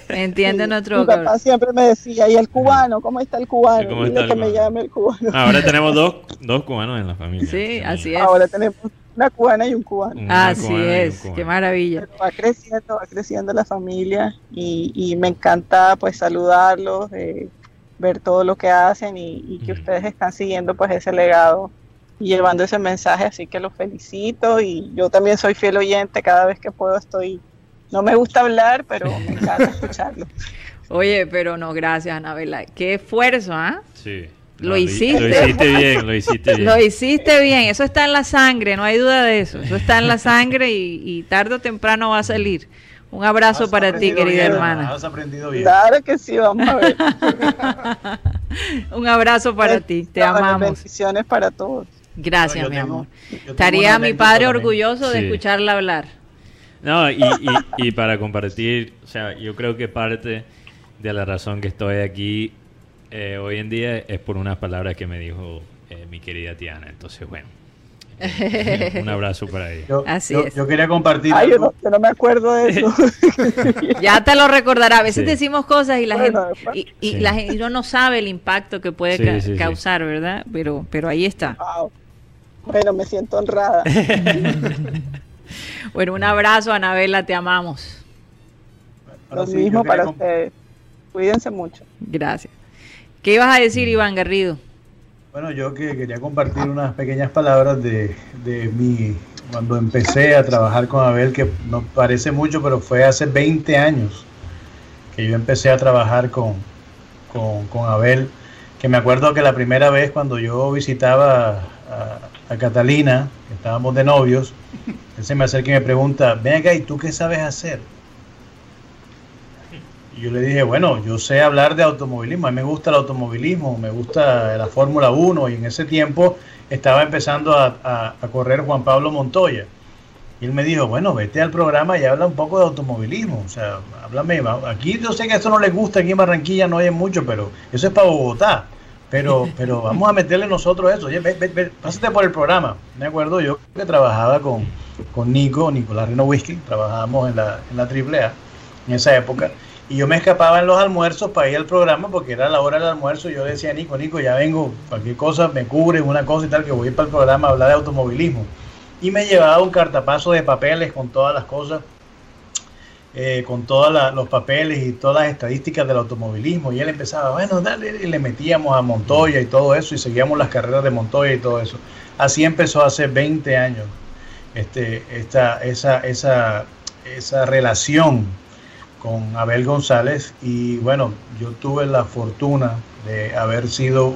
Entiende nuestro Mi papá siempre me decía, ¿y el cubano? ¿Cómo está el cubano? ¿Cómo Dile está el que me cubano? llame el cubano. Ahora tenemos dos, dos cubanos en la familia. Sí, así es. Ahora tenemos una cubana y un cubano. Una Así cubana es. cubano. Qué maravilla. va creciendo, va creciendo la familia y, y me encanta pues saludarlos, eh, ver todo lo que hacen y, y que ustedes están siguiendo pues ese legado y llevando ese mensaje, así que los felicito y yo también soy fiel oyente, cada vez que puedo estoy, no me gusta hablar, pero me encanta escucharlo. Oye, pero no, gracias, Anabela. Qué esfuerzo, ¿ah? Sí. Lo hiciste. Lo hiciste bien, lo hiciste bien. Lo hiciste bien, eso está en la sangre, no hay duda de eso. Eso está en la sangre y, y tarde o temprano va a salir. Un abrazo para ti, querida bien, hermana. Has aprendido bien. Claro que sí, vamos a ver. Un abrazo para ti, te amamos. Bendiciones para todos. Gracias, No, mi tengo- amor. Estaría mi padre también. orgulloso de escucharla hablar. No, y, y, y para compartir, o sea, yo creo que parte de la razón que estoy aquí eh, hoy en día es por unas palabras que me dijo eh, mi querida Tiana. Entonces, bueno, un abrazo para ella. Yo, Así yo- es. yo quería compartir Ay, yo no, yo no me acuerdo de eso. Ya te lo recordará. A veces Sí. decimos cosas y la Bueno, gente y, y Sí. la gente uno no sabe el impacto que puede Sí, ca- sí, sí. causar, ¿verdad? Pero pero ahí está. Wow. Bueno, me siento honrada. Bueno, un abrazo, Anabela, te amamos. Lo mismo para ustedes. Cuídense mucho. Gracias. ¿Qué ibas a decir, Iván Garrido? Bueno, yo que quería compartir unas pequeñas palabras de, de mi cuando empecé a trabajar con Abel, que no parece mucho, pero fue hace 20 años que yo empecé a trabajar con, con, con Abel, que me acuerdo que la primera vez cuando yo visitaba a, Catalina, estábamos de novios, él se me acerca y me pregunta, ven acá, ¿y tú qué sabes hacer? Y yo le dije, bueno, yo sé hablar de automovilismo, a mí me gusta el automovilismo, me gusta la Fórmula 1 y en ese tiempo estaba empezando a, a- a correr Juan Pablo Montoya. Y él me dijo, bueno, vete al programa y habla un poco de automovilismo, o sea, háblame, aquí yo sé que esto no le gusta, aquí en Barranquilla no hay mucho, pero eso es para Bogotá. Pero, pero vamos a meterle nosotros eso. Oye, ve, ve, ve, pásate por el programa. Me acuerdo yo que trabajaba con, con Nico, Nicolás Reno Whisky, trabajábamos en la, en la AAA en esa época. Y yo me escapaba en los almuerzos para ir al programa porque era la hora del almuerzo. Y yo decía Nico, Nico, ya vengo, cualquier cosa me cubre, una cosa y tal, que voy para el programa a hablar de automovilismo. Y me llevaba un cartapazo de papeles con todas las cosas, eh, con todos los papeles y todas las estadísticas del automovilismo. Y él empezaba, bueno, dale, y le metíamos a Montoya y todo eso, y seguíamos las carreras de Montoya y todo eso. Así empezó hace 20 años este, esta, esa, esa, esa relación con Abel González y bueno, yo tuve la fortuna de haber sido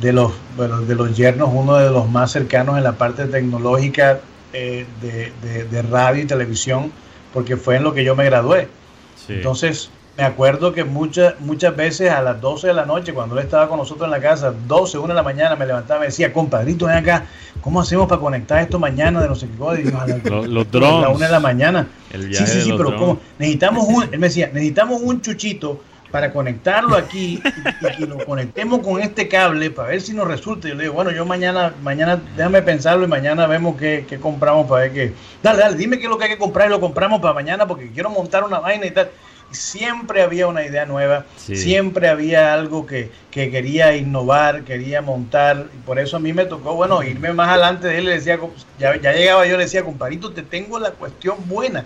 de los, bueno, de los yernos uno de los más cercanos en la parte tecnológica eh, de, de- de radio y televisión, porque fue en lo que yo me gradué. Sí. Entonces, me acuerdo que muchas muchas veces a las 12 de la noche, cuando él estaba con nosotros en la casa, 12, 1 de la mañana, me levantaba y me decía, compadrito, ven acá, ¿cómo hacemos para conectar esto mañana de no sé qué cosa? Y yo, a la- Los- los a la drones. 1 de la mañana. El Sí, viaje sí, de sí, los pero drones. ¿cómo? Necesitamos un, él me decía, necesitamos un chuchito para conectarlo aquí y, y que lo conectemos con este cable para ver si nos resulta. Yo le digo, bueno, yo mañana, mañana, déjame pensarlo y mañana vemos qué, qué compramos para ver qué. Dale, dale, dime qué es lo que hay que comprar y lo compramos para mañana porque quiero montar una vaina y tal. Siempre había una idea nueva, Sí. siempre había algo que, que quería innovar, quería montar. Y por eso a mé me tocó, bueno, irme más adelante de él. Le decía, ya, ya llegaba yo, le decía, comparito, te tengo la cuestión buena.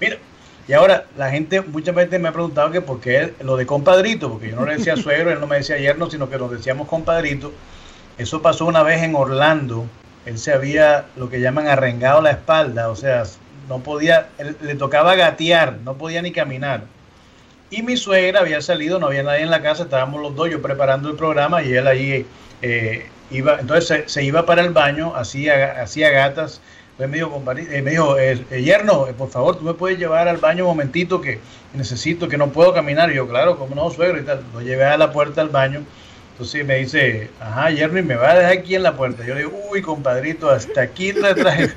Mira, y ahora la gente muchas veces me ha preguntado que por qué lo de compadrito, porque yo no le decía suegro, él no me decía yerno, sino que nos decíamos compadrito. Eso pasó una vez en Orlando. Él se había lo que llaman arrengado la espalda, o sea, no podía, él- le tocaba gatear, no podía ni caminar. Y mi suegra había salido, no había nadie en la casa, estábamos los dos, yo preparando el programa y él ahí eh, iba, entonces se, iba para el baño, hacía, hacía gatas. Entonces me dijo, eh, me dijo eh, eh, yerno, eh, por favor, tú me puedes llevar al baño un momentito que necesito, que no puedo caminar. Y yo, claro, como no, suegro y tal. Lo llevé a la puerta del baño. Entonces me dice, ajá, yerno, y me va a dejar aquí en la puerta. Yo le digo, uy, compadrito, hasta aquí te traje.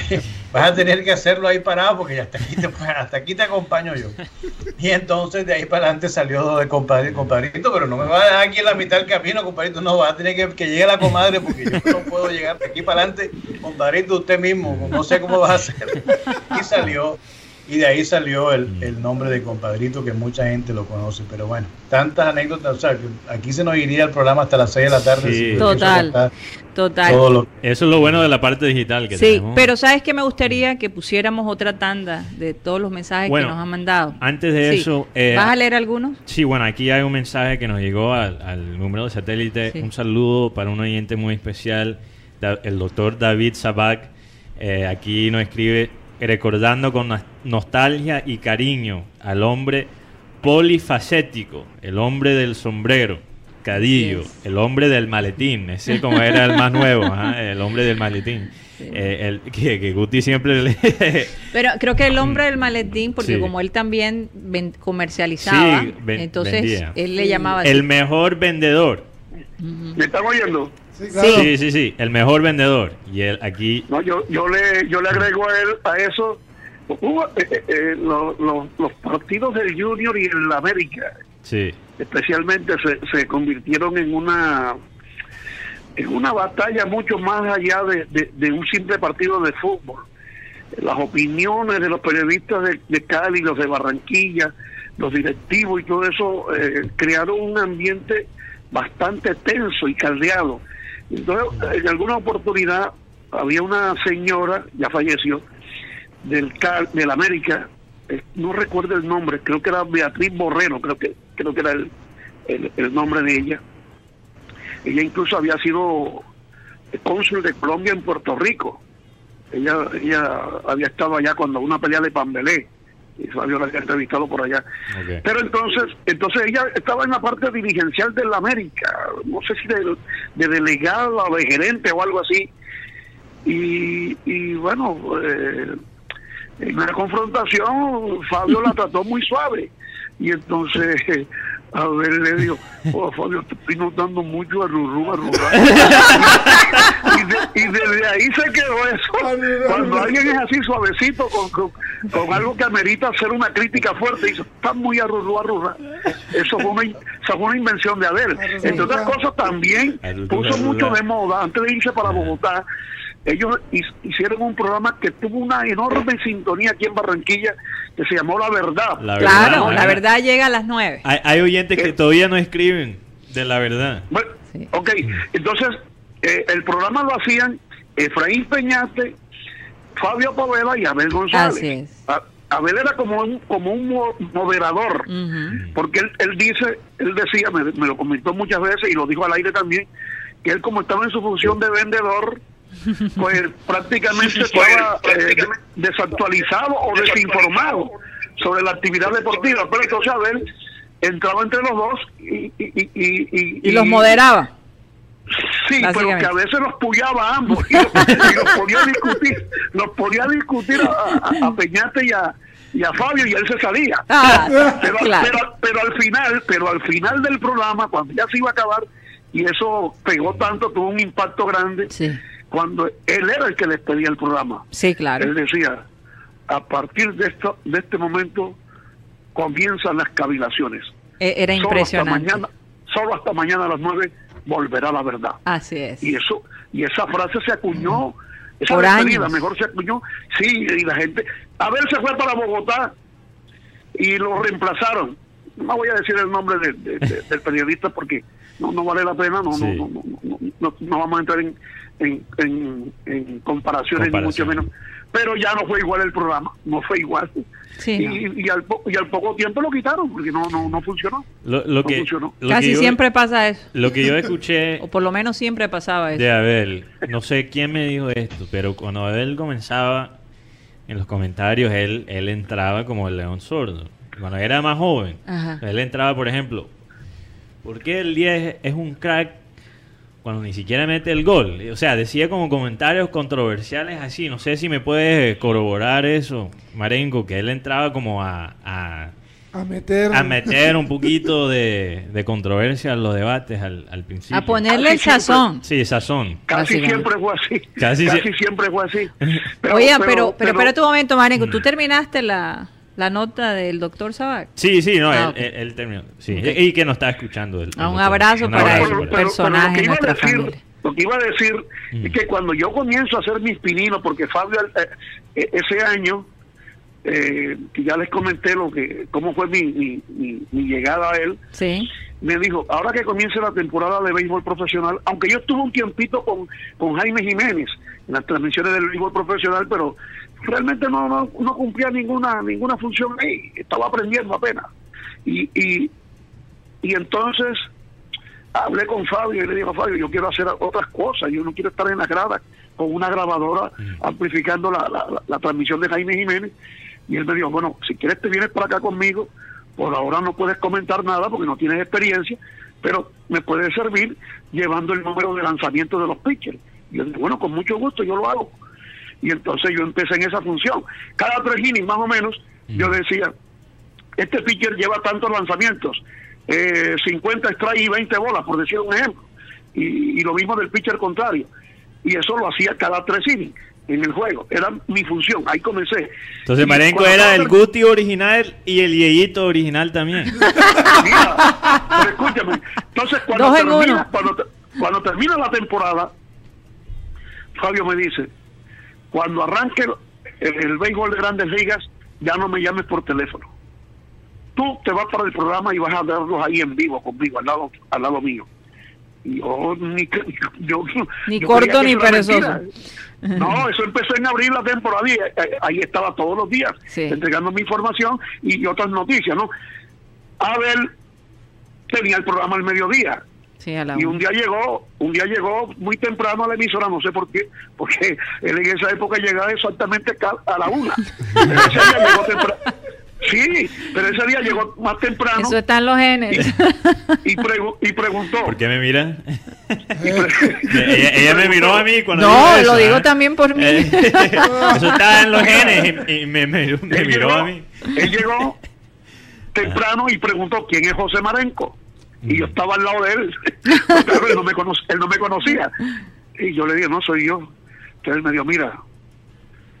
Vas a tener que hacerlo ahí parado porque hasta aquí te, hasta aquí te acompaño yo. Y entonces de ahí para adelante salió de compadre, compadrito, pero no me va a dejar aquí en la mitad del camino, compadrito, no, va a tener que que llegue la comadre porque yo no puedo llegar de aquí para adelante, compadrito, usted mismo, no sé cómo va a hacer. Y salió, y de ahí salió el, el nombre de compadrito que mucha gente lo conoce, pero bueno, tantas anécdotas, o sea, que aquí se nos iría el programa hasta las 6 de la tarde. Sí. Total, total. todo lo- Eso es lo bueno de la parte digital que Sí, tenemos. pero ¿sabes qué me gustaría? Que pusiéramos otra tanda de todos los mensajes Bueno, que nos han mandado. Antes de Sí. eso, eh, ¿Vas a leer algunos? Sí, bueno, aquí hay un mensaje que nos llegó al, al número de satélite. Sí. Un saludo para un oyente muy especial, el doctor David Sabac. Eh, aquí nos escribe recordando con nos- nostalgia y cariño al hombre polifacético, el hombre del sombrero. Cadillo, el hombre del maletín, ese como era el más nuevo, el hombre del maletín. Eh, el, que, que Guti siempre le... Pero creo que el hombre del maletín, porque Sí. como él también ven- comercializaba, Sí, ven- entonces vendía. él le llamaba El mejor vendedor. ¿Me están oyendo? Sí, sí, sí, el mejor vendedor. Y él aquí... No, yo, yo le yo le agrego a él a eso hubo, eh, eh, eh, lo- lo- los partidos del Junior y el América Sí. especialmente se, se convirtieron en una en una batalla mucho más allá de, de- de un simple partido de fútbol. Las opiniones de los periodistas de, de Cali, los de Barranquilla, los directivos y todo eso eh, crearon un ambiente bastante tenso y caldeado. Entonces, en alguna oportunidad había una señora, ya falleció, del Cal, del América, eh, no recuerdo el nombre, creo que era Beatriz Borrero, creo que creo que era el, el, nombre de ella. Ella incluso había sido cónsul de Colombia en Puerto Rico. Ella ella había estado allá cuando una pelea de Pambelé y Fabio la había entrevistado por allá. Pero entonces, entonces ella estaba en la parte dirigencial de la América, no sé si de, de delegada o de gerente o algo así. Y, y bueno, eh, en una confrontación Fabio la trató muy suave. Y entonces a ver le dijo, oh Fabio, te estoy notando mucho a Rurú, a Rurú. y, de- y desde ahí se quedó eso. Cuando alguien es así suavecito, con, con, con algo que amerita hacer una crítica fuerte, dice, está muy arrurú, arrurú. Eso fue una, esa fue una invención de Adel. Entre otras cosas, también puso mucho de moda, antes de irse para Bogotá, ellos hi- hicieron un programa que tuvo una enorme sintonía aquí en Barranquilla, que se llamó La Verdad. La Claro, verdad, la ¿eh? verdad llega a las nueve. Hay, hay oyentes que todavía no escriben de la verdad. Bueno, ok, entonces eh, el programa lo hacían Efraín Peñate, Fabio Poveda y Abel González. Así es. A- Abel era como un, como un mo- moderador, porque él, él dice, él decía, me, me lo comentó muchas veces y lo dijo al aire también, que él como estaba en su función de vendedor, pues prácticamente estaba eh, desactualizado o desinformado sobre la actividad deportiva. Pero entonces Abel entraba entre los dos y, y, y, y, Y los moderaba. Sí, pero que a veces los puyaba a ambos y los, y los ponía a discutir, los ponía a discutir a, a- a Peñate y a, y a Fabio y él se salía. Ah, pero, claro. pero, pero al final, pero al final del programa, cuando ya se iba a acabar, y eso pegó tanto, tuvo un impacto grande, cuando él era el que les pedía el programa. Sí, claro. Él decía, a partir de esto, de este momento comienzan las cavilaciones. E- Era Solo impresionante. Hasta mañana, solo hasta mañana a las nueve volverá la verdad. Así es. Y eso y esa frase se acuñó, esa Por despedida años. mejor se acuñó. Sí, y la gente. A ver, se fue para Bogotá y lo reemplazaron. No voy a decir el nombre de- de- de- del periodista porque no, no vale la pena, no, Sí. no, no, no, no, no- no vamos a entrar en, en, en, en comparaciones, ni mucho menos. Pero ya no fue igual el programa, no fue igual. Sí, y, y al, po- y al poco tiempo lo quitaron porque no, no, no funcionó. Lo, lo No que, funcionó. lo que Casi yo- siempre pasa eso. Lo que yo escuché O por lo menos siempre pasaba eso. de Abel, no sé quién me dijo esto, pero cuando Abel comenzaba en los comentarios, él, él entraba como el león sordo. Cuando era más joven, Ajá. él entraba, por ejemplo, ¿por qué el 10 es un crack cuando ni siquiera mete el gol? O sea, decía como comentarios controversiales así. No sé si me puedes corroborar eso, Marengo, que él entraba como a, a, A meter. a meter un poquito de, de controversia en los debates al, al principio. A ponerle el sazón. Sí, sazón. Casi siempre fue así. Casi Casi, sie- siempre fue así. Oye, pero, pero, espérate un momento, Marengo. ¿Tú terminaste la, la nota del doctor Sabac? Sí, sí, no, Ah, él, ok. él- él terminó. Sí, y que nos está escuchando. el- Ah, el un abrazo Un para abrazo para él. personaje lo que en iba a nuestra decir, familia. Lo que iba a decir es que cuando yo comienzo a hacer mis pininos, porque Fabio eh, eh, ese año, eh, que ya les comenté lo que cómo fue mi, mi, mi- mi llegada a él, Sí. me dijo, ahora que comience la temporada de béisbol profesional, aunque yo estuve un tiempito con, con Jaime Jiménez las transmisiones del béisbol profesional, pero realmente no, no, no cumplía ninguna ninguna función ahí, estaba aprendiendo apenas. Y, y, y entonces hablé con Fabio y le digo, Fabio, yo quiero hacer otras cosas, yo no quiero estar en la grada con una grabadora amplificando la, la, la- la transmisión de Jaime Jiménez. Y él me dijo, bueno, si quieres te vienes para acá conmigo, por ahora no puedes comentar nada porque no tienes experiencia, pero me puede servir llevando el número de lanzamiento de los pitchers. Y yo dije, bueno, con mucho gusto yo lo hago. Y entonces yo empecé en esa función. Cada tres innings más o menos, yo decía, este pitcher lleva tantos lanzamientos, eh, 50 strikes y 20 bolas, por decir un ejemplo. Y, y lo mismo del pitcher contrario. Y eso lo hacía cada tres innings en el juego. Era mi función. Ahí comencé. Entonces Y Marenco era el Guti original y el Yeyito original también. Mira, pero escúchame. Entonces, cuando en termina, cuando, cuando termina la temporada, Fabio me dice, cuando arranque el, el béisbol de grandes ligas, ya no me llames por teléfono. Tú te vas para el programa y vas a verlos ahí en vivo conmigo, al lado, al lado mío. Y yo ni, yo, Ni yo corto ni perezoso. No, eso empezó en abril la temporada y eh, ahí estaba todos los días entregando mi información y otras noticias, ¿no? Abel tenía el programa al mediodía Sí, a la y un día llegó, un día llegó muy temprano a la emisora, no sé por qué, porque él en esa época llegaba exactamente a la una. Pero ese día llegó temprano. Sí, pero ese día llegó más temprano Eso está en los genes. y, pregu- y preguntó. ¿Por qué me mira? ella, ella me miró a mí cuando No, eso, lo digo ¿eh? también por mí. Eh, eso está en los genes y, y me, me- me Él miró llegó- a mí. Él llegó temprano y preguntó quién es José Marenco. Y yo estaba al lado de él. Él no me, él no me conocía. Y yo le dije, no soy yo. Entonces él me dijo, mira,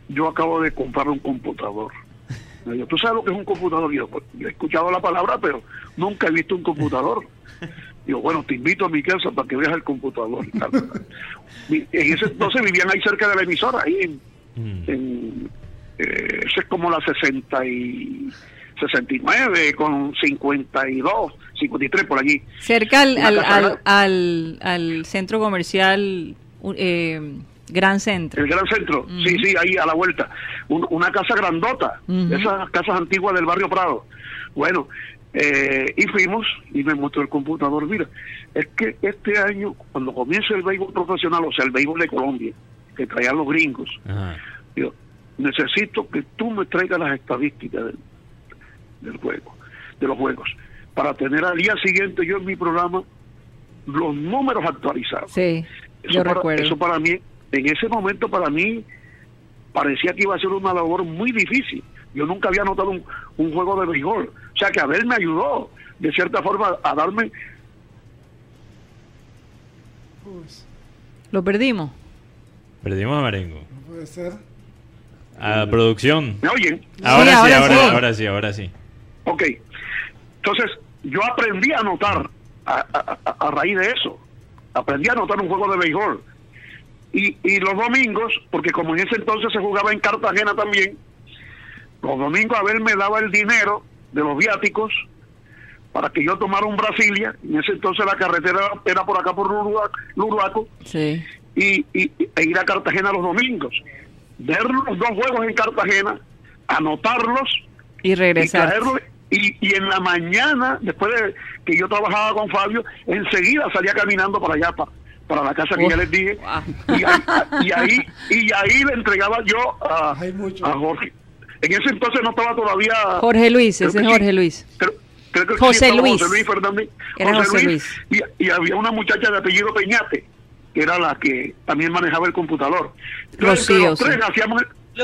yo acabo de comprar un computador. Me dijo, ¿tú sabes lo que es un computador? Y yo, "Pues, yo he escuchado la palabra, pero nunca he visto un computador. Digo, bueno, te invito a mi casa para que veas el computador. en ese entonces vivían ahí cerca de la emisora, ahí en, en, eh, eso es como la 60 y 69 con 52, 53 por allí. Cerca al, al, al, grande. al- al centro comercial eh, Gran Centro. El Gran Centro, sí, sí, ahí a la vuelta. Un- una casa grandota, esas casas antiguas del barrio Prado. Bueno, eh, y fuimos y me mostró el computador. Mira, es que este año, cuando comience el béisbol profesional, o sea, el béisbol de Colombia, que traían los gringos, yo necesito que tú me traigas las estadísticas del, del juego, de los juegos, para tener al día siguiente yo en mi programa los números actualizados. Sí, Eso yo para, recuerdo. eso para mí, en ese momento para mí parecía que iba a ser una labor muy difícil. Yo nunca había notado un, un juego de béisbol. O sea que Abel me ayudó, de cierta forma, a darme... Lo perdimos. Perdimos a Marengo. Puede ser. A producción. ¿Me oyen? Ahora Sí, sí, ahora ahora, sí. ahora sí, ahora sí. Ok. Entonces, yo aprendí a anotar a, a- a- raíz de eso. Aprendí a anotar un juego de béisbol. Y, y los domingos, porque como en ese entonces se jugaba en Cartagena también, los domingos Abel me daba el dinero de los viáticos para que yo tomara un Brasilia. En ese entonces la carretera era por acá por Luruaco Sí. y, y- e ir a Cartagena los domingos. Ver los dos juegos en Cartagena, anotarlos Y y regresar. traerlo y, y en la mañana después de que yo trabajaba con Fabio enseguida salía caminando para allá para, para la casa que Uf, ya les dije y, ahí, y ahí y ahí le entregaba yo a, a Jorge en ese entonces no estaba todavía Jorge Luis, ese es sí, Jorge Luis. creo- creo que José Luis. José Luis Fernández Era José Luis. Y, y había una muchacha de apellido Peñate que era la que también manejaba el computador Entonces, entre Rocío, los tres sí. hacíamos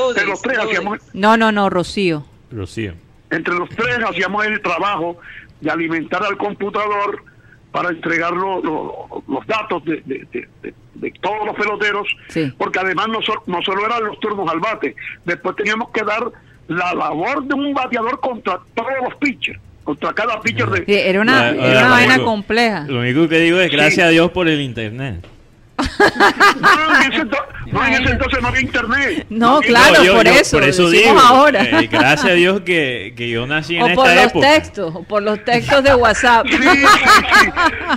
entre los tres hacíamos No, no, no, Rocío. Rocío. Entre los tres hacíamos el trabajo de alimentar al computador para entregar lo- lo- los datos de, de- de- de- de todos los peloteros, porque además no, so- no solo eran los turnos al bate, después teníamos que dar la labor de un bateador contra todos los pitchers, contra cada pitcher de... Sí, era una, La- era la- una vaina lo- compleja. Lo único que digo es gracias Sí. a Dios por el internet. No, en ese, ento- no, en ese entonces no había internet. No, claro, yo- por yo eso. por eso digo, ahora. eh, gracias a Dios que, que yo nací en o esta por los época. textos, o por los textos de WhatsApp. Sí, sí,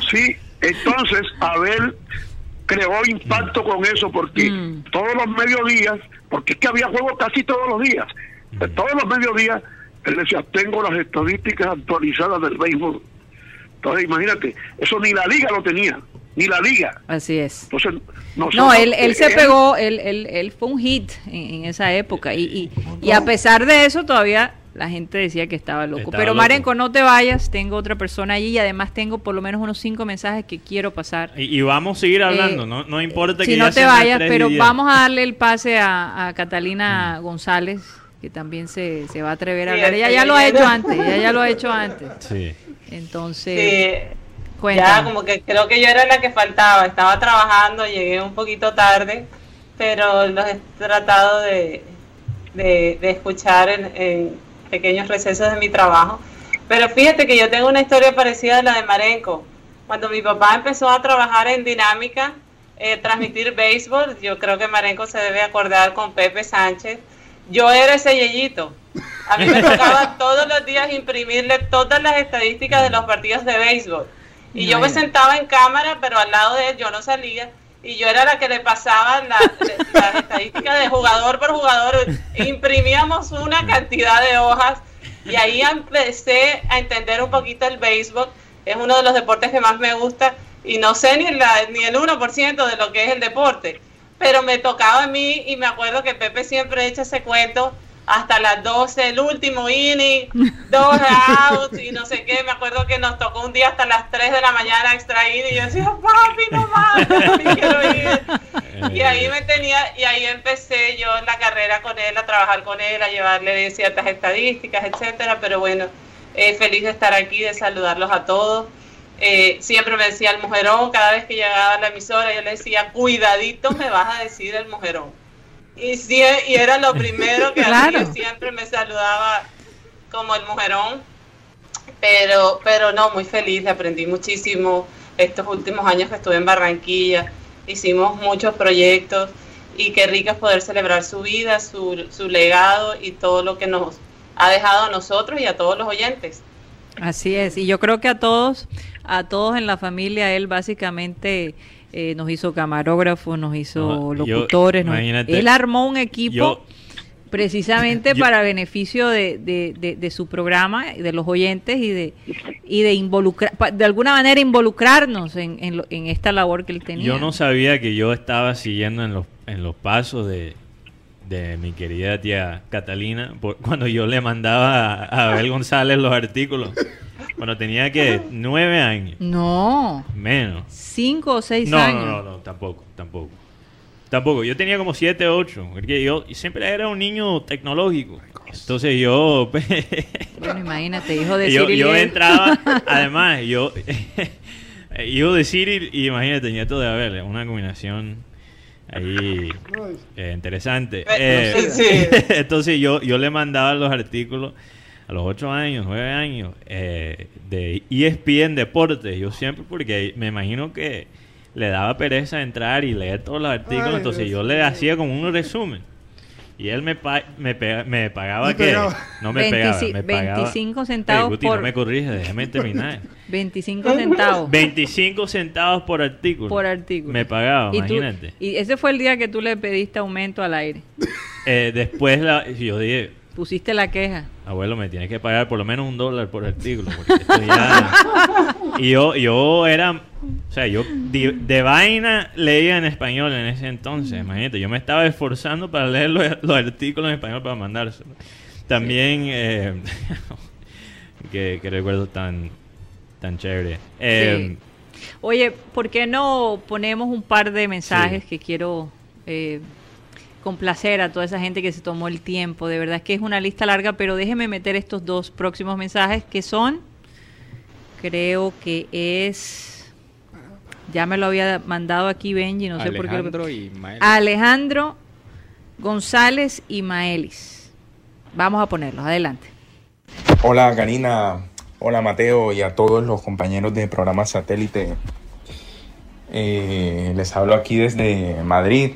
sí. Sí, entonces Abel creó impacto con eso porque Mm. todos los mediodías, porque es que había juegos casi todos los días, de todos los mediodías, él decía, tengo las estadísticas actualizadas del béisbol. Entonces, imagínate, eso ni la liga lo tenía, ni la liga. Así es. Entonces, No, él, él se pegó, él, él, él fue un hit en, en esa época y, y, y a pesar de eso todavía la gente decía que estaba loco. Estaba Pero loco. Marenco, no te vayas, tengo otra persona allí y además tengo por lo menos unos cinco mensajes que quiero pasar. Y, y vamos a seguir hablando, Eh, no, no importa que Si ya no te vayas, 3 y pero 10. vamos a darle el pase a, a Catalina González, que también se, se va a atrever a hablar. Ella ya lo ha hecho antes, ella ya lo ha hecho antes. Sí. Entonces, Sí, cuéntame. ya como que creo que yo era la que faltaba. Estaba trabajando, llegué un poquito tarde, pero los he tratado de, de, de escuchar en, en pequeños recesos de mi trabajo. Pero fíjate que yo tengo una historia parecida a la de Marenco. Cuando mi papá empezó a trabajar en Dinámica, eh, transmitir béisbol, yo creo que Marenco se debe acordar con Pepe Sánchez. Yo era ese yeyito. A mí me tocaba todos los días imprimirle todas las estadísticas de los partidos de béisbol. Y yo me sentaba en cámara, pero al lado de él yo no salía. Y yo era la que le pasaba la- las estadísticas de jugador por jugador. Imprimíamos una cantidad de hojas y ahí empecé a entender un poquito el béisbol. Es uno de los deportes que más me gusta y no sé ni, la, ni el 1% de lo que es el deporte. Pero me tocaba a mí y me acuerdo que Pepe siempre echa ese cuento hasta las 12, el último inning, dos outs y no sé qué. Me acuerdo que nos tocó un día hasta las 3 de la mañana extra inning y yo decía, papi, no me quiero ir. Y ahí me tenía, y ahí empecé yo la carrera con él, a trabajar con él, a llevarle ciertas estadísticas, etcétera. Pero bueno, eh, feliz de estar aquí, de saludarlos a todos. Eh, siempre me decía el mujerón, cada vez que llegaba a la emisora yo le decía, cuidadito me vas a decir el mujerón. Y, sí, y era lo primero que Claro. siempre me saludaba como el mujerón. Pero, pero no, muy feliz, aprendí muchísimo estos últimos años que estuve en Barranquilla. Hicimos muchos proyectos y qué rico es poder celebrar su vida, su, su legado y todo lo que nos ha dejado a nosotros y a todos los oyentes. Así es, y yo creo que a todos, a todos en la familia, él básicamente eh, nos hizo camarógrafos, nos hizo No, yo- locutores, nos- él armó un equipo yo- precisamente yo- para beneficio de, de- de- de su programa, de los oyentes y de y de involucrar, de alguna manera involucrarnos en, en, lo- en esta labor que él tenía. Yo no sabía que yo estaba siguiendo en los, en los pasos de, de mi querida tía Catalina por- cuando yo le mandaba a, a Abel González los artículos. Cuando tenía que nueve años, No, menos. cinco o seis No, años. no, no, no, tampoco, tampoco. Tampoco, yo tenía como 7, 8, porque yo siempre era un niño tecnológico. Entonces yo, Bueno, imagínate, hijo de yo, Cyril yo entraba, además, yo, hijo de Cyril y imagínate, nieto de Abel, una combinación ahí eh, interesante. Eh, Eh, entonces yo, yo le mandaba los artículos a los 8 años, 9 años, eh, de ESPN Deportes, yo siempre, porque me imagino que le daba pereza entrar y leer todos los artículos, Ay, entonces Dios yo le hacía como un resumen. Y él me, pa- me, pega- me pagaba Me que pegaba. no me pegaba, 25 me pagaba. 25 centavos Ey, Guti, por- no me corrige, déjame terminar. 25 centavos 25 centavos por artículo. por artículo. Me pagaba, Y tú- imagínate. y ese fue el día que tú le pediste aumento al aire. Eh, después la, yo dije, Pusiste la queja. abuelo, me tienes que pagar por lo menos un dólar por artículo. porque esto ya- y yo, yo era, o sea, yo de, de vaina leía en español en ese entonces, imagínate. Yo me estaba esforzando para leer los, los artículos en español para mandárselo. También, eh, que, que recuerdo tan, tan chévere. Eh, Oye, ¿por qué no ponemos un par de mensajes que quiero eh, complacer a toda esa gente que se tomó el tiempo? De verdad es que es una lista larga, pero déjeme meter estos dos próximos mensajes que son, creo que es, ya me lo había mandado aquí Benji, no sé por qué. lo- Alejandro y. Alejandro González y Maelis. Vamos a ponerlos, adelante. Hola Karina, hola Mateo y a todos los compañeros de programa satélite. Eh, les hablo aquí desde Madrid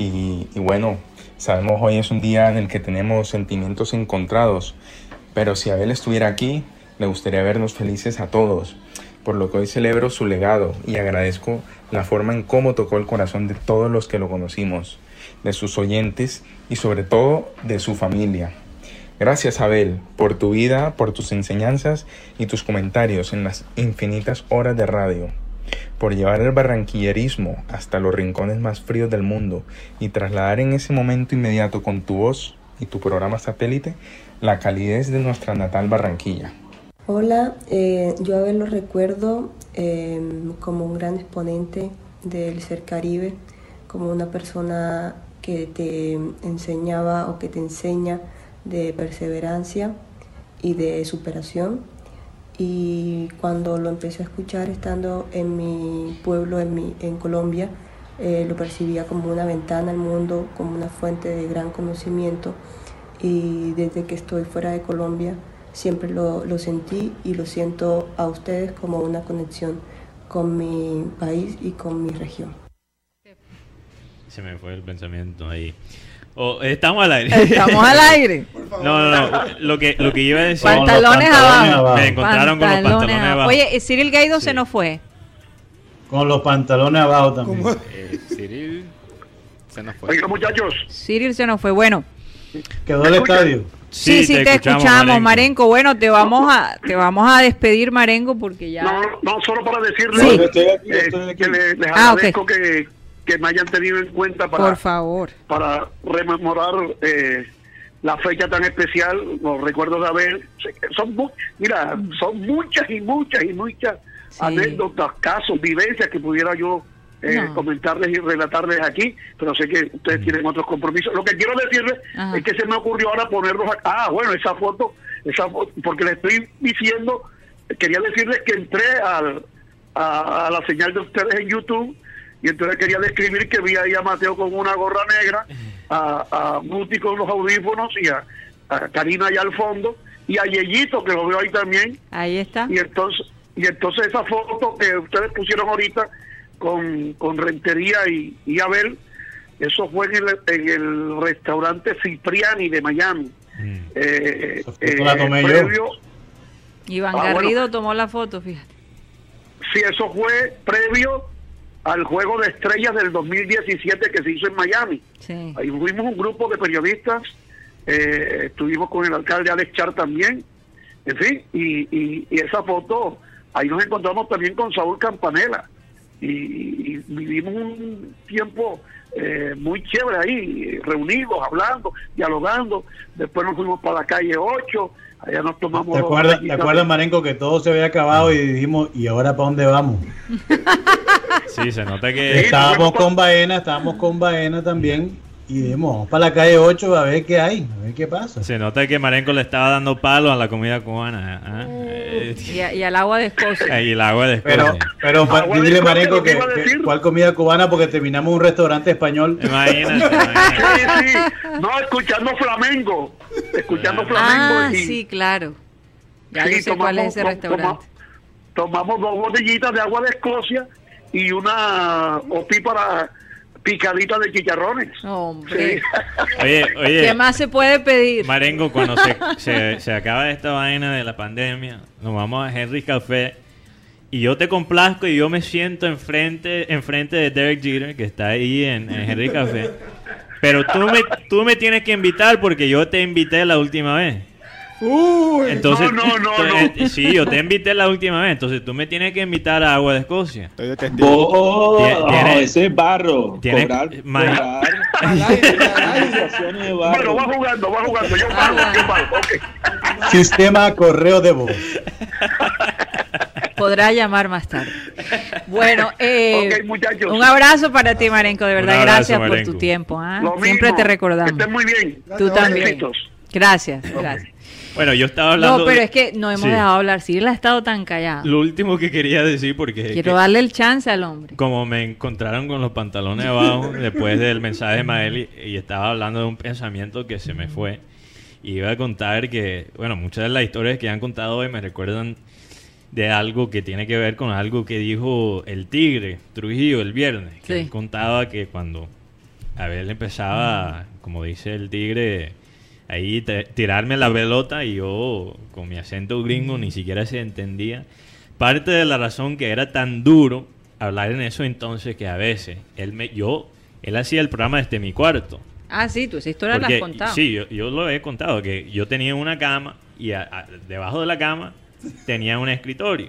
y, bueno, sabemos hoy es un día en el que tenemos sentimientos encontrados, pero si Abel estuviera aquí, me gustaría vernos felices a todos, por lo que hoy celebro su legado y agradezco la forma en cómo tocó el corazón de todos los que lo conocimos, de sus oyentes y sobre todo de su familia. Gracias Abel por tu vida, por tus enseñanzas y tus comentarios en las infinitas horas de radio, por llevar el barranquillerismo hasta los rincones más fríos del mundo y trasladar en ese momento inmediato con tu voz y tu programa satélite la calidez de nuestra natal Barranquilla. Hola, eh, yo a ver lo recuerdo eh, como un gran exponente del ser caribe, como una persona que te enseñaba o que te enseña de perseverancia y de superación. Y cuando lo empecé a escuchar estando en mi pueblo, en, mi, en Colombia, eh, lo percibía como una ventana al mundo, como una fuente de gran conocimiento. Y desde que estoy fuera de Colombia, siempre lo, lo sentí y lo siento a ustedes como una conexión con mi país y con mi región. Se me fue el pensamiento ahí. Oh, estamos al aire. Estamos al aire. No, no, no. Lo que, lo que iba a decir. Pantalones abajo. Me encontraron con los pantalones abajo. Oye, Cyril Gaido se nos fue. Con los pantalones abajo también. Eh, Cyril se nos fue. Oiga, muchachos. Cyril se nos fue. Bueno. ¿Quedó el estadio? Sí, sí, te, escuchamos, Marenco. Bueno, te vamos a te vamos a despedir, Marenco, porque ya... No, no solo para decirles Sí. eh, que le- les Ah, agradezco que, que me hayan tenido en cuenta para, Por favor. para rememorar eh, la fecha tan especial, los recuerdos de haber... Son, mira, son muchas y muchas y muchas anécdotas, casos, vivencias que pudiera yo eh, No. comentarles y relatarles aquí, pero sé que ustedes tienen otros compromisos. Lo que quiero decirles Ajá. es que se me ocurrió ahora ponerlos acá. Ah, bueno, esa foto, esa foto, porque les estoy diciendo, quería decirles que entré al, a, a la señal de ustedes en YouTube y entonces quería describir que vi ahí a Mateo con una gorra negra, a, a Guti con los audífonos y a, a Karina allá al fondo y a Yeyito que lo veo ahí también. Ahí está. Y entonces, y entonces esa foto que ustedes pusieron ahorita con, con Rentería y, y Abel, eso fue en el, en el restaurante Cipriani de Miami. Eh, foto la tomé yo. previo, Iván Ah, Garrido bueno. tomó la foto, fíjate. sí, eso fue previo al Juego de Estrellas del 2017 que se hizo en Miami. Sí. Ahí fuimos un grupo de periodistas, eh, estuvimos con el alcalde Alex Char también, en fin, y, y- y esa foto, ahí nos encontramos también con Saúl Campanella, y, y vivimos un tiempo eh, muy chévere ahí, reunidos, hablando, dialogando, después nos fuimos para la calle 8, allá nos tomamos... ¿Te acuerdas, ¿Te acuerdas, Marenco, que todo se había acabado y dijimos, ¿y ahora para dónde vamos? Sí, se nota que. Estábamos con Baena, estábamos con Baena también y dijimos, vamos para la calle 8 a ver qué hay, a ver qué pasa. Se nota que Marenco le estaba dando palo a la comida cubana. ¿ah? Eh, Y, a- y al agua de Escocia. y el agua de Pero, Escocia. pero pa- Agua de dile, Marenco, que que. ¿cuál comida cubana? Porque terminamos un restaurante español. Imagínate. Sí, sí, no, escuchando flamenco, escuchando flamenco. Ah, y, sí, claro. Ya Sí, yo sé cuál es ese restaurante. toma- tomamos dos botellitas de agua de Escocia y una opípara picadita de chicharrones. Hombre. Sí. Oye, oye. ¿Qué más se puede pedir? Marengo, cuando se, se, se acaba esta vaina de la pandemia, nos vamos a Henry Café y yo te complazco y yo me siento enfrente, enfrente de Derek Jeter, que está ahí en, en Henry Café. Pero tú me, tú me tienes que invitar porque yo te invité la última vez. Entonces, no, no, no, entonces, no. Sí, yo te invité la última vez. Entonces tú me tienes que invitar a Agua de Escocia. Oh, Tie- tiene- ese es barro. tiene- cobrar, ma- cobrar sensaciones de barro. Bueno, va jugando, va jugando. Yo pago, yo pago. ok. Sistema correo de voz. Podrá llamar más tarde. Bueno, eh, Ok, muchachos. un abrazo para ti, Marenco. De verdad, abrazo, gracias por tu tiempo. ¿ah? Siempre mismo. te recordamos. Que estén muy bien. Tú también. Éxitos. Gracias, gracias. Bueno, yo estaba hablando. No, pero de- es que no hemos Sí. dejado hablar. Si él ha estado tan callado. Lo último que quería decir, porque Quiero darle el chance al hombre. como me encontraron con los pantalones abajo después del mensaje de Maeli y estaba hablando de un pensamiento que se me fue. Y iba a contar que, bueno, muchas de las historias que han contado hoy me recuerdan de algo que tiene que ver con algo que dijo el tigre Trujillo el viernes. Que Sí. él contaba que cuando Abel empezaba, como dice el tigre, ahí te- tirarme la pelota y yo con mi acento gringo ni siquiera se entendía. Parte de la razón que era tan duro hablar en eso entonces que a veces él me yo él hacía el programa desde mi cuarto. Ah, sí, tú esa historia la Porque, has contado. Sí, yo, yo lo he contado, que yo tenía una cama y a- a- debajo de la cama tenía un escritorio.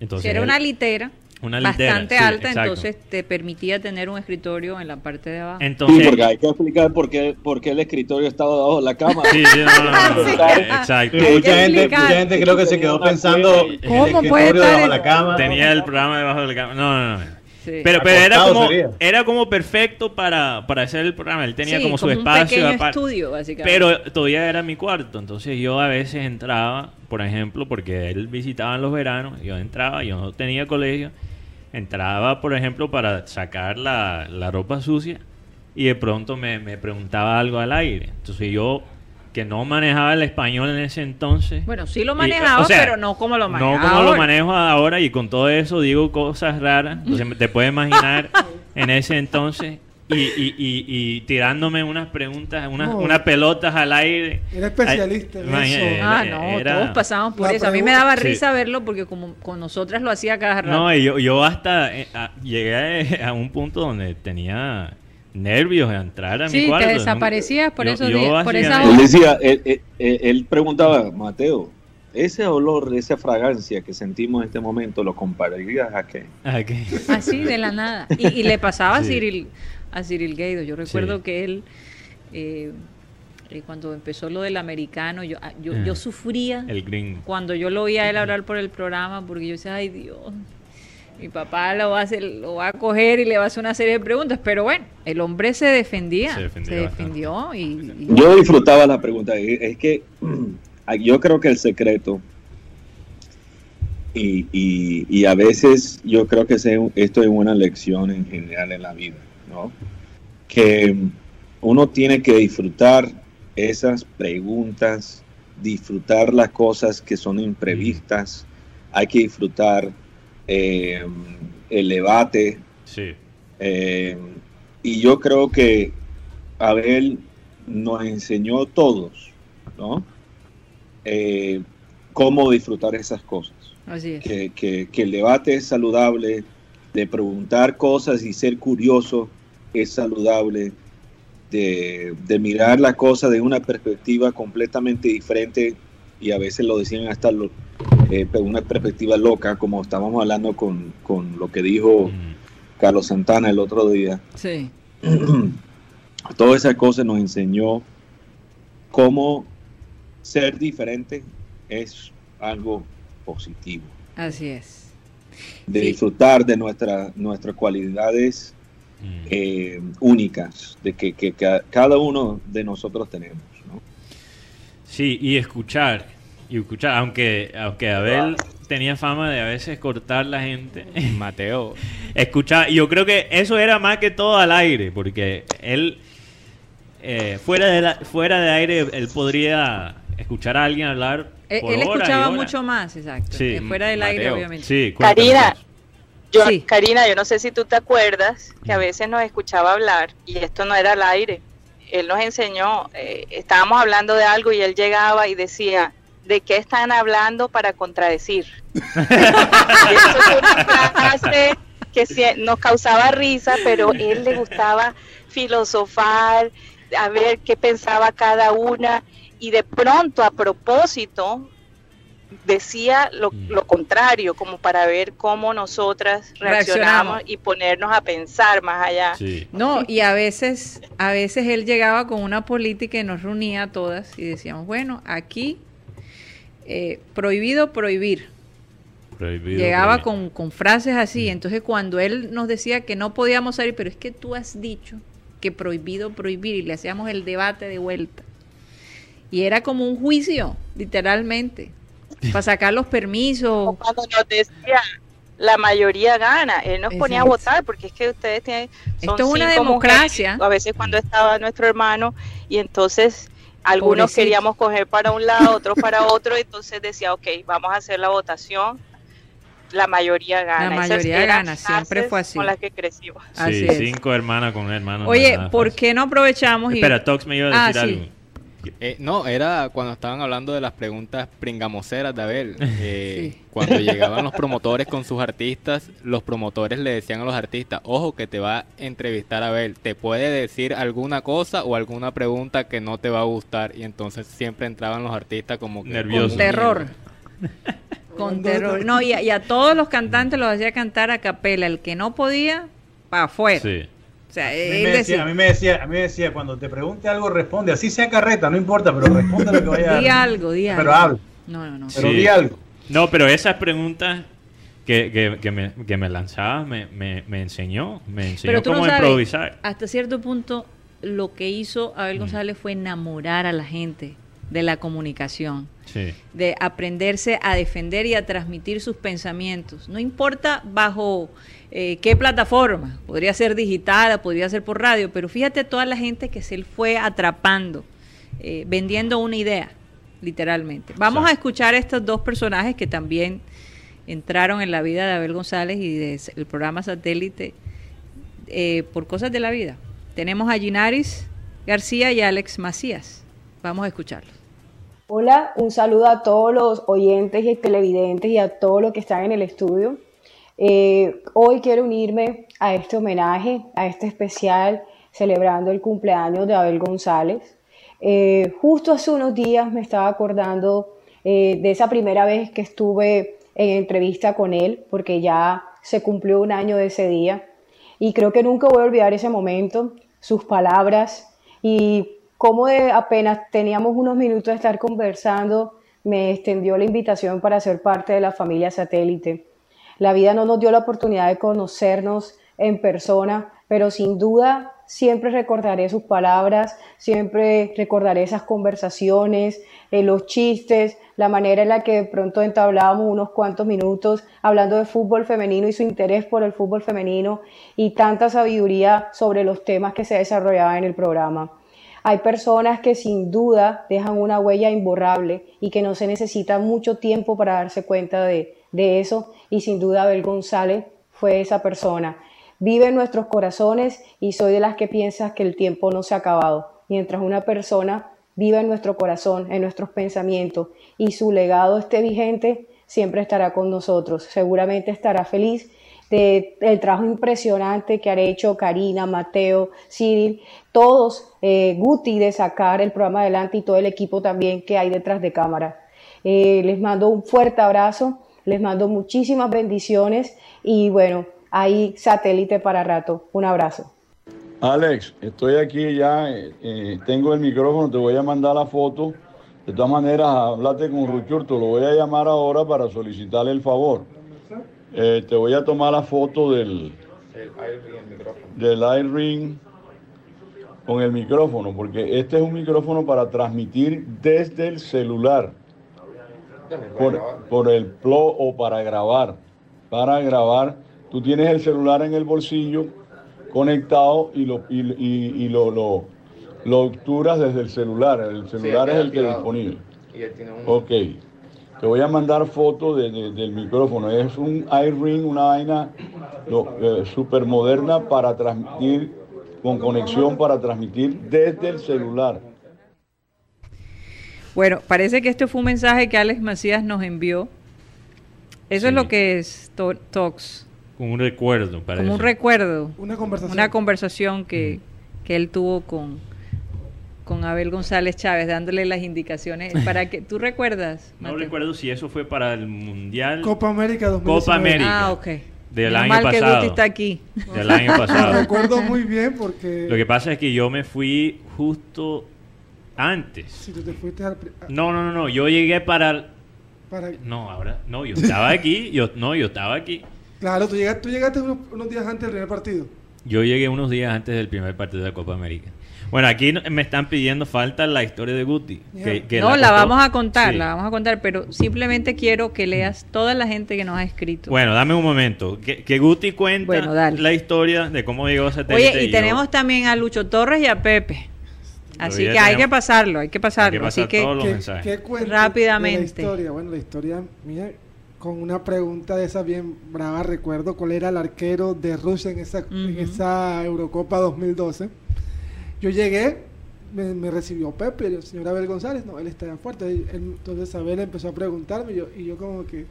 Entonces era él- una litera. Una litera, bastante sí, alta, exacto. entonces te permitía tener un escritorio en la parte de abajo. Entonces, Sí, porque hay que explicar por qué, por qué el escritorio estaba debajo de la cama. Sí, sí, no, no, no, no. Exacto. Sí, mucha, gente, mucha gente creo que se quedó pensando en el escritorio debajo de la cama. Tenía el programa debajo de la cama. No, no, no. Sí. Pero, pero era como sería. era como perfecto para, para hacer el programa. Él tenía Sí, como su un espacio pequeño aparte. estudio, básicamente. Pero todavía era mi cuarto. Entonces yo a veces entraba, por ejemplo, porque él visitaba en los veranos. Yo entraba, yo no tenía colegio. Entraba, por ejemplo, para sacar la, la ropa sucia. Y de pronto me, me preguntaba algo al aire. Entonces yo, que no manejaba el español en ese entonces. Bueno, sí lo Y, manejaba, o sea, pero no como lo maneja No como lo ahora. manejo ahora y con todo eso digo cosas raras. Entonces te puedes imaginar en ese entonces y, y, y, y tirándome unas preguntas, unas, No. unas pelotas al aire. Era especialista Ay, en imagínate, eso. Ah, no, era- todos pasamos por La eso. A mí me daba Sí. risa verlo porque como con nosotras lo hacía cada rato. No, y yo, yo hasta eh, a- llegué a un punto donde tenía nervios de entrar a Sí, mi te cuarto. desaparecías por Yo- esos yo días, por básicamente- Él decía, él, él- él- él preguntaba, Mateo, ese olor, esa fragancia que sentimos en este momento, ¿lo compararías a qué? ¿A qué? Así, de la nada. Y, y le pasaba a Sí. Cyril, a Cyril Gaido. Yo recuerdo Sí. que él, eh, eh, cuando empezó lo del americano, yo, ah, yo, Ah. yo sufría El gringo. cuando yo lo oía a él hablar por el programa, porque yo decía, ay Dios, mi papá lo va a hacer, lo va a coger y le va a hacer una serie de preguntas. Pero bueno, el hombre se defendía, Se se, defendió bastante. defendió y, y- Yo disfrutaba la pregunta. Es es que yo creo que el secreto, y, y- y a veces yo creo que se- esto es una lección en general en la vida, ¿no? Que uno tiene que disfrutar esas preguntas, disfrutar las cosas que son imprevistas, hay que disfrutar eh, el debate, Sí. eh, y yo creo que Abel nos enseñó a todos, ¿no? Eh, cómo disfrutar esas cosas. así es. Que, que- que el debate es saludable, de preguntar cosas y ser curioso es saludable, de, de mirar la cosa de una perspectiva completamente diferente y a veces lo decían hasta lo, eh, pero una perspectiva loca, como estábamos hablando con, con lo que dijo Carlos Santana el otro día. Sí. Todas esas cosas nos enseñó cómo ser diferente es algo positivo. Así es. De Sí. disfrutar de nuestra, nuestras cualidades Mm. eh, únicas, de que, que ca- cada uno de nosotros tenemos. ¿no? Sí, y escuchar. Y escuchar, aunque, aunque Abel tenía fama de a veces cortar la gente. Mateo. escuchar. Y yo creo que eso era más que todo al aire, porque él, eh, fuera, de la- fuera de aire, él podría escuchar a alguien hablar. Él, por él horas y escuchaba horas. mucho más, exacto. Sí. eh, fuera del aire, obviamente. Sí, Karina, yo, Karina, yo no sé si tú te acuerdas que a veces nos escuchaba hablar y esto no era al aire. Él nos enseñó, eh, estábamos hablando de algo y él llegaba y decía, ¿de qué están hablando para contradecir? y eso fue una frase que nos causaba risa, pero él le gustaba filosofar, a ver qué pensaba cada una y de pronto a propósito decía lo, lo contrario, como para ver cómo nosotras reaccionamos Reaccionamos. y ponernos a pensar más allá. No, y a veces, a veces él llegaba con una política y nos reunía a todas y decíamos, bueno, aquí eh, prohibido prohibir. Prohibido, Llegaba con, con frases así. Entonces cuando él nos decía que no podíamos salir, pero es que tú has dicho que prohibido prohibir y le hacíamos el debate de vuelta. Y era como un juicio, literalmente, para sacar los permisos. Cuando nos decía la mayoría gana, él nos ponía a votar porque es que ustedes tienen son Esto es una democracia. mujeres, a veces cuando estaba nuestro hermano y entonces algunos Pobrecito. queríamos coger para un lado, otros para otro, entonces decía, ok, vamos a hacer la votación, la mayoría gana. La mayoría gana, siempre fue así. Con las que crecimos. Sí, cinco hermanas con un hermano. Oye, ¿por qué no aprovechamos y... Espera, Tox me iba a Ah, decir sí. Eh, no, era cuando estaban hablando de las preguntas pringamoseras de Abel. Eh, Cuando llegaban los promotores con sus artistas, los promotores le decían a los artistas, ojo que te va a entrevistar Abel, te puede decir alguna cosa o alguna pregunta que no te va a gustar. Y entonces siempre entraban los artistas como que... Nerviosos. Con terror. Con terror. No, y a, y a todos los cantantes los hacía cantar a capela. El que no podía, para afuera. Sí. Sea, A mí, él me decía, decía, a mí me decía, a mí me decía, cuando te pregunte algo, responde. Así sea carreta, no importa, pero responde lo que vaya di algo, di algo. Pero habla. No, no, no. Pero Sí. di algo. No, pero esas preguntas que, que, que me, que me lanzaba me, me, me enseñó. Me enseñó Pero tú no cómo sabes, improvisar. hasta cierto punto, lo que hizo Abel González fue enamorar a la gente de la comunicación. Sí. de aprenderse a defender y a transmitir sus pensamientos. No importa bajo eh, qué plataforma, podría ser digital, podría ser por radio, pero fíjate toda la gente que se él fue atrapando, eh, vendiendo una idea, literalmente. Vamos a escuchar estos dos personajes que también entraron en la vida de Abel González y del programa satélite eh, por cosas de la vida. Tenemos a Ginaris García y a Alex Macías. Vamos a escucharlos. Hola, un saludo a todos los oyentes y televidentes y a todos los que están en el estudio. Eh, hoy quiero unirme a este homenaje, a este especial celebrando el cumpleaños de Abel González. Eh, justo hace unos días me estaba acordando eh, de esa primera vez que estuve en entrevista con él, porque ya se cumplió un año de ese día. Y creo que nunca voy a olvidar ese momento, sus palabras y cómo apenas teníamos unos minutos de estar conversando, me extendió la invitación para ser parte de la familia satélite. La vida no nos dio la oportunidad de conocernos en persona, pero sin duda siempre recordaré sus palabras, siempre recordaré esas conversaciones, eh, los chistes, la manera en la que de pronto entablábamos unos cuantos minutos hablando de fútbol femenino y su interés por el fútbol femenino y tanta sabiduría sobre los temas que se desarrollaban en el programa. Hay personas que sin duda dejan una huella imborrable y que no se necesita mucho tiempo para darse cuenta de, de eso y sin duda Abel González fue esa persona. Vive en nuestros corazones y soy de las que piensas que el tiempo no se ha acabado. Mientras una persona viva en nuestro corazón, en nuestros pensamientos y su legado esté vigente, siempre estará con nosotros. Seguramente estará feliz de el trabajo impresionante que han hecho Karina, Mateo, Cyril, todos, eh, Guti de sacar el programa adelante y todo el equipo también que hay detrás de cámara. Eh, les mando un fuerte abrazo, les mando muchísimas bendiciones y bueno, hay satélite para rato. Un abrazo. Alex, estoy aquí ya, eh, tengo el micrófono, te voy a mandar la foto. De todas maneras, háblate con Ruchurto, lo voy a llamar ahora para solicitarle el favor. Eh, te voy a tomar la foto del, del iRing con el micrófono, porque este es un micrófono para transmitir desde el celular, por, por el plo o para grabar. Para grabar, tú tienes el celular en el bolsillo conectado y lo, y, y- y lo, lo, lo obturas desde el celular. El celular es el que es disponible. Y él tiene un... Ok. Te voy a mandar fotos de- de- del micrófono. Es un iRing, una vaina lo- eh, súper moderna para transmitir, con conexión para transmitir desde el celular. Bueno, parece que este fue un mensaje que Alex Macías nos envió. Eso es lo que es to- Talks, Como un recuerdo, parece. como un recuerdo. Una conversación. Una conversación que, que él tuvo con, con Abel González Chávez, dándole las indicaciones para que tú recuerdas. No recuerdo si eso fue para el Mundial. Copa América 2019. Copa América. Ah, ok. Del año mal que pasado. Guti está aquí. Del año Lo pasado. recuerdo muy bien porque... Lo que pasa es que yo me fui justo antes. Si tú te fuiste al... No, no, no, no. Yo llegué para. para- No, ahora. No, yo estaba aquí. Yo, no, yo estaba aquí. Claro, tú llegaste, tú llegaste unos, unos días antes del primer partido. Yo llegué unos días antes del primer partido de la Copa América. Bueno, aquí me están pidiendo falta la historia de Guti. que- que no, la, vamos a contar, Sí. la vamos a contar, pero simplemente quiero que leas toda la gente que nos ha escrito. Bueno, dame un momento. Que, que Guti cuenta Bueno, dale. la historia de cómo llegó a satélite. Oye, y tenemos también a Lucho Torres y a Pepe. Así que hay que pasarlo, hay que pasarlo. Hay que pasar Así que todos los ¿Qué, mensajes. qué cuento Rápidamente. de la historia? Bueno, la historia mía, con una pregunta de esa bien brava, recuerdo cuál era el arquero de Rusia en esa, en esa Eurocopa 2012. Yo llegué, me, me recibió Pepe, el señor Abel González, no, él estaba fuerte. Él- entonces Abel empezó a preguntarme y yo, y yo como que,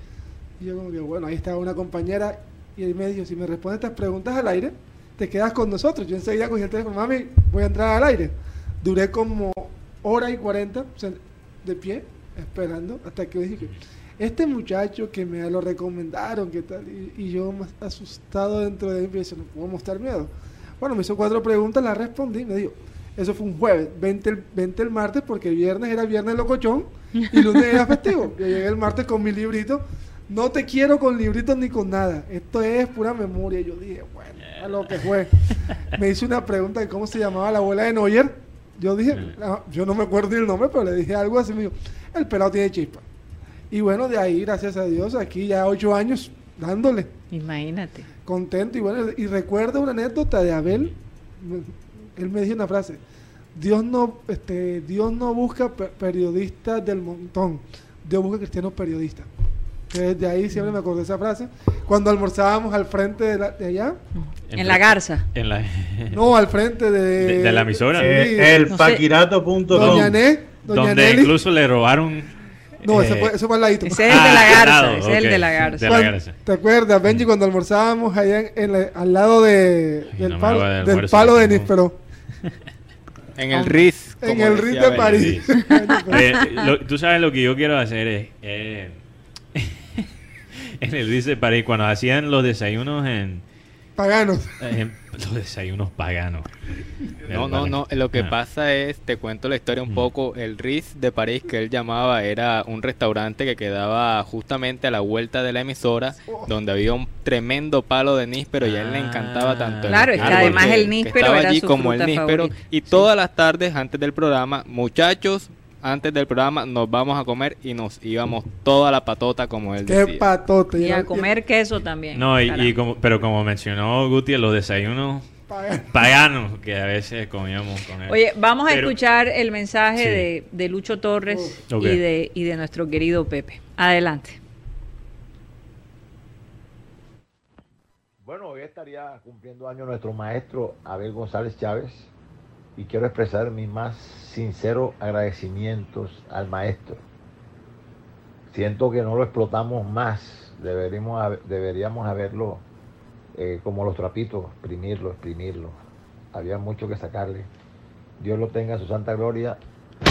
y yo como que, bueno, ahí estaba una compañera y él me dijo, si me respondes estas preguntas al aire, te quedas con nosotros. Yo enseguida cogí el teléfono, mami, voy a entrar al aire. Duré como hora y cuarenta de pie, esperando, hasta que dije este muchacho que me lo recomendaron, que tal, y, y yo más asustado dentro de mí, pienso, no puedo mostrar miedo. Bueno, me hizo cuatro preguntas, las respondí, me dijo, eso fue un jueves, vente el, vente el martes porque el viernes era viernes locochón y lunes era festivo. Yo llegué el martes con mi librito, no te quiero con libritos ni con nada, esto es pura memoria. Yo dije, bueno, a lo que fue. Me hizo una pregunta de cómo se llamaba la abuela de Neuer. Yo dije, ah, yo no me acuerdo el nombre, pero le dije algo así, me dijo, el pelado tiene chispa. Y bueno, de ahí, gracias a Dios, aquí ya ocho años dándole. Imagínate. Contento y bueno, y recuerdo una anécdota de Abel. Él me dijo una frase: Dios no, este, Dios no busca pe- periodistas del montón, Dios busca cristianos periodistas. Que Desde ahí siempre me acordé de esa frase. Cuando almorzábamos al frente de, la- de allá, En la garza. En la, no, al frente de, de, de la emisora. Sí. el No paquirato.com. Doña Né, Doña donde Nelly. incluso le robaron. No, ese eh, fue, eso fue al ladito. Ese es el de la Ah, garza, ese es el de la garza. de la Cuando- garza. ¿Te acuerdas, Benji, cuando almorzábamos allá en, en la- al lado de, del, no palo, del almuerzo, palo de Níspero? En el RIS. En el RIS de. París. Eh, lo- tú sabes lo que yo quiero hacer es. eh, en el dice París, cuando hacían los desayunos en. Paganos. en- los desayunos paganos. No, no, no. Lo que Ah. pasa es, te cuento la historia un poco. El RIS de París que él llamaba era un restaurante que quedaba justamente a la vuelta de la emisora, donde había un tremendo palo de níspero y a él le encantaba tanto. Claro, es que además el que níspero estaba era allí su como el níspero. favorita. Y todas las tardes antes del programa, muchachos, antes del programa nos vamos a comer y nos íbamos toda la patota como él Qué decía. patote. Y Yo- a comer queso también. No, y, y como, pero como mencionó Guti, los desayunos Paganos. que a veces comíamos con él. Oye, vamos a Pero- escuchar el mensaje Sí. de, de Lucho Torres y, de, y de nuestro querido Pepe. Adelante. Bueno, hoy estaría cumpliendo año nuestro maestro Abel González Chávez y quiero expresar mis más sinceros agradecimientos al maestro. Siento que no lo explotamos más, deberíamos, deberíamos haberlo eh, como los trapitos, exprimirlo, exprimirlo. Había mucho que sacarle. Dios lo tenga en su santa gloria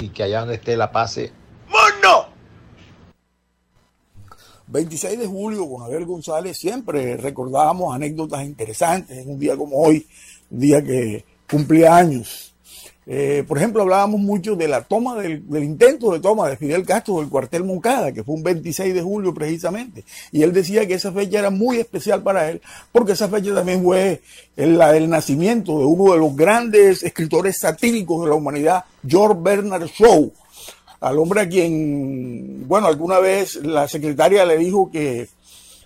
y que allá donde esté la pase. ¡Mundo! 26 de julio con Abel González siempre recordábamos anécdotas interesantes en un día como hoy, un día que cumplía años. Eh, por ejemplo, hablábamos mucho de la toma del, del intento de toma de Fidel Castro del cuartel Moncada, que fue un 26 de julio precisamente. Y él decía que esa fecha era muy especial para él, porque esa fecha también fue el- la del nacimiento de uno de los grandes escritores satíricos de la humanidad, George Bernard Shaw al hombre a quien, bueno, alguna vez la secretaria le dijo que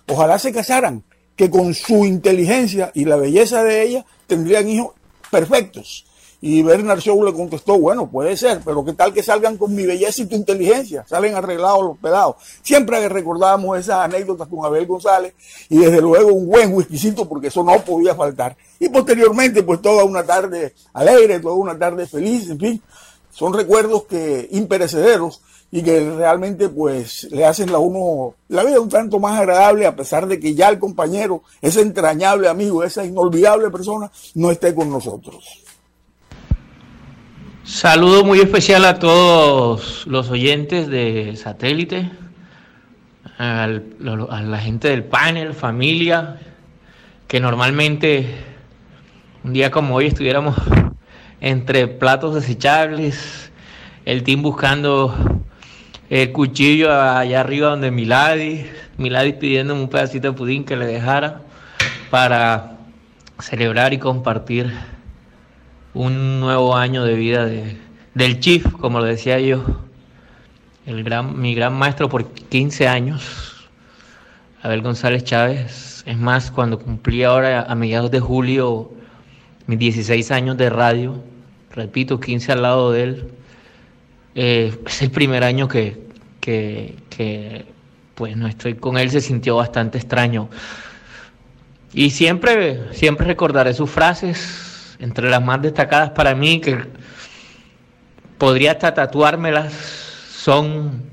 ojalá se casaran, que con su inteligencia y la belleza de ella tendrían hijos perfectos. Y Bernard Shaw le contestó, bueno, puede ser, pero ¿qué tal que salgan con mi belleza y tu inteligencia? Salen arreglados los pedados. Siempre recordábamos esas anécdotas con Abel González y desde luego un buen whiskycito porque eso no podía faltar. Y posteriormente, pues toda una tarde alegre, toda una tarde feliz, en fin, son recuerdos que imperecederos y que realmente pues le hacen a uno la vida un tanto más agradable a pesar de que ya el compañero, ese entrañable amigo, esa inolvidable persona no esté con nosotros. Saludo muy especial a todos los oyentes de satélite, a la gente del panel, familia, que normalmente un día como hoy estuviéramos entre platos desechables, el team buscando el cuchillo allá arriba donde Milady, Milady pidiéndome un pedacito de pudín que le dejara para celebrar y compartir un nuevo año de vida de, del Chief, como lo decía yo, el gran, mi gran maestro por 15 años, Abel González Chávez. Es más, cuando cumplí ahora a mediados de julio mis 16 años de radio, repito, 15 al lado de él, eh, es el primer año que, que, que, pues no estoy con él, se sintió bastante extraño. Y siempre, siempre recordaré sus frases, entre las más destacadas para mí, que podría hasta tatuármelas, son,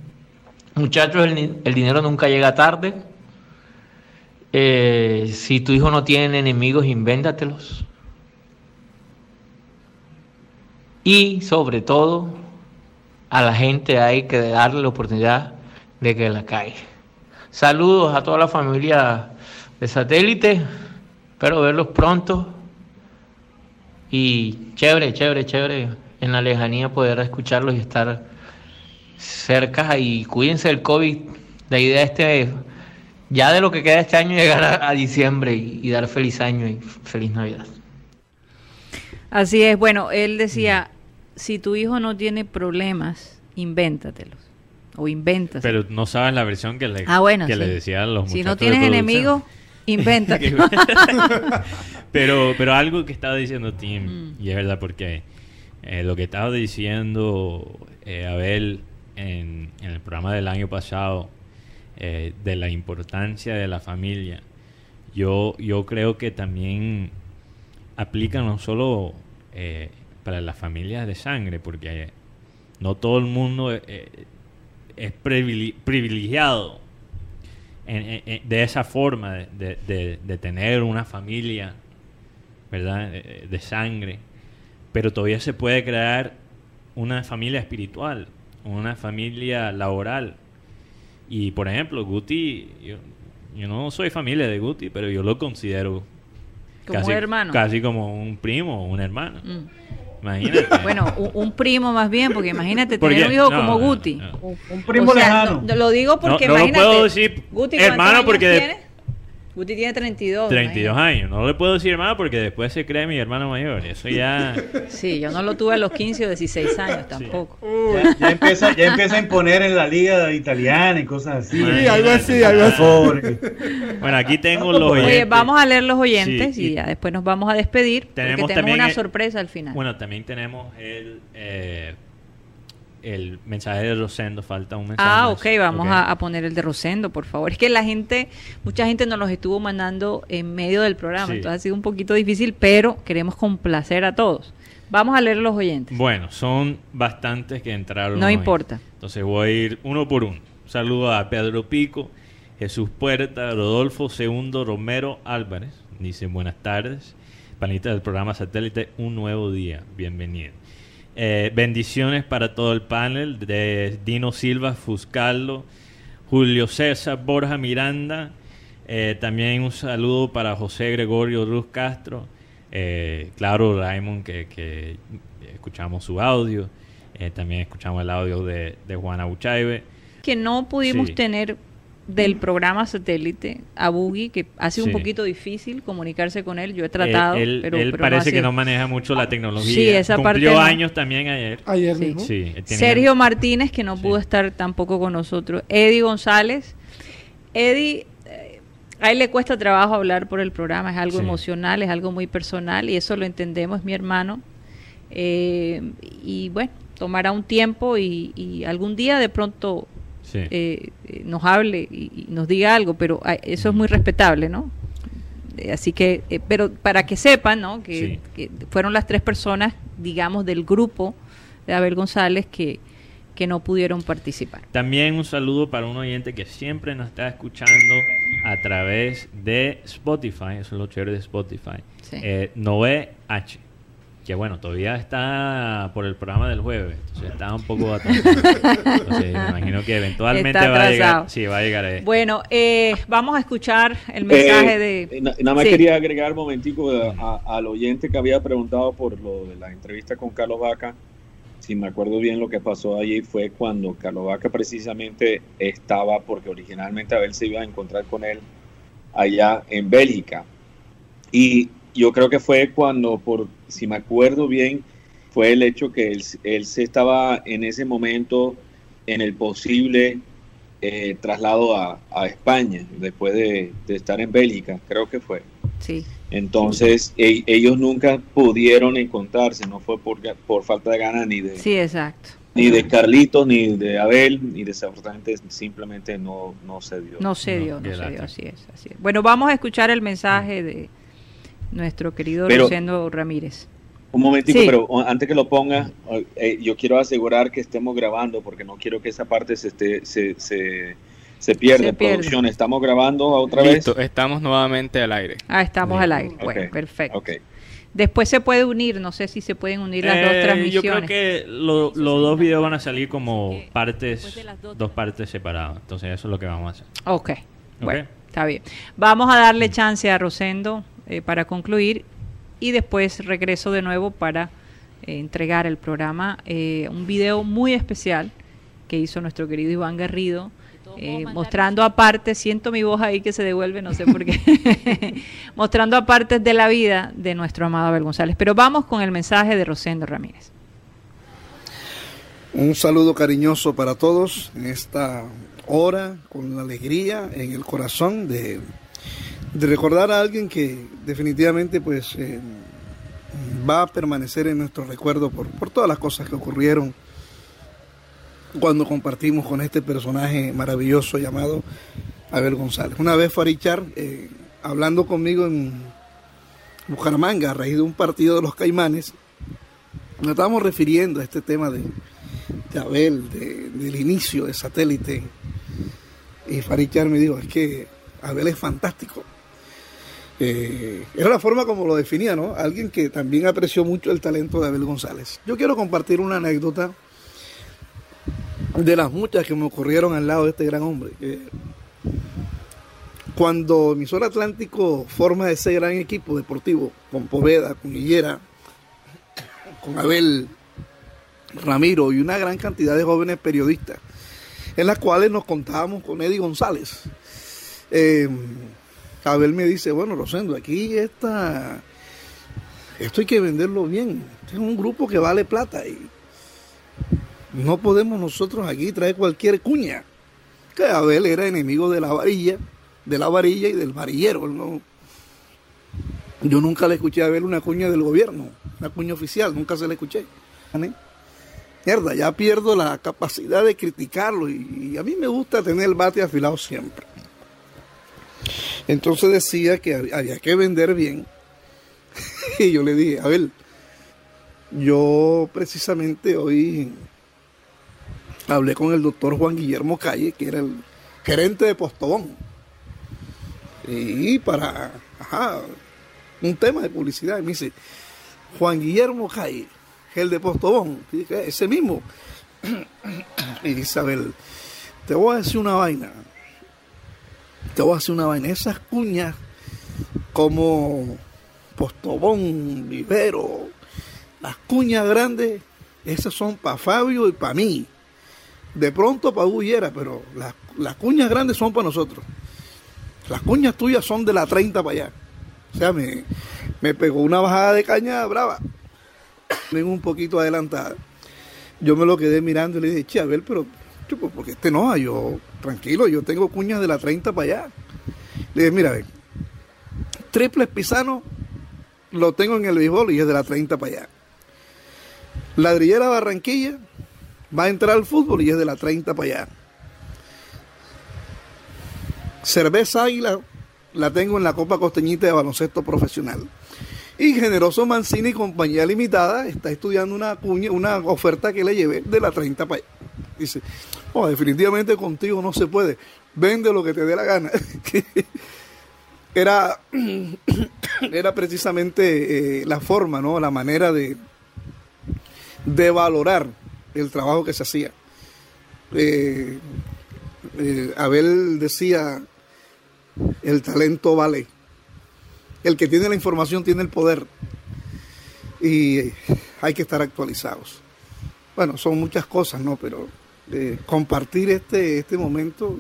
muchachos, el, el dinero nunca llega tarde. Eh, si tu hijo no tiene enemigos, invéntatelos. Y sobre todo, a la gente hay que darle la oportunidad de que la cae. Saludos a toda la familia de satélite. Espero verlos pronto. Y chévere, chévere, chévere en la lejanía poder escucharlos y estar cerca. Y cuídense del COVID. La idea este, ya de lo que queda este año, llegar a, a diciembre y, y dar feliz año y feliz Navidad. Así es. Bueno, él decía, si tu hijo no tiene problemas, invéntatelos. O invéntaselos. Pero no sabes la versión que le, Ah, bueno, que sí. le decían los Si muchachos no de tienes enemigos, invéntate. pero, pero algo que estaba diciendo Tim, Mm. y es verdad porque eh, lo que estaba diciendo eh, Abel en, en el programa del año pasado eh, de la importancia de la familia, yo, yo creo que también aplica no solo para las familias de sangre, porque no todo el mundo es privile- privilegiado en- de esa forma de, de- de- de tener una familia, ¿verdad? De sangre, pero todavía se puede crear una familia espiritual, una familia laboral. Y por ejemplo, Guti, yo, yo no soy familia de Guti, pero yo lo considero Como casi, hermano. casi como un primo o un hermano. Mm. Imagínate. Bueno, un, un primo más bien, porque imagínate Porque- tener un hijo no, como no, Guti. Un primo lejano. lo digo porque no, no imagínate. puedo decir Guti, ¿cuántos hermano porque de-? Guti tiene 32. 32 años. No le puedo decir hermano porque después se cree mi hermano mayor. Eso ya... imagínate. Sí, yo no lo tuve a los 15 o 16 años tampoco. Ya, ya empieza, ya empieza a imponer en la liga italiana y cosas así. Sí, algo así, algo así. Pobre. Bueno, aquí tengo los oyentes. Oye, vamos a leer los oyentes Sí, y, y ya después nos vamos a despedir Tenemos porque tenemos también una el- sorpresa al final. Bueno, también tenemos el, eh, el mensaje de Rosendo. Falta un mensaje. Ah, más. ok, vamos. A, a poner el de Rosendo, por favor. Es que la gente, mucha gente nos los estuvo mandando en medio del programa, Sí. entonces ha sido un poquito difícil, pero queremos complacer a todos. Vamos a leer los oyentes. Bueno, son bastantes que entraron. No hoy. importa. Entonces voy a ir uno por uno. Un saludo a Pedro Pico, Jesús Puerta, Rodolfo Segundo Romero Álvarez. Dicen buenas tardes. Panita del programa Satélite, un nuevo día. Bienvenido. Eh, bendiciones para todo el panel de Dino Silva, Fuscaldo, Julio César, Borja Miranda. Eh, también un saludo para José Gregorio Ruz Castro. Eh, claro, Raymond, que, que escuchamos su audio. Eh, también escuchamos el audio de, de Juana Buchaibe. Que no pudimos Sí. tener del programa satélite a Boogie, que ha sido un poquito difícil comunicarse con él. Yo he tratado, él él- pero, él pero parece que no maneja mucho la tecnología. Sí, esa Cumplió parte no. años también ayer. Ayer Sí. Sí, Sergio Martínez, que no pudo estar tampoco con nosotros. Eddie González. Eddie, eh, a él le cuesta trabajo hablar por el programa, es algo Sí. emocional, es algo muy personal y eso lo entendemos, es mi hermano. Eh, y bueno, tomará un tiempo y, y algún día de pronto Sí. eh, eh, nos hable y, y nos diga algo, pero ah, eso es muy respetable, ¿no? Eh, Así que, eh, pero para que sepan, ¿no? Que, Sí. que fueron las tres personas, digamos, del grupo de Abel González que, que no pudieron participar. También un saludo para un oyente que siempre nos está escuchando a través de Spotify. Eso es lo chévere de Spotify. Sí. Eh, Noé H. Que bueno, todavía está por el programa del jueves. Entonces está un poco atrasado. Entonces, me imagino que eventualmente va a llegar. Sí, va a llegar a esto. Bueno, eh, vamos a escuchar el mensaje Eh, de... na- Nada más Sí. quería agregar un momentico a- a- al oyente que había preguntado por lo de la entrevista con Carlos Vaca. Si me acuerdo bien, lo que pasó allí fue cuando Carlos Vaca precisamente estaba, porque originalmente Abel se iba a encontrar con él allá en Bélgica. Y yo creo que fue cuando, por si me acuerdo bien, fue el hecho que él, él se estaba en ese momento en el posible eh, traslado a, a España después de, de estar en Bélgica, creo que fue. Sí. Entonces, e- ellos nunca pudieron encontrarse, no fue por, ga- por falta de ganas ni de, Sí, exacto. ni de Carlitos, ni de Abel, y desafortunadamente simplemente no, no se dio. No se dio, no se dio, así es, así es. Bueno, vamos a escuchar el mensaje de nuestro querido Pero- Rosendo Ramírez. Un momentico, Sí. pero antes que lo ponga, eh, yo quiero asegurar que estemos grabando porque no quiero que esa parte se esté, se, se, se pierda. Se pierde. Producción, ¿estamos grabando otra Listo, vez? estamos nuevamente al aire. Ah, estamos al aire. Bueno, perfecto. ok. Después se puede unir, no sé si se pueden unir las dos Eh, transmisiones. Yo creo que lo- los dos videos van a salir como partes, dos partes separadas. Entonces eso es lo que vamos a hacer. Ok, bueno, Ok. está bien. Vamos a darle chance a Rosendo eh, para concluir y después regreso de nuevo para eh, entregar el programa. eh, un video muy especial que hizo nuestro querido Iván Garrido. eh, mostrando aparte, siento mi voz ahí que se devuelve, no sé por qué, mostrando aparte de la vida de nuestro amado Abel González. Pero vamos con el mensaje de Rosendo Ramírez. Un saludo cariñoso para todos en esta hora, con la alegría en el corazón de, de recordar a alguien que definitivamente pues eh, va a permanecer en nuestro recuerdo por, por todas las cosas que ocurrieron cuando compartimos con este personaje maravilloso llamado Abel González. Una vez Farichar, eh, hablando conmigo en Bucaramanga a raíz de un partido de los Caimanes, nos estábamos refiriendo a este tema de, Abel, de- del inicio de satélite. Y Farichar me dijo, es que Abel es fantástico. Eh, era la forma como lo definía, ¿no? Alguien que también apreció mucho el talento de Abel González. Yo quiero compartir una anécdota de las muchas que me ocurrieron al lado de este gran hombre. cuando Emisor Atlántico forma ese gran equipo deportivo, con Poveda, con Higuera, con Abel Ramiro y una gran cantidad de jóvenes periodistas, en las cuales nos contábamos con Eddie González. Eh, Abel me dice, bueno, Rosendo, aquí está, esto hay que venderlo bien. Este es un grupo que vale plata y no podemos nosotros aquí traer cualquier cuña. Que Abel era enemigo de la varilla, de la varilla y del varillero. no- Yo nunca le escuché a Abel una cuña del gobierno, una cuña oficial, nunca se le escuché. Mierda, ya pierdo la capacidad de criticarlo y, y a mí me gusta tener el bate afilado siempre. Entonces decía que hab- había que vender bien. y yo le dije, a ver, yo precisamente hoy hablé con el doctor Juan Guillermo Calle, que era el gerente de Postobón. Y para un tema de publicidad, y me dice, Juan Guillermo Calle, el de Postobón, ese mismo. y ver, te voy a decir una vaina. Te voy a decir una vaina. Esas cuñas como Postobón, Vivero, las cuñas grandes, esas son para Fabio y para mí. De pronto para Huyera, pero las, las cuñas grandes son para nosotros. Las cuñas tuyas son de la 30 para allá. O sea, me, me pegó una bajada de caña brava. Vengo un poquito adelantada. Yo me lo quedé mirando y le dije, che, pero, chupo, porque este no, yo, tranquilo, yo tengo cuñas de la 30 para allá. Le dije, mira, ven, triple pisano lo tengo en el béisbol y es de la 30 para allá. Ladrillera Barranquilla va a entrar al fútbol y es de la 30 para allá. Cerveza Águila la tengo en la Copa Costeñita de Baloncesto Profesional. Y Generoso Mancini y Compañía Limitada está estudiando una cuña, una oferta que le llevé de la 30 para allá. Dice, oh, definitivamente contigo no se puede. Vende lo que te dé la gana. era, era precisamente eh, la forma, ¿no? La manera de, de valorar el trabajo que se hacía. Eh, eh, Abel decía, el talento vale. El que tiene la información tiene el poder. Y hay que estar actualizados. Bueno, son muchas cosas, ¿no? Pero compartir este, este momento,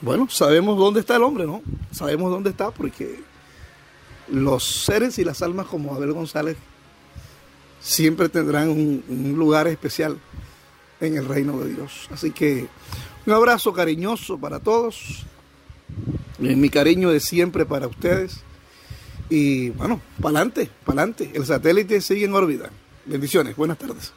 bueno, sabemos dónde está el hombre, ¿no? Sabemos dónde está porque los seres y las almas como Abel González siempre tendrán un, un lugar especial en el reino de Dios. Así que un abrazo cariñoso para todos, eh, mi cariño de siempre para ustedes. Y bueno, para adelante, para adelante. El satélite sigue en órbita. Bendiciones, buenas tardes.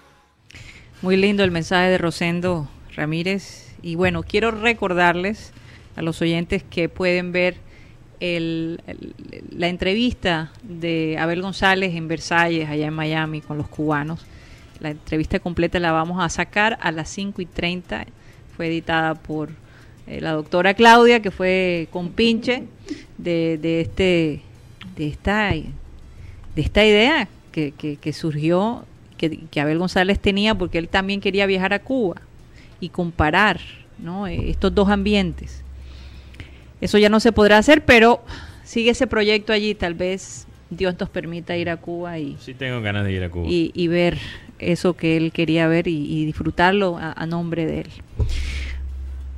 Muy lindo el mensaje de Rosendo Ramírez. Y bueno, quiero recordarles a los oyentes que pueden ver el- la entrevista de Abel González en Versalles, allá en Miami, con los cubanos. La entrevista completa la vamos a sacar a las 5 y 30. Fue editada por eh, la doctora Claudia, que fue compinche de, de este de esta de esta idea que, surgió, que, que, Abel González tenía, porque él también quería viajar a Cuba y comparar ¿no? estos dos ambientes. Eso ya no se podrá hacer, pero sigue ese proyecto allí, tal vez Dios nos permita ir a Cuba y... Sí, tengo ganas de ir a Cuba. Y, ver eso que él quería ver y, disfrutarlo a, nombre de él.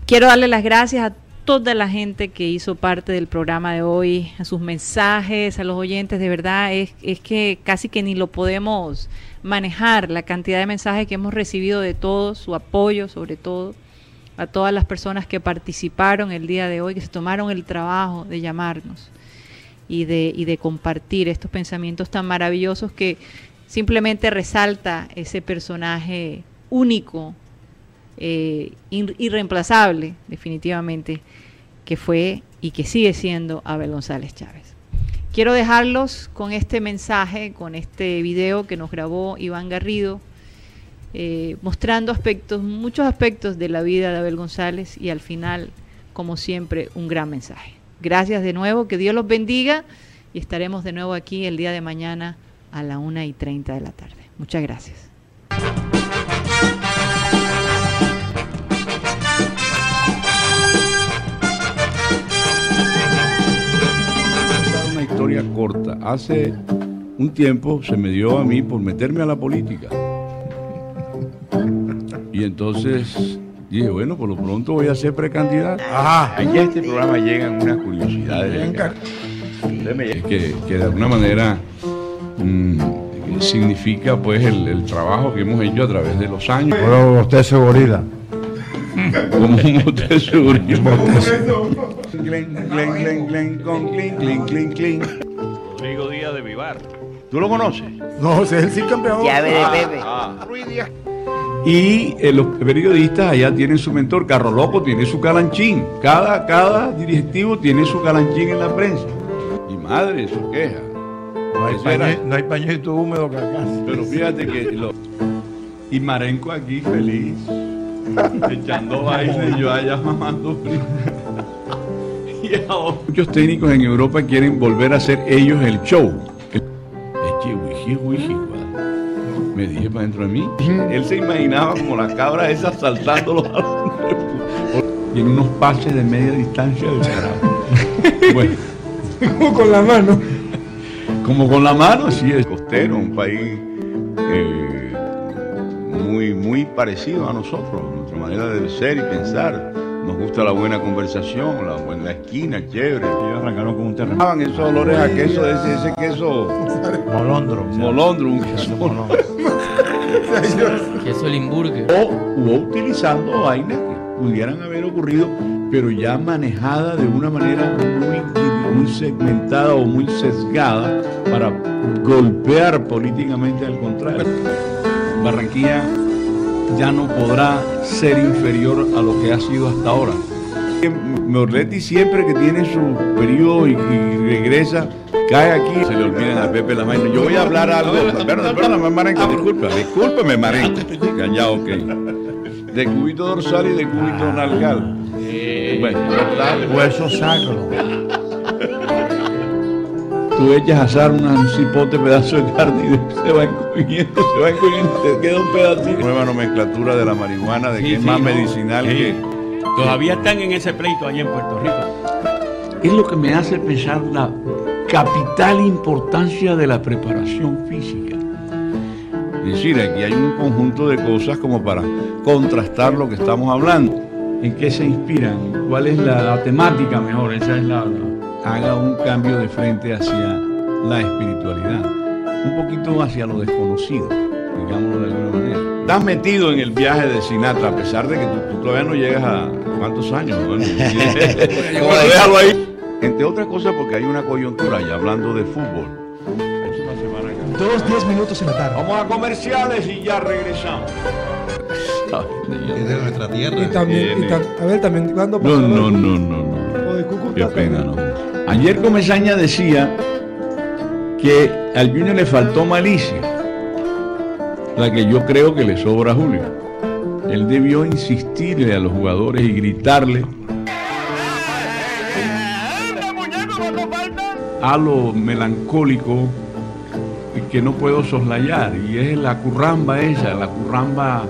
Quiero darle las gracias a toda la gente que hizo parte del programa de hoy, a sus mensajes, a los oyentes, de verdad, es, es que casi que ni lo podemos manejar, la cantidad de mensajes que hemos recibido de todos, su apoyo sobre todo, a todas las personas que participaron el día de hoy, que se tomaron el trabajo de llamarnos y de, y de compartir estos pensamientos tan maravillosos que simplemente resalta ese personaje único, eh, irreemplazable, definitivamente, que fue y que sigue siendo Abel González Chávez. Quiero dejarlos con este mensaje, con este video que nos grabó Iván Garrido, eh, mostrando aspectos, muchos aspectos de la vida de Abel González y al final, como siempre, un gran mensaje. Gracias de nuevo, que Dios los bendiga y estaremos de nuevo aquí el día de mañana a la una y 30 de la tarde. Muchas gracias. Historia corta. Hace un tiempo se me dio a mí por meterme a la política. Y entonces dije, bueno, por lo pronto voy a ser precandidato. Ajá. Aquí a este programa llegan unas curiosidades. Que, que de alguna manera mm, significa pues el, trabajo que hemos hecho a través de los años. Bueno, usted seguridad. Como un seguridad. Rodrigo Díaz de Vivar. ¿Tú lo conoces? No, ese es el sí campeón. Llave de Pepe. Ah, ah. Y eh, los periodistas allá tienen su mentor, Carro Loco tiene su calanchín. Cada, cada directivo tiene su calanchín en la prensa. Y madre, su queja. No hay, no hay pañito húmedo que acá. Pero fíjate que lo... Y Marenco aquí feliz, echando baile y yo allá mamando frío. Muchos técnicos en Europa quieren volver a hacer ellos el show. Me dije para dentro de mí. Él se imaginaba como las cabras esas saltando los y en unos pases de media distancia de bueno. como con la mano. Como con la mano, sí, es costero, un país eh, muy, parecido a nosotros, nuestra manera de ser y pensar nos gusta la buena conversación, la buena esquina, chévere. Ellos arrancaron con un terreno. esos olores a queso, ese, ese queso. Molondro. Molondro, un queso. Molondro. queso Limburger. O, o utilizando vainas que pudieran haber ocurrido, pero ya manejada de una manera muy, muy segmentada o muy sesgada para golpear políticamente al contrario. Barranquilla ya no podrá ser inferior a lo que ha sido hasta ahora. Morletti siempre que tiene su periodo y, regresa, cae aquí, se le olvidan a Pepe la mano. Yo voy a hablar algo. Perdón, perdón, Marenco, disculpa, discúlpame, Marenco. Ya, ok. De cubito dorsal y de cubito nalgal. Bueno, hueso sacro tú echas a asar un cipote pedazo de carne y se va encogiendo, se va encogiendo, te queda un pedacito. Nueva nomenclatura de la marihuana, de que es más medicinal que... Todavía están en ese pleito allá en Puerto Rico. Es lo que me hace pensar la capital importancia de la preparación física. Es decir, aquí hay un conjunto de cosas como para contrastar lo que estamos hablando. ¿En qué se inspiran? ¿Cuál es la, temática mejor? Esa es la haga un cambio de frente hacia la espiritualidad, un poquito hacia lo desconocido, digámoslo de alguna manera. Estás metido en el viaje de Sinatra, a pesar de que tú, todavía no llegas a cuántos años. Bueno, déjalo ahí. Entre otras cosas porque hay una coyuntura, y hablando de fútbol. Dos, diez minutos en la tarde. Vamos a comerciales y ya regresamos. Es de nuestra tierra. Y también, a ver, también, ¿cuándo No, no, no, no, no. Qué pena, ¿no? Ayer Comesaña decía que al Junior le faltó malicia, la que yo creo que le sobra a Julio. Él debió insistirle a los jugadores y gritarle a lo melancólico que no puedo soslayar y es la curramba esa, la curramba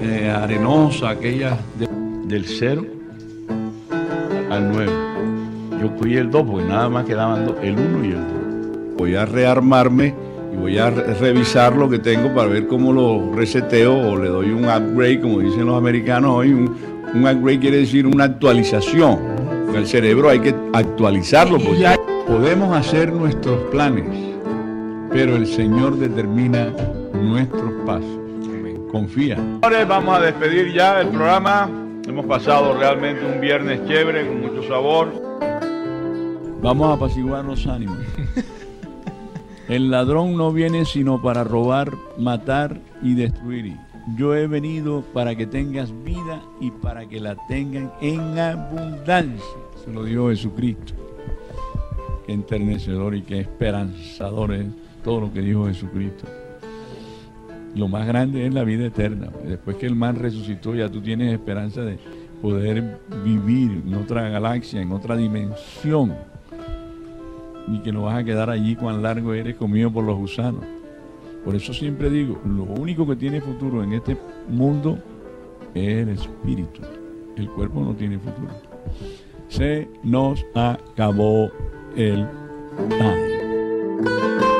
eh, arenosa, aquella del cero al 9. Fui el 2 porque nada más quedaban dos, el 1 y el 2. Voy a rearmarme y voy a revisar lo que tengo para ver cómo lo reseteo o le doy un upgrade, como dicen los americanos hoy. Un, un upgrade quiere decir una actualización. el cerebro hay que actualizarlo. Pues podemos hacer nuestros planes, pero el Señor determina nuestros pasos. Confía. Ahora vamos a despedir ya el programa. Hemos pasado realmente un viernes chévere, con mucho sabor. Vamos a apaciguar los ánimos. El ladrón no viene sino para robar, matar y destruir. Yo he venido para que tengas vida y para que la tengan en abundancia. Se lo dijo Jesucristo. Qué enternecedor y qué esperanzador es todo lo que dijo Jesucristo. Lo más grande es la vida eterna. Después que el man resucitó, ya tú tienes esperanza de poder vivir en otra galaxia, en otra dimensión ni que no vas a quedar allí cuán largo eres comido por los gusanos. Por eso siempre digo, lo único que tiene futuro en este mundo es el espíritu. El cuerpo no tiene futuro. Se nos acabó el time.